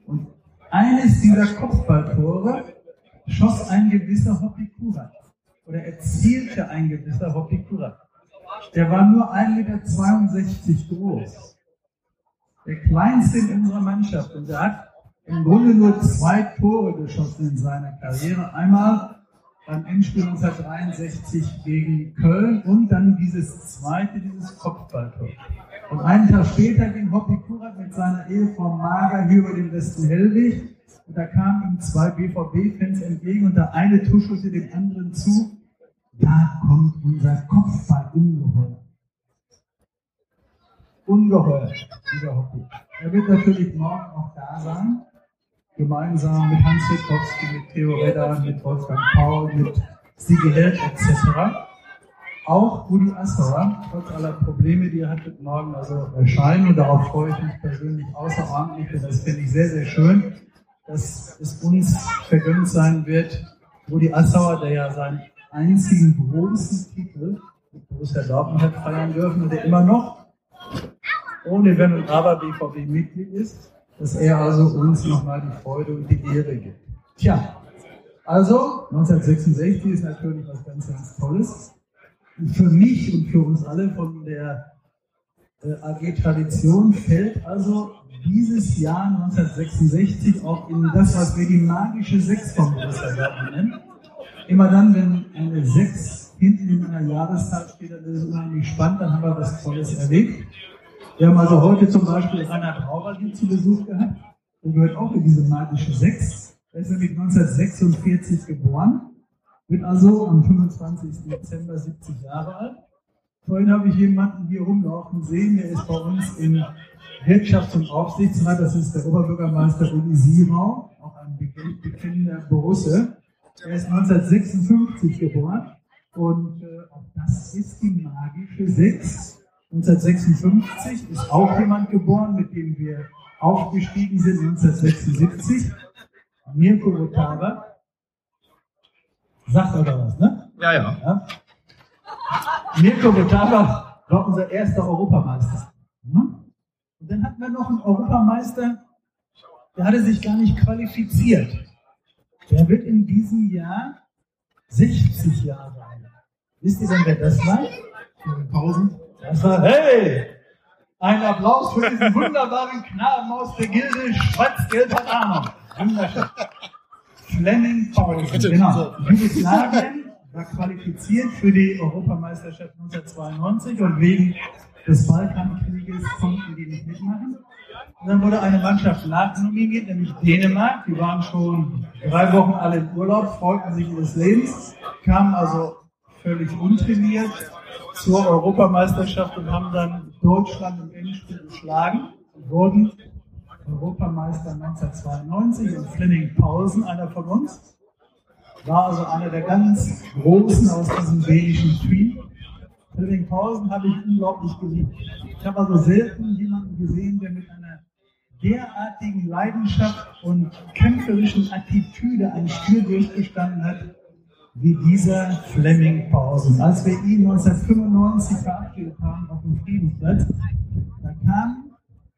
Und eines dieser Kopfballtore schoss ein gewisser Hoppikura oder erzielte ein gewisser Hoppikura. Der war nur 1,62 Meter groß. Der kleinste in unserer Mannschaft. Und der hat im Grunde nur zwei Tore geschossen in seiner Karriere. Einmal beim Endspiel 1963 gegen Köln und dann dieses zweite, dieses Kopfballtor. Und einen Tag später ging Hoppi Kurat mit seiner Ehefrau Mager hier über den Westen Hellwig und da kamen ihm zwei BVB-Fans entgegen und der eine tuschelte dem anderen zu, da kommt unser Kopfball ungeheuer. Lieber Hoppi. Er wird natürlich morgen auch da sein gemeinsam mit Hans Witkowski, mit Theo Redder, mit Wolfgang Paul, mit Sigi Held etc. Auch Rudi Assauer, trotz aller Probleme, die er hat, wird morgen also erscheinen und darauf freue ich mich persönlich außerordentlich und das finde ich sehr, sehr schön, dass es uns vergönnt sein wird, Rudi Assauer, der ja seinen einzigen großen Titel mit Borussia Dortmund hat feiern dürfen und der immer noch ohne Wenn und Aber BVB-Mitglied ist, dass er also uns nochmal die Freude und die Ehre gibt. Tja, also 1966 ist natürlich was ganz, ganz Tolles. Für mich und für uns alle von der äh, AG Tradition fällt also dieses Jahr 1966 auch in das, was wir die magische Sechs vom nennen. Immer dann, wenn eine Sechs hinten in einer Jahreszahl steht, dann ist es unheimlich spannend, dann haben wir was Tolles erlebt. Wir haben also heute zum Beispiel Rainer Brauer hier zu Besuch gehabt. Der gehört auch in diese magische Sechs. Er ist nämlich 1946 geboren, wird also am 25. Dezember 70 Jahre alt. Vorhin habe ich jemanden hier rumlaufen sehen, der ist bei uns im Wirtschafts- und Aufsichtsrat, das ist der Oberbürgermeister Uli Sierau, auch ein bekennender Borusse. Er ist 1956 geboren und äh, auch das ist die magische 6. 1956 ist auch jemand geboren, mit dem wir aufgestiegen sind, 1976. Mirko Rotava. Sagt oder was, ne? Ja, ja. ja? Mirko Rotava war unser erster Europameister. Hm? Und dann hatten wir noch einen Europameister, der hatte sich gar nicht qualifiziert. Der wird in diesem Jahr 60 Jahre alt. Wisst ihr denn, wer das war? 1000. War, hey! Ein Applaus für diesen wunderbaren Knaben aus der Gilde Schwarz-Gelber Ahnung. Wunderschön. Fleming Paulsen, genau. Jugoslawien war qualifiziert für die Europameisterschaft 1992 und wegen des Balkankrieges konnten die nicht mitmachen. Und dann wurde eine Mannschaft nachnominiert, nämlich Dänemark. Die waren schon drei Wochen alle im Urlaub, freuten sich ihres Lebens, kamen also völlig untrainiert zur Europameisterschaft und haben dann Deutschland im Endspiel geschlagen und wurden Europameister 1992 und Fleming Paulsen, einer von uns, war also einer der ganz Großen aus diesem dänischen Team. Fleming Paulsen habe ich unglaublich geliebt. Ich habe also selten jemanden gesehen, der mit einer derartigen Leidenschaft und kämpferischen Attitüde ein Spiel durchgestanden hat, wie dieser Fleming Pausen. Als wir ihn 1995 verabschiedet haben auf dem Friedensplatz, da kamen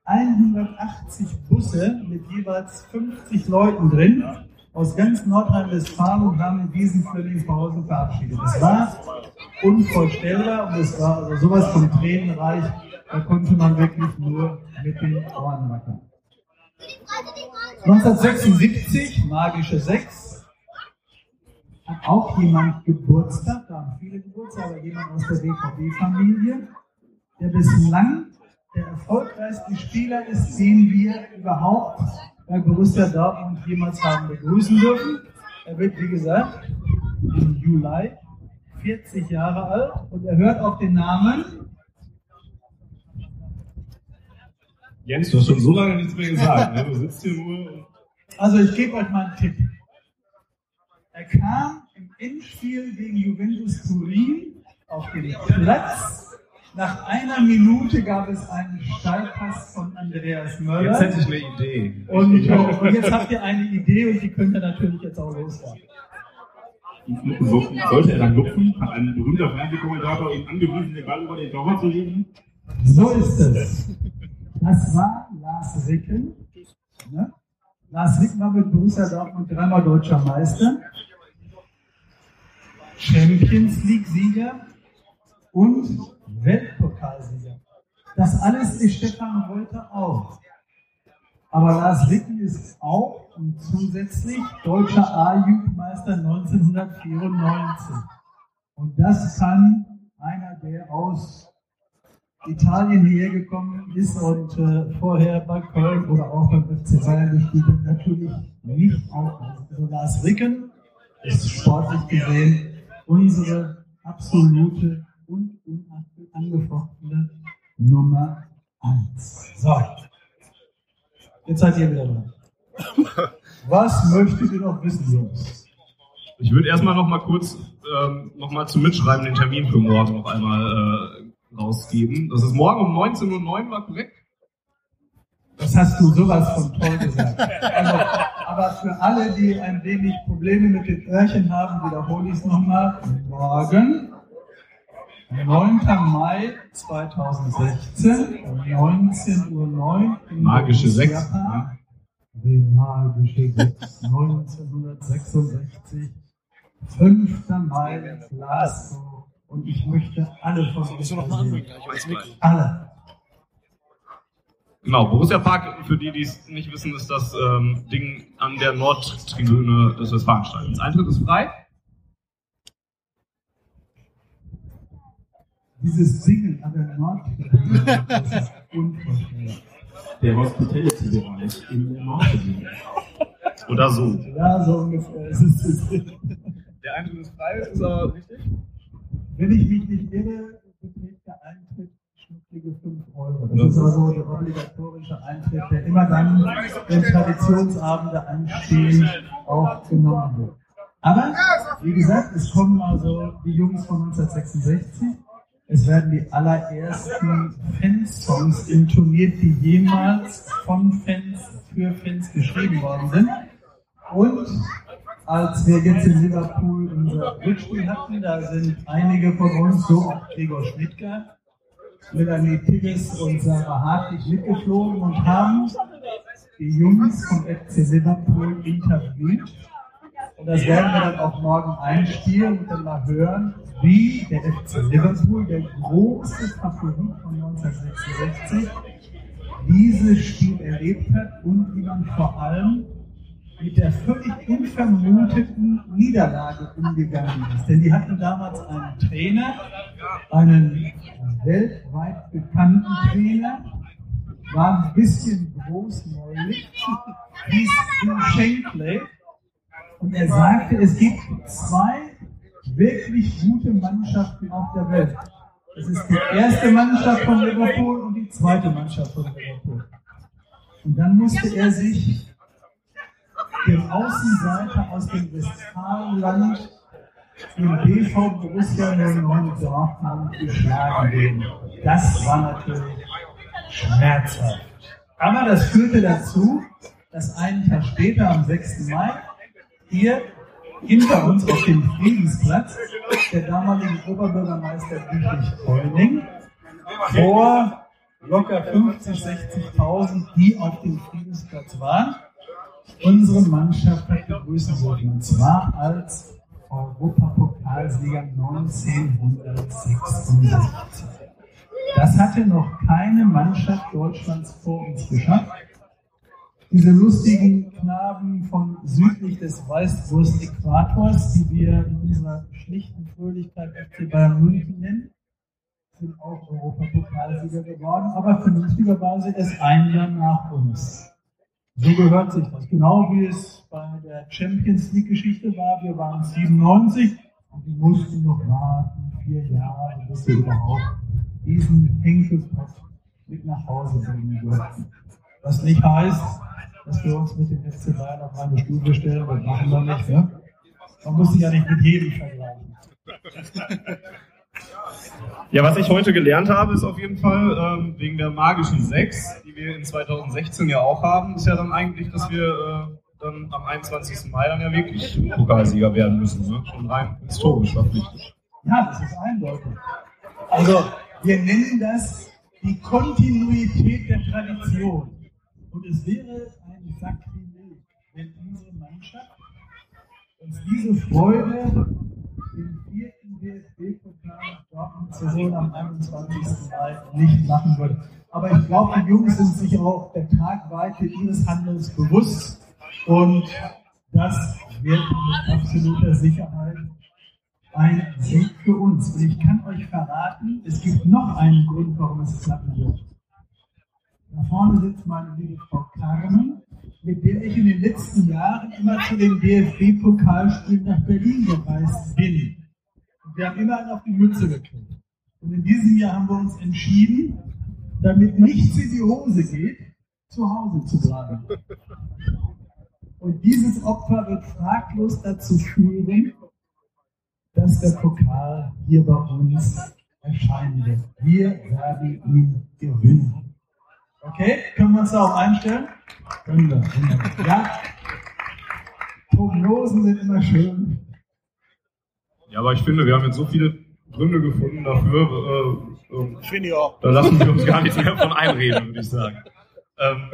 180 Busse mit jeweils 50 Leuten drin aus ganz Nordrhein-Westfalen und haben diesen Fleming Pausen verabschiedet. Es war unvorstellbar und es war also sowas von tränenreich, da konnte man wirklich nur mit den Ohren wackeln. 1976, magische 6, hat auch jemand Geburtstag, da haben viele Geburtstag, aber jemand aus der BVB-Familie, der bislang der erfolgreichste Spieler ist, den wir überhaupt bei Borussia Dortmund jemals haben begrüßen dürfen. Er wird, wie gesagt, im Juli 40 Jahre alt und er hört auf den Namen. Jens, du hast schon so lange nichts mehr gesagt. Ne? Du sitzt hier nur. Also ich gebe euch mal einen Tipp. Er kam im Endspiel gegen Juventus Turin auf den Platz. Nach einer Minute gab es einen Steilpass von Andreas Möller. Jetzt hätte ich eine Idee. Und, äh, und jetzt habt ihr eine Idee und die könnt ihr natürlich jetzt auch loswerden. So, sollte er dann lupfen, hat ein berühmter Fernsehkommentator ihn angewiesen, den Ball über den Torwart zu legen? So ist es. Das war Lars Ricken. Ne? Lars Ricken war mit Borussia Dortmund dreimal deutscher Meister. Champions League-Sieger und Weltpokalsieger. Das alles ist Stefan Reuter auch. Aber Lars Ricken ist auch und zusätzlich deutscher A-Jugendmeister 1994. Und das kann einer, der aus Italien hierher gekommen ist und äh, vorher bei Köln oder auch beim FC Bayern gespielt hat, natürlich nicht aufweisen. Also Lars Ricken ist sportlich gesehen unsere absolute und unangefochtene Nummer 1. So. Jetzt seid ihr wieder dran. Was möchtet ihr noch wissen, Jungs? Ich würde erstmal noch mal kurz ähm, noch mal zum Mitschreiben den Termin für morgen noch einmal äh, rausgeben. Das ist morgen um 19.09 Uhr, war korrekt? Das hast du sowas von toll gesagt. Also, aber für alle, die ein wenig Probleme mit den Öhrchen haben, wiederhole ich es nochmal. Morgen, 9. Mai 2016, um 19.09 Uhr. Magische 6. Ja. Die magische 6, 1966. 5. Mai, Glasgow. Und ich möchte alle von euch sehen. Alle. Genau, Borussia Park, für die, die es nicht wissen, ist das ähm, Ding an der Nordtribüne des Westfalenstadions. Eintritt ist frei. Dieses Singen an der Nordtribüne, das ist unvorstellbar. Der Hospitality-Bereich in der Nordtribüne. Oder so. Ja, so ungefähr. Es ist, es ist, Der Eintritt ist frei, ist aber richtig. wenn ich mich nicht irre, beträgt für 5 Euro. Das ist also der obligatorische Eintritt, der immer dann, wenn Traditionsabende anstehen, auch genommen wird. Aber, wie gesagt, es kommen also die Jungs von 1966. Es werden die allerersten Fansongs intoniert, die jemals von Fans für Fans geschrieben worden sind. Und als wir jetzt in Liverpool unser Rückspiel hatten, da sind einige von uns, so auch Gregor Schmidtke, Melanie Tigges und Sarah Hartwig mitgeflogen und haben die Jungs vom FC Liverpool interviewt. Und das werden wir dann auch morgen einspielen und dann mal hören, wie der FC Liverpool, der große Favorit von 1966, dieses Spiel erlebt hat und wie man vor allem mit der völlig unvermuteten Niederlage umgegangen ist. Denn die hatten damals einen Trainer, einen weltweit bekannten Trainer, war ein bisschen großmäulig, hieß Bill Shankly, und er sagte, es gibt zwei wirklich gute Mannschaften auf der Welt. Das ist die erste Mannschaft von Liverpool und die zweite Mannschaft von Liverpool. Und dann musste er sich dem Außenseiter aus dem Westfalenland den BV Borussia 09 Dortmund geschlagen geben. Das war natürlich schmerzhaft. Aber das führte dazu, dass einen Tag später, am 6. Mai, hier hinter uns auf dem Friedensplatz der damalige Oberbürgermeister Dietrich Heuning vor locker 50, 60.000, die auf dem Friedensplatz waren, unsere Mannschaft begrüßen dürfen. Und zwar als Europapokalsieger 1966. Das hatte noch keine Mannschaft Deutschlands vor uns geschafft. Diese lustigen Knaben von südlich des Weißwurst-Äquators, die wir in unserer schlichten Fröhlichkeit FC Bayern München nennen, sind auch Europapokalsieger geworden, aber vernünftigerweise erst ein Jahr nach uns. So gehört sich das. Genau wie es bei der Champions League-Geschichte war. Wir waren 97 und die mussten noch warten, vier Jahre, bis wir überhaupt diesen Henkelpott mit nach Hause bringen durften. Was nicht heißt, dass wir uns mit dem FC Bayern auf eine Stufe stellen. Das machen wir nicht. Ne? Man muss sich ja nicht mit jedem vergleichen. Ja, was ich heute gelernt habe, ist auf jeden Fall ähm, wegen der magischen 6, die wir in 2016 ja auch haben, ist ja dann eigentlich, dass wir äh, dann am 21. Mai dann ja wirklich Pokalsieger werden müssen. Ne? Schon rein historisch verpflichtet. Ja, das ist eindeutig. Also, wir nennen das die Kontinuität der Tradition. Und es wäre ein Sakrileg, wenn unsere Mannschaft uns diese Freude, den vierten DFB-Pokal nach Dortmund holen am 21. Mai, nicht machen würde. Aber ich glaube, die Jungs sind sich auch der Tragweite ihres Handelns bewusst. Und das wird mit absoluter Sicherheit ein Sieg für uns. Und ich kann euch verraten, es gibt noch einen Grund, warum es klappen wird. Da vorne sitzt meine liebe Frau Carmen, mit der ich in den letzten Jahren immer zu den DFB-Pokalspielen nach Berlin gereist bin. Wir haben immer einen auf die Mütze gekriegt. Und in diesem Jahr haben wir uns entschieden, damit nichts in die Hose geht, zu Hause zu bleiben. Und dieses Opfer wird fraglos dazu führen, dass der Pokal hier bei uns erscheinen wird. Wir werden ihn gewinnen. Okay, können wir uns darauf einstellen? Wunderbar. Ja, Prognosen sind immer schön. Ja, aber ich finde, wir haben jetzt so viele Gründe gefunden dafür. Äh, äh, Finde ich auch. Da lassen wir uns gar nichts mehr von einreden, würde ich sagen. Ähm,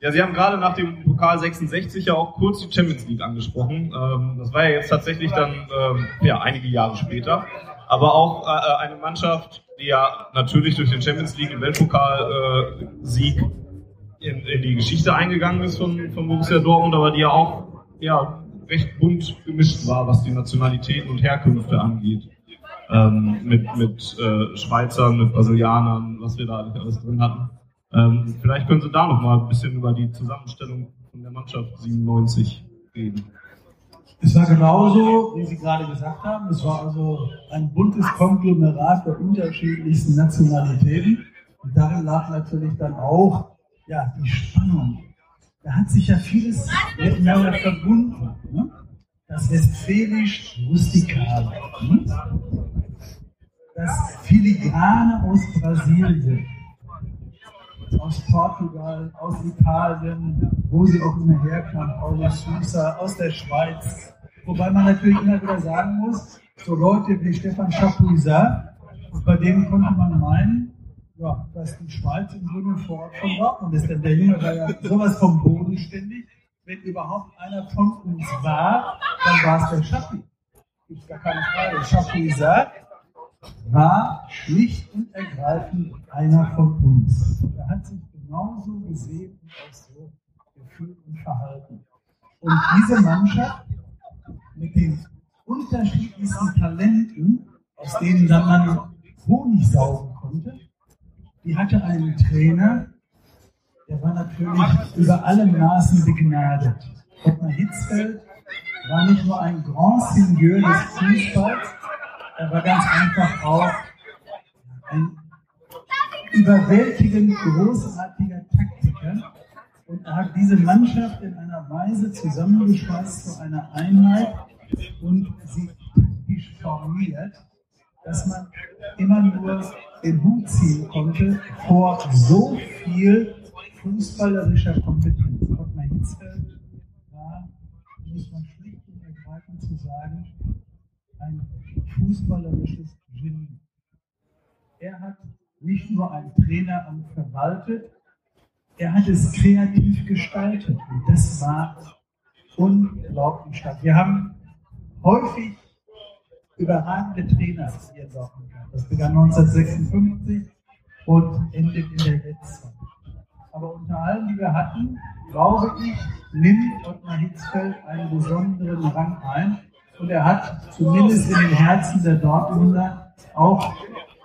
ja, Sie haben gerade nach dem Pokal 66 ja auch kurz die Champions League angesprochen. Ähm, das war ja jetzt tatsächlich dann ähm, ja, einige Jahre später. Aber auch äh, eine Mannschaft, die ja natürlich durch den Champions League und Weltpokal-Sieg äh, in, in, die Geschichte eingegangen ist von, von Borussia Dortmund, aber die ja auch ja, recht bunt gemischt war, was die Nationalitäten und Herkünfte angeht. Ähm, mit mit äh, Schweizern, mit Brasilianern, was wir da alles drin hatten. Ähm, vielleicht können Sie da noch mal ein bisschen über die Zusammenstellung von der Mannschaft 97 reden. Es war genauso, wie Sie gerade gesagt haben. Es war also ein buntes Konglomerat der unterschiedlichsten Nationalitäten. Und darin lag natürlich dann auch ja, die Spannung. Da hat sich ja vieles miteinander verbunden. Ne? Das Westfälisch-Rustikale. Ne? Das Filigrane aus Brasilien aus Portugal, aus Italien, wo sie auch immer herkamen, aus Susa, aus der Schweiz. Wobei man natürlich immer wieder sagen muss, so Leute wie Stefan Chapuisat, bei denen konnte man meinen, ja, dass die Schweiz im Grunde vor Ort von Dortmund ist. Denn der Junge war ja sowas vom Boden ständig. Wenn überhaupt einer von uns war, dann war es der Chapuis. Gibt gar keine Frage. Chapuisat war schlicht und ergreifend einer von uns. Er hat sich genauso gesehen und auch so gefühlt und verhalten. Und diese Mannschaft mit den unterschiedlichsten Talenten, aus denen dann man Honig saugen konnte, die hatte einen Trainer, der war natürlich über alle Maßen begnadet. Ottmar Hitzfeld war nicht nur ein Grand Seigneur des Fußballs, er war ganz einfach auch ein überwältigend großartiger Taktiker. Und er hat diese Mannschaft in einer Weise zusammengeschweißt zu einer Einheit und sie taktisch formiert, dass man immer nur den Hut ziehen konnte vor so viel fußballerischer Kompetenz. Ottmar Hitzfeld war, muss man schlicht und ergreifend zu sagen, ein fußballerisches Genie. Er hat nicht nur ein Traineramt verwaltet, er hat es kreativ gestaltet. Und das war unglaublich stark. Wir haben häufig überragende Trainer hier in Dortmund. Das begann 1956 und endet in der Jetztzeit. Aber unter allen, die wir hatten, glaube ich, nimmt Ottmar Hitzfeld einen besonderen Rang ein. Und er hat zumindest in den Herzen der Dortmunder auch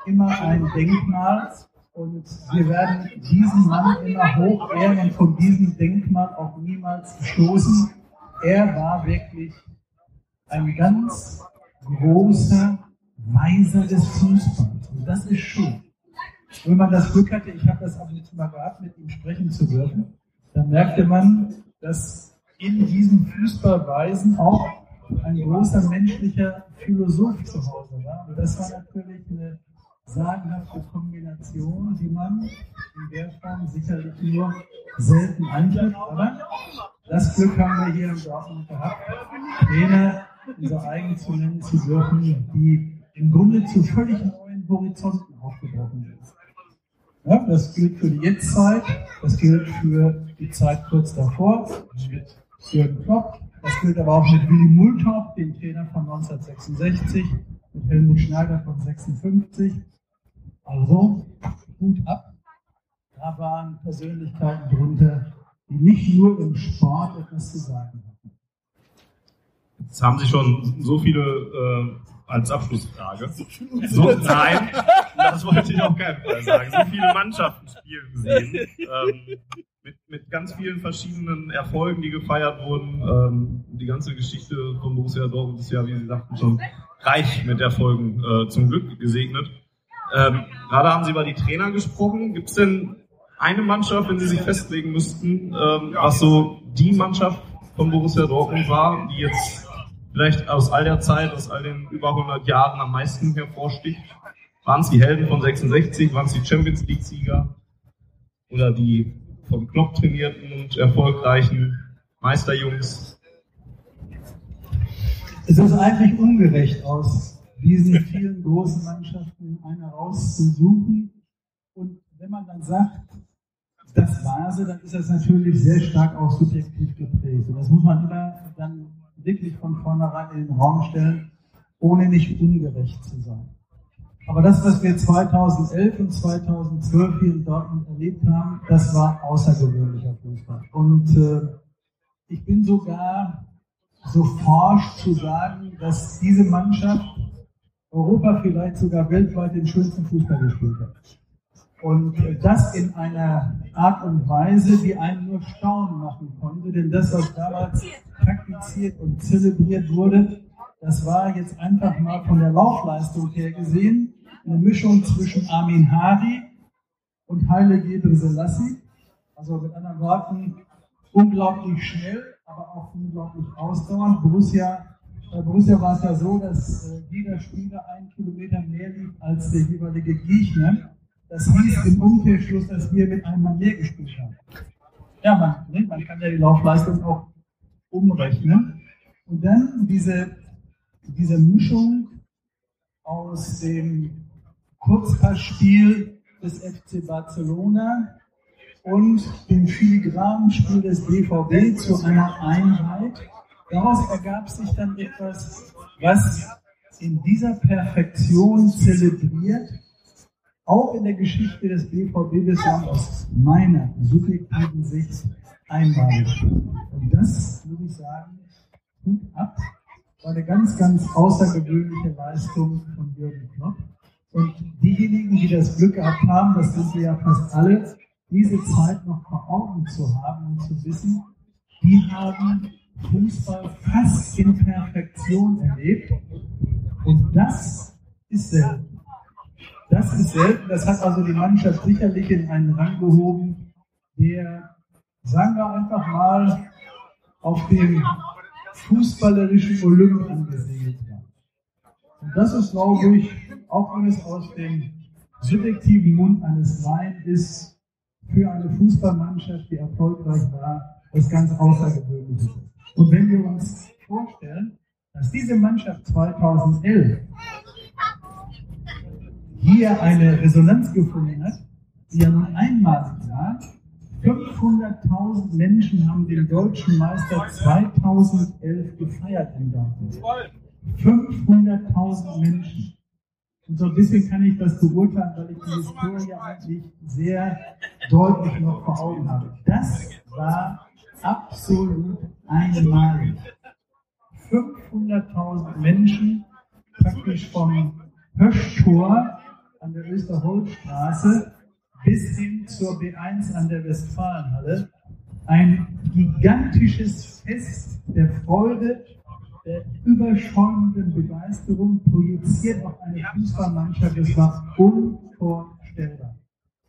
immer ein Denkmal. Und wir werden diesen Mann immer hoch ehren und von diesem Denkmal auch niemals stoßen. Er war wirklich ein ganz großer Weiser des Fußballs. Und das ist schön. Wenn man das Glück hatte, ich habe das und zu mal gehabt, mit ihm sprechen zu dürfen, dann merkte man, dass in diesen Fußballweisen auch ein großer menschlicher Philosoph zu Hause war. Und das war natürlich eine sagenhafte Kombination, die man in der Form sicherlich nur selten antrifft. Aber das Glück haben wir hier in Dortmund gehabt, Trainer unser eigen zu nennen zu dürfen, die im Grunde zu völlig neuen Horizonten aufgebrochen sind. Ja, das gilt für die Jetztzeit, das gilt für die Zeit kurz davor mit Jürgen Klopp, das gilt aber auch mit Willy Multop, dem Trainer von 1966, mit Helmut Schneider von 56. Also, gut ab. Da waren Persönlichkeiten drunter, die nicht nur im Sport etwas zu sagen hatten. Jetzt haben Sie schon so viele äh, als Abschlussfrage. So, nein, das wollte ich auf keinen Fall sagen. So viele Mannschaften spielen gesehen. Ähm, mit, mit ganz vielen verschiedenen Erfolgen, die gefeiert wurden. Ähm, die ganze Geschichte von Borussia Dortmund ist ja, wie Sie sagten, schon reich mit Erfolgen äh, zum Glück gesegnet. Ähm, gerade haben Sie über die Trainer gesprochen. Gibt es denn eine Mannschaft, wenn Sie sich festlegen müssten, ähm, was so die Mannschaft von Borussia Dortmund war, die jetzt vielleicht aus all der Zeit, aus all den über 100 Jahren am meisten hervorsticht? Waren es die Helden von 66? Waren es die Champions League-Sieger? Oder die vom Klopp trainierten und erfolgreichen Meisterjungs? Es ist eigentlich ungerecht, aus diesen vielen großen Mannschaften eine rauszusuchen. Und wenn man dann sagt, das war sie, dann ist das natürlich sehr stark auch subjektiv geprägt. Und das muss man immer dann wirklich von vornherein in den Raum stellen, ohne nicht ungerecht zu sein. Aber das, was wir 2011 und 2012 hier in Dortmund erlebt haben, das war außergewöhnlicher Fußball. Und äh, ich bin sogar so forsch zu sagen, dass diese Mannschaft Europa vielleicht sogar weltweit den schönsten Fußball gespielt hat. Und das in einer Art und Weise, die einen nur staunen machen konnte, denn das, was damals praktiziert und zelebriert wurde, das war jetzt einfach mal von der Laufleistung her gesehen eine Mischung zwischen Armin Hari und Haile Gebre Selassie. Also mit anderen Worten, unglaublich schnell, aber auch unglaublich ausdauernd. Borussia, bei Borussia war es ja so, dass äh, jeder Spieler einen Kilometer mehr lief als der jeweilige Gegner. Das hieß im Umkehrschluss, dass wir mit einem Mann mehr gespielt haben. Ja, man, ne, man kann ja die Laufleistung auch umrechnen. Und dann diese, diese Mischung aus dem Kurzpassspiel des FC Barcelona und dem filigranen Spiel des BVB zu einer Einheit. Daraus ergab sich dann etwas, was in dieser Perfektion zelebriert, auch in der Geschichte des BVB bislang aus meiner subjektiven Sicht einmalig. Und das, würde ich sagen, Hut ab, war eine ganz, ganz außergewöhnliche Leistung von Jürgen Klopp. Und diejenigen, die das Glück gehabt haben, das sind wir ja fast alle, diese Zeit noch vor Augen zu haben und zu wissen, die haben Fußball fast in Perfektion erlebt. Und das ist selten. Das ist selten. Das hat also die Mannschaft sicherlich in einen Rang gehoben, der, sagen wir einfach mal, auf dem fußballerischen Olymp angesiedelt war. Und das ist, glaube ich, auch wenn es aus dem subjektiven Mund eines Laien ist, für eine Fußballmannschaft, die erfolgreich war, was ganz Außergewöhnliches. Und wenn wir uns vorstellen, dass diese Mannschaft 2011 hier eine Resonanz gefunden hat, die ja nun einmalig war, 500.000 Menschen haben den deutschen Meister 2011 gefeiert in Dortmund. 500.000 Menschen. Und so ein bisschen kann ich das beurteilen, weil ich die Historie eigentlich sehr deutlich noch vor Augen habe. Das war absolut einmalig. 500.000 Menschen praktisch vom Höschtor an der Österholzstraße bis hin zur B1 an der Westfalenhalle. Ein gigantisches Fest der Freude der überschäumenden Begeisterung projiziert auf eine Fußballmannschaft. Das war unvorstellbar.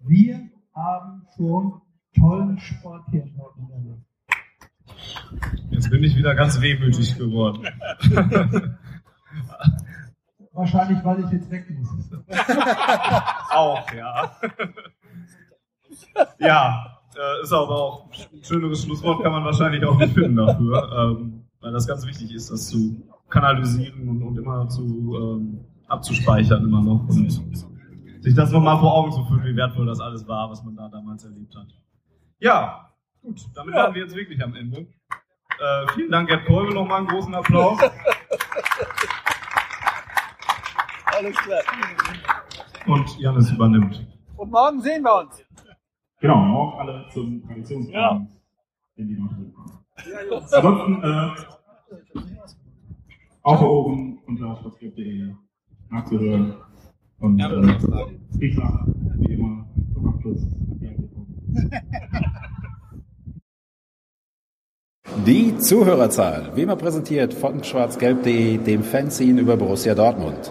Wir haben schon tollen Sport hier in erlebt. Jetzt bin ich wieder ganz wehmütig geworden. Wahrscheinlich, weil ich jetzt weg muss. auch, ja. ja, äh, ist aber auch ein schöneres Schlusswort, kann man wahrscheinlich auch nicht finden dafür. Ähm, weil das ganz wichtig ist, das zu kanalisieren und, und immer zu ähm, abzuspeichern immer noch und sich das nochmal vor Augen zu führen, wie wertvoll das alles war, was man da damals erlebt hat. Ja, gut, damit ja. waren wir jetzt wirklich am Ende. Äh, vielen Dank, Gerd Kolbe, nochmal einen großen Applaus. Alles klar. Und Janis übernimmt. Und morgen sehen wir uns. Genau, morgen alle zum Traditionsabend ja. in die Nacht Ansonsten äh, auf Ohren unter sportclub.de nachzuhören. Und äh, ich sag, wie immer, zum Abschluss. Die Zuhörerzahl, wie immer präsentiert von schwarzgelb.de, dem Fanzine über Borussia Dortmund.